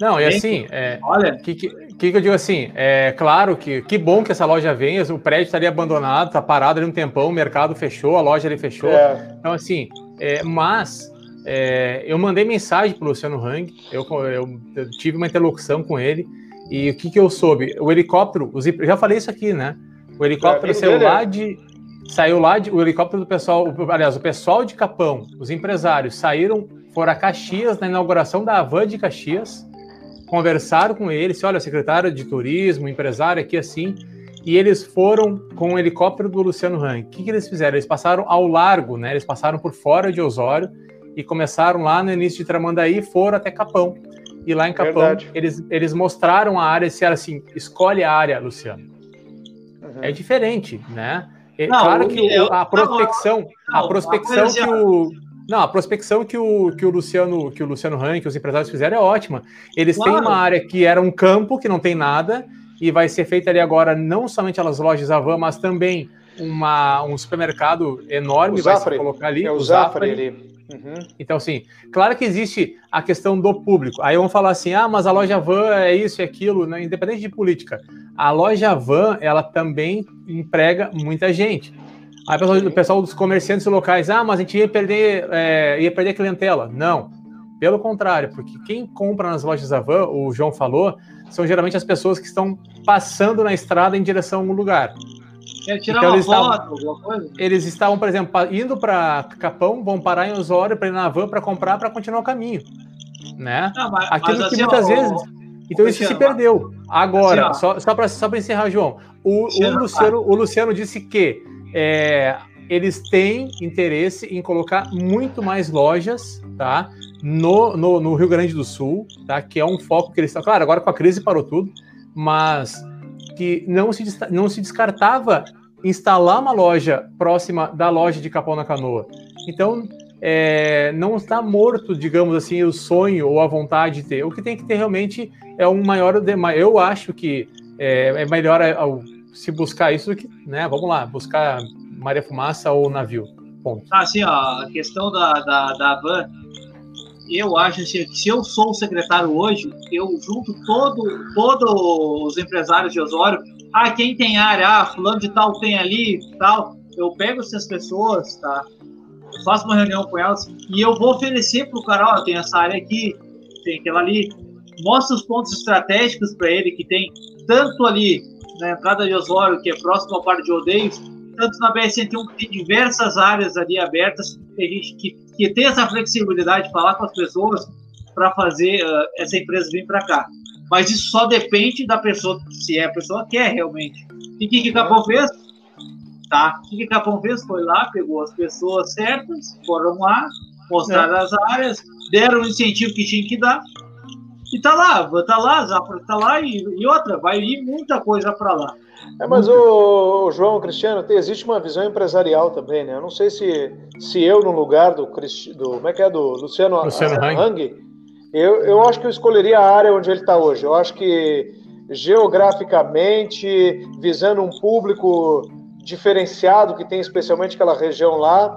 Não, e assim, é, olha, que, que, que, eu digo assim, é claro que que bom que essa loja venha, o prédio estaria abandonado, tá parado ali um tempão, o mercado fechou, a loja ali fechou. É. Então, assim, é, mas é, eu mandei mensagem para o Luciano Hang, eu, eu, eu, tive uma interlocução com ele, e o que, que eu soube? O helicóptero, os, já falei isso aqui, né? O helicóptero é, saiu lá de. Saiu lá de. O helicóptero do pessoal, aliás, o pessoal de Capão, os empresários, saíram, foram a Caxias na inauguração da Avan de Caxias, conversaram com ele, disse, olha, secretário de turismo, empresário aqui assim, e eles foram com o helicóptero do Luciano Hang. O que, que eles fizeram? Eles passaram ao largo, né? Eles passaram por fora de Osório e começaram lá no início de Tramandaí e foram até Capão. E lá em Capão, eles, eles mostraram a área, se era assim, escolhe a área, Luciano. Uhum. É diferente, né? É, não, claro que o, a prospecção, não, a prospecção que o não, a prospecção que o, que o Luciano, que o Luciano Rank, que os empresários fizeram é ótima. Eles claro. têm uma área que era um campo que não tem nada e vai ser feita ali agora não somente as lojas Avan, mas também uma, um supermercado enorme, o vai Zafre, se colocar ali. É o, o Zafre, ali. Uhum. Então, assim, claro que existe a questão do público. Aí vão falar assim, ah, mas a loja van é isso e aquilo, né? independente de política. A loja van, ela também emprega muita gente. Aí o pessoal, o pessoal dos comerciantes locais, ah, mas a gente ia perder, é, ia perder clientela. Não, pelo contrário, porque quem compra nas lojas Avan, o João falou, são geralmente as pessoas que estão passando na estrada em direção a um lugar. Quer tirar então, uma eles foto, estavam, alguma coisa? Eles estavam, por exemplo, indo para Capão, vão parar em Osório para ir na van para comprar para continuar o caminho. Né? Não, mas, Aquilo mas, que assim, muitas ó, vezes. Então isso se perdeu. Agora, assim, só, só para só encerrar, João, o, o, Luciano, o Luciano disse que é, eles têm interesse em colocar muito mais lojas, tá? no, no, no, Rio Grande do Sul, tá? Que é um foco que eles estão. Claro, agora com a crise parou tudo, mas que não se, não se descartava instalar uma loja próxima da loja de Capão na Canoa. Então, é, não está morto, digamos assim, o sonho ou a vontade de ter. O que tem que ter realmente é um maior. Eu acho que é, é melhor é, se buscar isso que, né? Vamos lá, buscar Maria Fumaça ou navio. Ponto. Ah, sim, ó, a questão da, da, da van eu acho que se eu sou o secretário hoje, eu junto todo, todos os empresários de Osório, ah, quem tem área, ah, fulano de tal tem ali, tal, eu pego essas pessoas, tá? Eu faço uma reunião com elas e eu vou oferecer para o cara, ó, tem essa área aqui, tem aquela ali, mostra os pontos estratégicos para ele que tem tanto ali na entrada de Osório, que é próximo ao par de Odeios, tanto na BR-101 que tem diversas áreas ali abertas que, a gente, que, que tem essa flexibilidade de falar com as pessoas para fazer uh, essa empresa vir para cá. Mas isso só depende da pessoa, se é a pessoa quer realmente. E o que, que Capão fez? Tá. O que, que Capão fez? Foi lá, pegou as pessoas certas, foram lá, mostraram é. as áreas, deram o incentivo que tinha que dar. E tá lá, tá lá, Zafra tá lá e, e outra, vai ir muita coisa para lá. É, mas o, o, João Cristiano, tem, existe uma visão empresarial também, né? Eu não sei se, se eu, no lugar do, do como é que é, do Luciano, Luciano Hang, Hang eu, eu acho que eu escolheria a área onde ele está hoje. Eu acho que geograficamente, visando um público diferenciado que tem especialmente aquela região lá,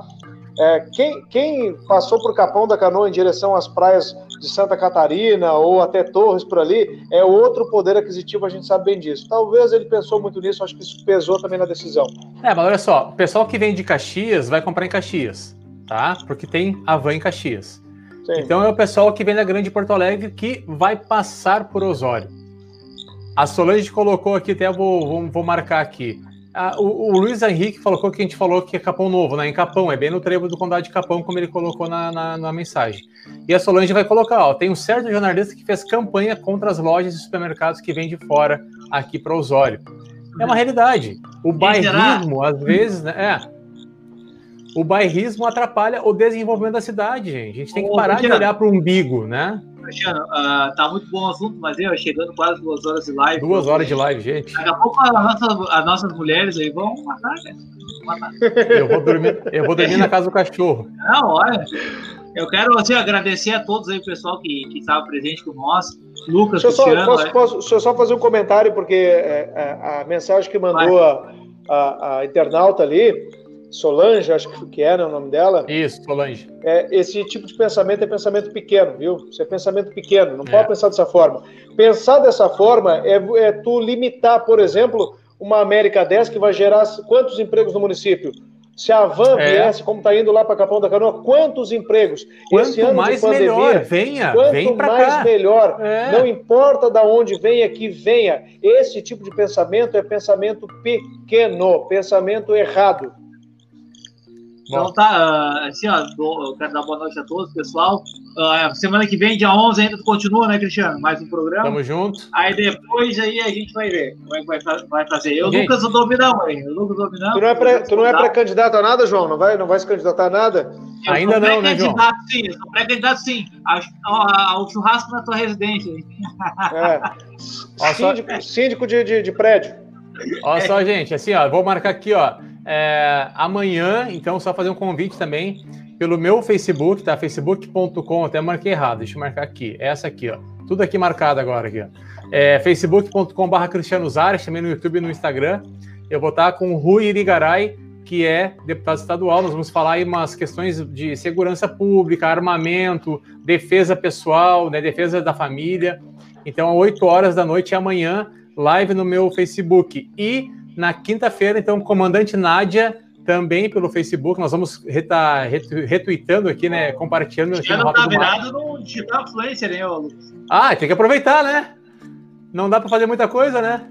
é, quem, quem, passou por Capão da Canoa em direção às praias de Santa Catarina ou até Torres por ali é outro poder aquisitivo, a gente sabe bem disso. Talvez ele pensou muito nisso, acho que isso pesou também na decisão. É, mas olha só, o pessoal que vem de Caxias vai comprar em Caxias, tá? Porque tem a van em Caxias. Sim. Então é o pessoal que vem da Grande Porto Alegre que vai passar por Osório. A Solange colocou aqui, até vou, vou, vou marcar aqui. Ah, o, o, Luiz Henrique colocou que a gente falou que é Capão Novo, né? Em Capão, é bem no trevo do Condado de Capão, como ele colocou na, na, na, mensagem. E a Solange vai colocar, ó, tem um certo jornalista que fez campanha contra as lojas e supermercados que vêm de fora aqui para Osório. É uma realidade. O bairrismo, às vezes, né? É, o bairrismo atrapalha o desenvolvimento da cidade, gente. A gente tem que parar de olhar para o umbigo, né? Cristiano, uh, tá muito bom o assunto, mas eu chegando quase duas horas de live. Duas horas de live, gente. Daqui a pouco as nossas, as nossas mulheres aí vão matar, né? Matar. Eu vou dormir, eu vou dormir na casa do cachorro. Não, olha. Eu quero assim, agradecer a todos aí, pessoal que, que estava presente com nós. Lucas, deixa Cristiano. Só, posso, é... posso, deixa eu só fazer um comentário, porque é, é, a mensagem que mandou a, a, a internauta ali Solange, acho que era o nome dela. Isso, Solange. É, esse tipo de pensamento é pensamento pequeno, viu? Isso é pensamento pequeno, não é. pode pensar dessa forma. Pensar dessa forma é, é tu limitar, por exemplo, uma América 10 que vai gerar quantos empregos no município? Se a van é. viesse, como está indo lá para Capão da Canoa, quantos empregos? Quanto Esse ano mais de pandemia, melhor, venha, quanto vem mais cá. melhor. É. Não importa da onde venha, que venha. Esse tipo de pensamento é pensamento pequeno, pensamento errado. Então tá, ah, assim, ó, eu quero dar boa noite a todos, pessoal. Uh, semana que vem, dia 11, ainda continua, né, Cristiano? Mais um programa. Tamo junto. Aí depois aí a gente vai ver como é que vai, vai fazer. Eu. Lucas, o dominão, hein? Eu, Lucas, dominão. Tu não é pré, tu não é pré-candidato a nada, João? Não vai, não vai se candidatar a nada? Eu ainda não, né, João? Sim, eu sou pré-candidato, sim. Ao, churrasco na tua residência. É. síndico, síndico de, de, de prédio. Olha só, gente, assim, ó, vou marcar aqui, ó. É, amanhã, então, só fazer um convite também pelo meu Facebook, tá? facebook.com, até marquei errado, deixa eu marcar aqui. Essa aqui, ó. Tudo aqui marcado agora aqui, ó. É, facebook.com.br Cristiano Zares, também no YouTube e no Instagram. Eu vou estar com o Rui Irigaray, que é deputado estadual. Nós vamos falar aí umas questões de segurança pública, armamento, defesa pessoal, né, defesa da família. Então, às 8 horas da noite amanhã, live no meu Facebook. E na quinta-feira, então, comandante Nádia, também pelo Facebook, nós vamos estar retweetando aqui, né? Compartilhando. Já não tá virado no digital influencer, né, Lucas? Ah, tem que aproveitar, né? Não dá para fazer muita coisa, né?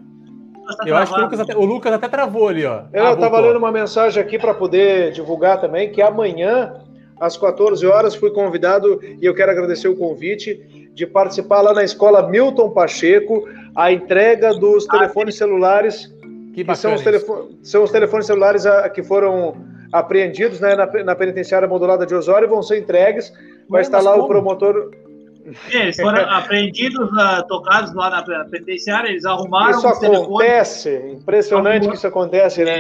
Tá eu acho que o Lucas, até, o Lucas, até, travou ali, ó. Eu ah, estava lendo uma mensagem aqui para poder divulgar também que amanhã, às 14 horas, fui convidado e eu quero agradecer o convite de participar lá na escola Milton Pacheco, a entrega dos ah, telefones celulares que, que são, os são, os telefones celulares a, que foram apreendidos né, na, na, penitenciária modulada de Osório e vão ser entregues. Vai estar lá como? o promotor. É, eles foram apreendidos, uh, tocados lá na penitenciária, eles arrumaram Isso acontece, impressionante que isso acontece, né?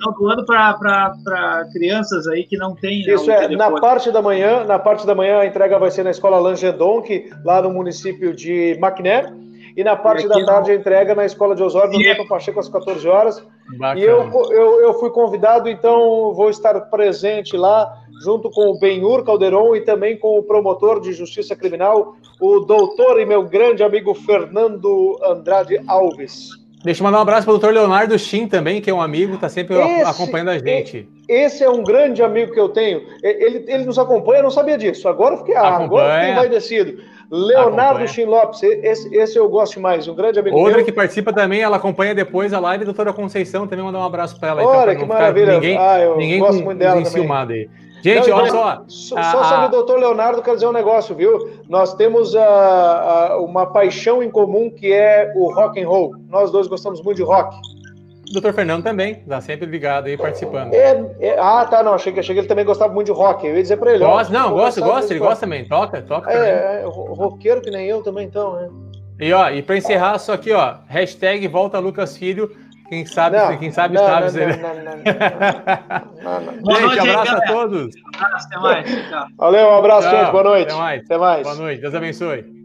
Estão doando para crianças aí que não têm. Né, isso é, telefone. na parte da manhã, na parte da manhã a entrega vai ser na escola Langedonc, lá no município de Maquiné. E na parte da tarde a entrega na Escola de Osório, no Milton Pacheco, às 14 horas. Bacana. E eu, eu, eu fui convidado, então vou estar presente lá, junto com o Benhur Calderon e também com o promotor de justiça criminal, o doutor e meu grande amigo Fernando Andrade Alves. Deixa eu mandar um abraço para o doutor Leonardo Shin também, que é um amigo, está sempre esse, acompanhando a gente. Esse é um grande amigo que eu tenho. Ele, ele nos acompanha, eu não sabia disso. Agora fiquei, ah, agora fiquei envaidecido. Leonardo Chin Lopes, esse, esse, eu gosto mais, um grande amigo Outra meu. que participa também, ela acompanha depois a live, a doutora Conceição, também mandar um abraço para ela. Olha, então, que maravilha. Ninguém, ah, eu ninguém gosto muito dela também. Aí. Gente, olha só. Só, a, sobre o doutor Leonardo, quero dizer um negócio, viu? Nós temos a, a, uma paixão em comum que é o rock and roll. Nós dois gostamos muito de rock. Doutor Fernando também, está sempre ligado aí, participando. É, é, ah, tá, não, achei que, achei que ele também gostava muito de rock. Eu ia dizer para ele. Gosta, não, gosta, gosta, ele gosta também, toca, toca. É, é, roqueiro que nem eu também, então, né? E ó, e para encerrar, só aqui, ó, hashtag volta Lucas Filho. Quem sabe, não, quem sabe, não, sabe. Não, não, não, não, Gente, abraço a todos. Um abraço, até mais. Valeu, um abraço, Tchau, gente. Boa noite. Até mais. Até mais. Boa noite. Deus abençoe.